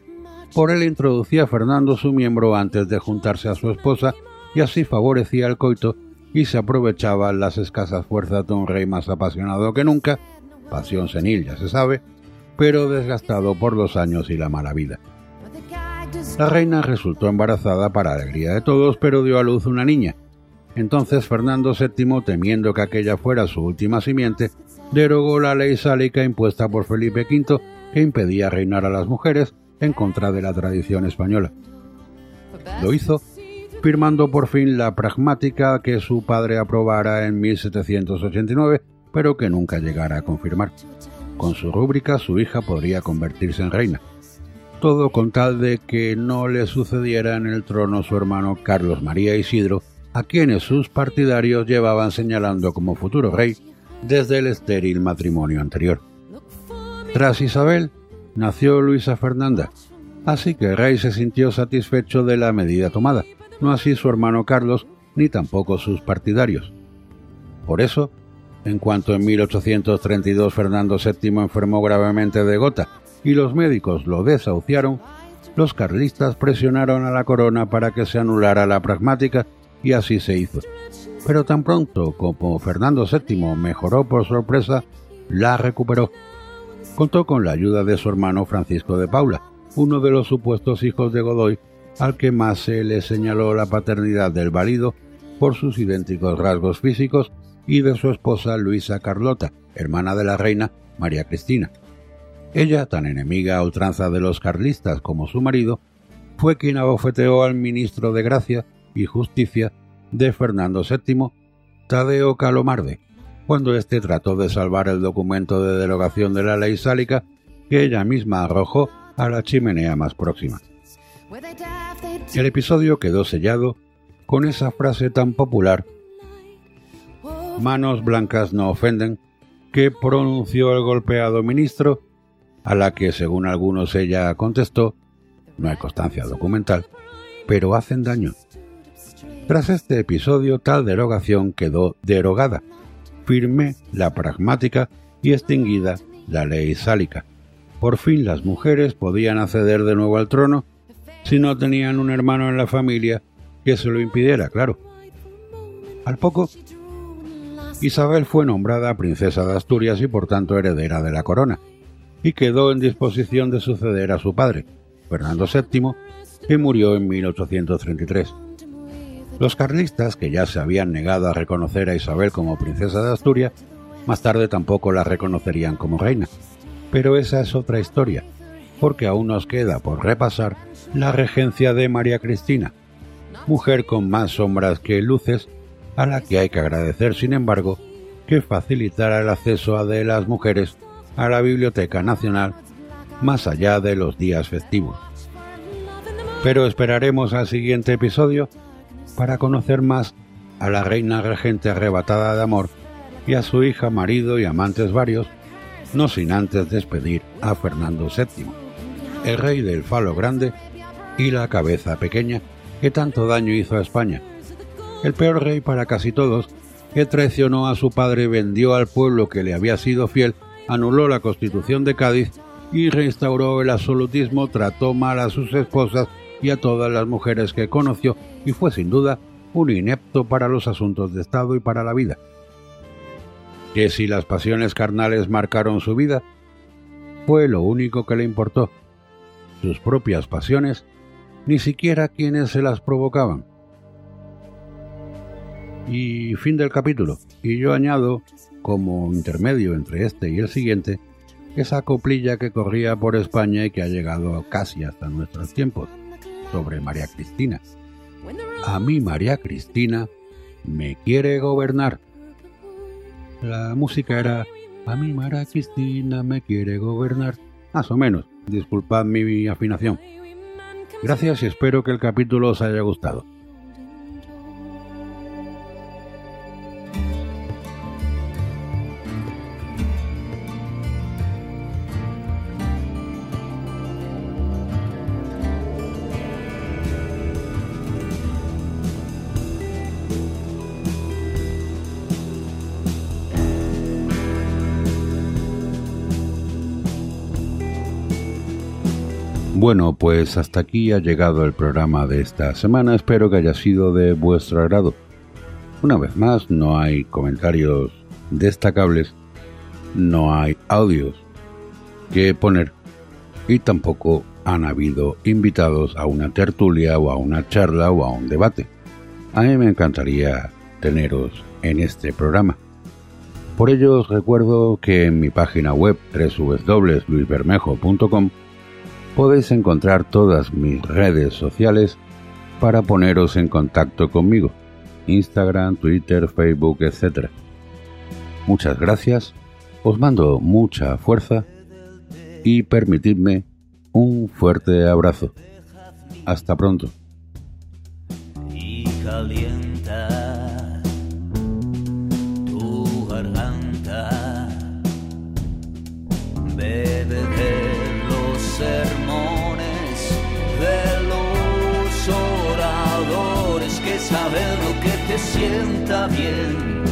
Por él introducía Fernando su miembro antes de juntarse a su esposa y así favorecía el coito y se aprovechaban las escasas fuerzas de un rey más apasionado que nunca, pasión senil ya se sabe, pero desgastado por los años y la mala vida. La reina resultó embarazada para alegría de todos, pero dio a luz una niña. Entonces Fernando VII, temiendo que aquella fuera su última simiente, derogó la ley sálica impuesta por Felipe V que impedía reinar a las mujeres en contra de la tradición española. Lo hizo firmando por fin la pragmática que su padre aprobara en 1789, pero que nunca llegara a confirmar. Con su rúbrica su hija podría convertirse en reina. Todo con tal de que no le sucediera en el trono su hermano Carlos María Isidro, a quienes sus partidarios llevaban señalando como futuro rey desde el estéril matrimonio anterior. Tras Isabel, nació Luisa Fernanda, así que el rey se sintió satisfecho de la medida tomada no así su hermano Carlos, ni tampoco sus partidarios. Por eso, en cuanto en 1832 Fernando VII enfermó gravemente de gota y los médicos lo desahuciaron, los carlistas presionaron a la corona para que se anulara la pragmática y así se hizo. Pero tan pronto como Fernando VII mejoró por sorpresa, la recuperó. Contó con la ayuda de su hermano Francisco de Paula, uno de los supuestos hijos de Godoy al que más se le señaló la paternidad del válido por sus idénticos rasgos físicos y de su esposa Luisa Carlota, hermana de la reina María Cristina. Ella, tan enemiga a ultranza de los carlistas como su marido, fue quien abofeteó al ministro de Gracia y Justicia de Fernando VII, Tadeo Calomarde, cuando éste trató de salvar el documento de derogación de la ley sálica que ella misma arrojó a la chimenea más próxima. El episodio quedó sellado con esa frase tan popular, manos blancas no ofenden, que pronunció el golpeado ministro, a la que según algunos ella contestó, no hay constancia documental, pero hacen daño. Tras este episodio tal derogación quedó derogada, firme la pragmática y extinguida la ley sálica. Por fin las mujeres podían acceder de nuevo al trono si no tenían un hermano en la familia que se lo impidiera, claro. Al poco, Isabel fue nombrada princesa de Asturias y por tanto heredera de la corona, y quedó en disposición de suceder a su padre, Fernando VII, que murió en 1833. Los carlistas, que ya se habían negado a reconocer a Isabel como princesa de Asturias, más tarde tampoco la reconocerían como reina. Pero esa es otra historia, porque aún nos queda por repasar la regencia de María Cristina, mujer con más sombras que luces, a la que hay que agradecer, sin embargo, que facilitara el acceso de las mujeres a la Biblioteca Nacional más allá de los días festivos. Pero esperaremos al siguiente episodio para conocer más a la reina regente arrebatada de amor y a su hija, marido y amantes varios, no sin antes despedir a Fernando VII, el rey del falo grande y la cabeza pequeña que tanto daño hizo a España. El peor rey para casi todos, que traicionó a su padre, vendió al pueblo que le había sido fiel, anuló la constitución de Cádiz y restauró el absolutismo, trató mal a sus esposas y a todas las mujeres que conoció y fue sin duda un inepto para los asuntos de Estado y para la vida. Que si las pasiones carnales marcaron su vida, fue lo único que le importó. Sus propias pasiones, ni siquiera quienes se las provocaban. Y fin del capítulo. Y yo añado, como intermedio entre este y el siguiente, esa coplilla que corría por España y que ha llegado casi hasta nuestros tiempos, sobre María Cristina. A mí María Cristina me quiere gobernar. La música era A mí María Cristina me quiere gobernar. Más o menos, disculpad mi afinación. Gracias y espero que el capítulo os haya gustado. Bueno, pues hasta aquí ha llegado el programa de esta semana. Espero que haya sido de vuestro agrado. Una vez más, no hay comentarios destacables, no hay audios que poner y tampoco han habido invitados a una tertulia o a una charla o a un debate. A mí me encantaría teneros en este programa. Por ello os recuerdo que en mi página web www.luisbermejo.com podéis encontrar todas mis redes sociales para poneros en contacto conmigo. Instagram, Twitter, Facebook, etc. Muchas gracias, os mando mucha fuerza y permitidme un fuerte abrazo. Hasta pronto. Saber lo que te sienta bien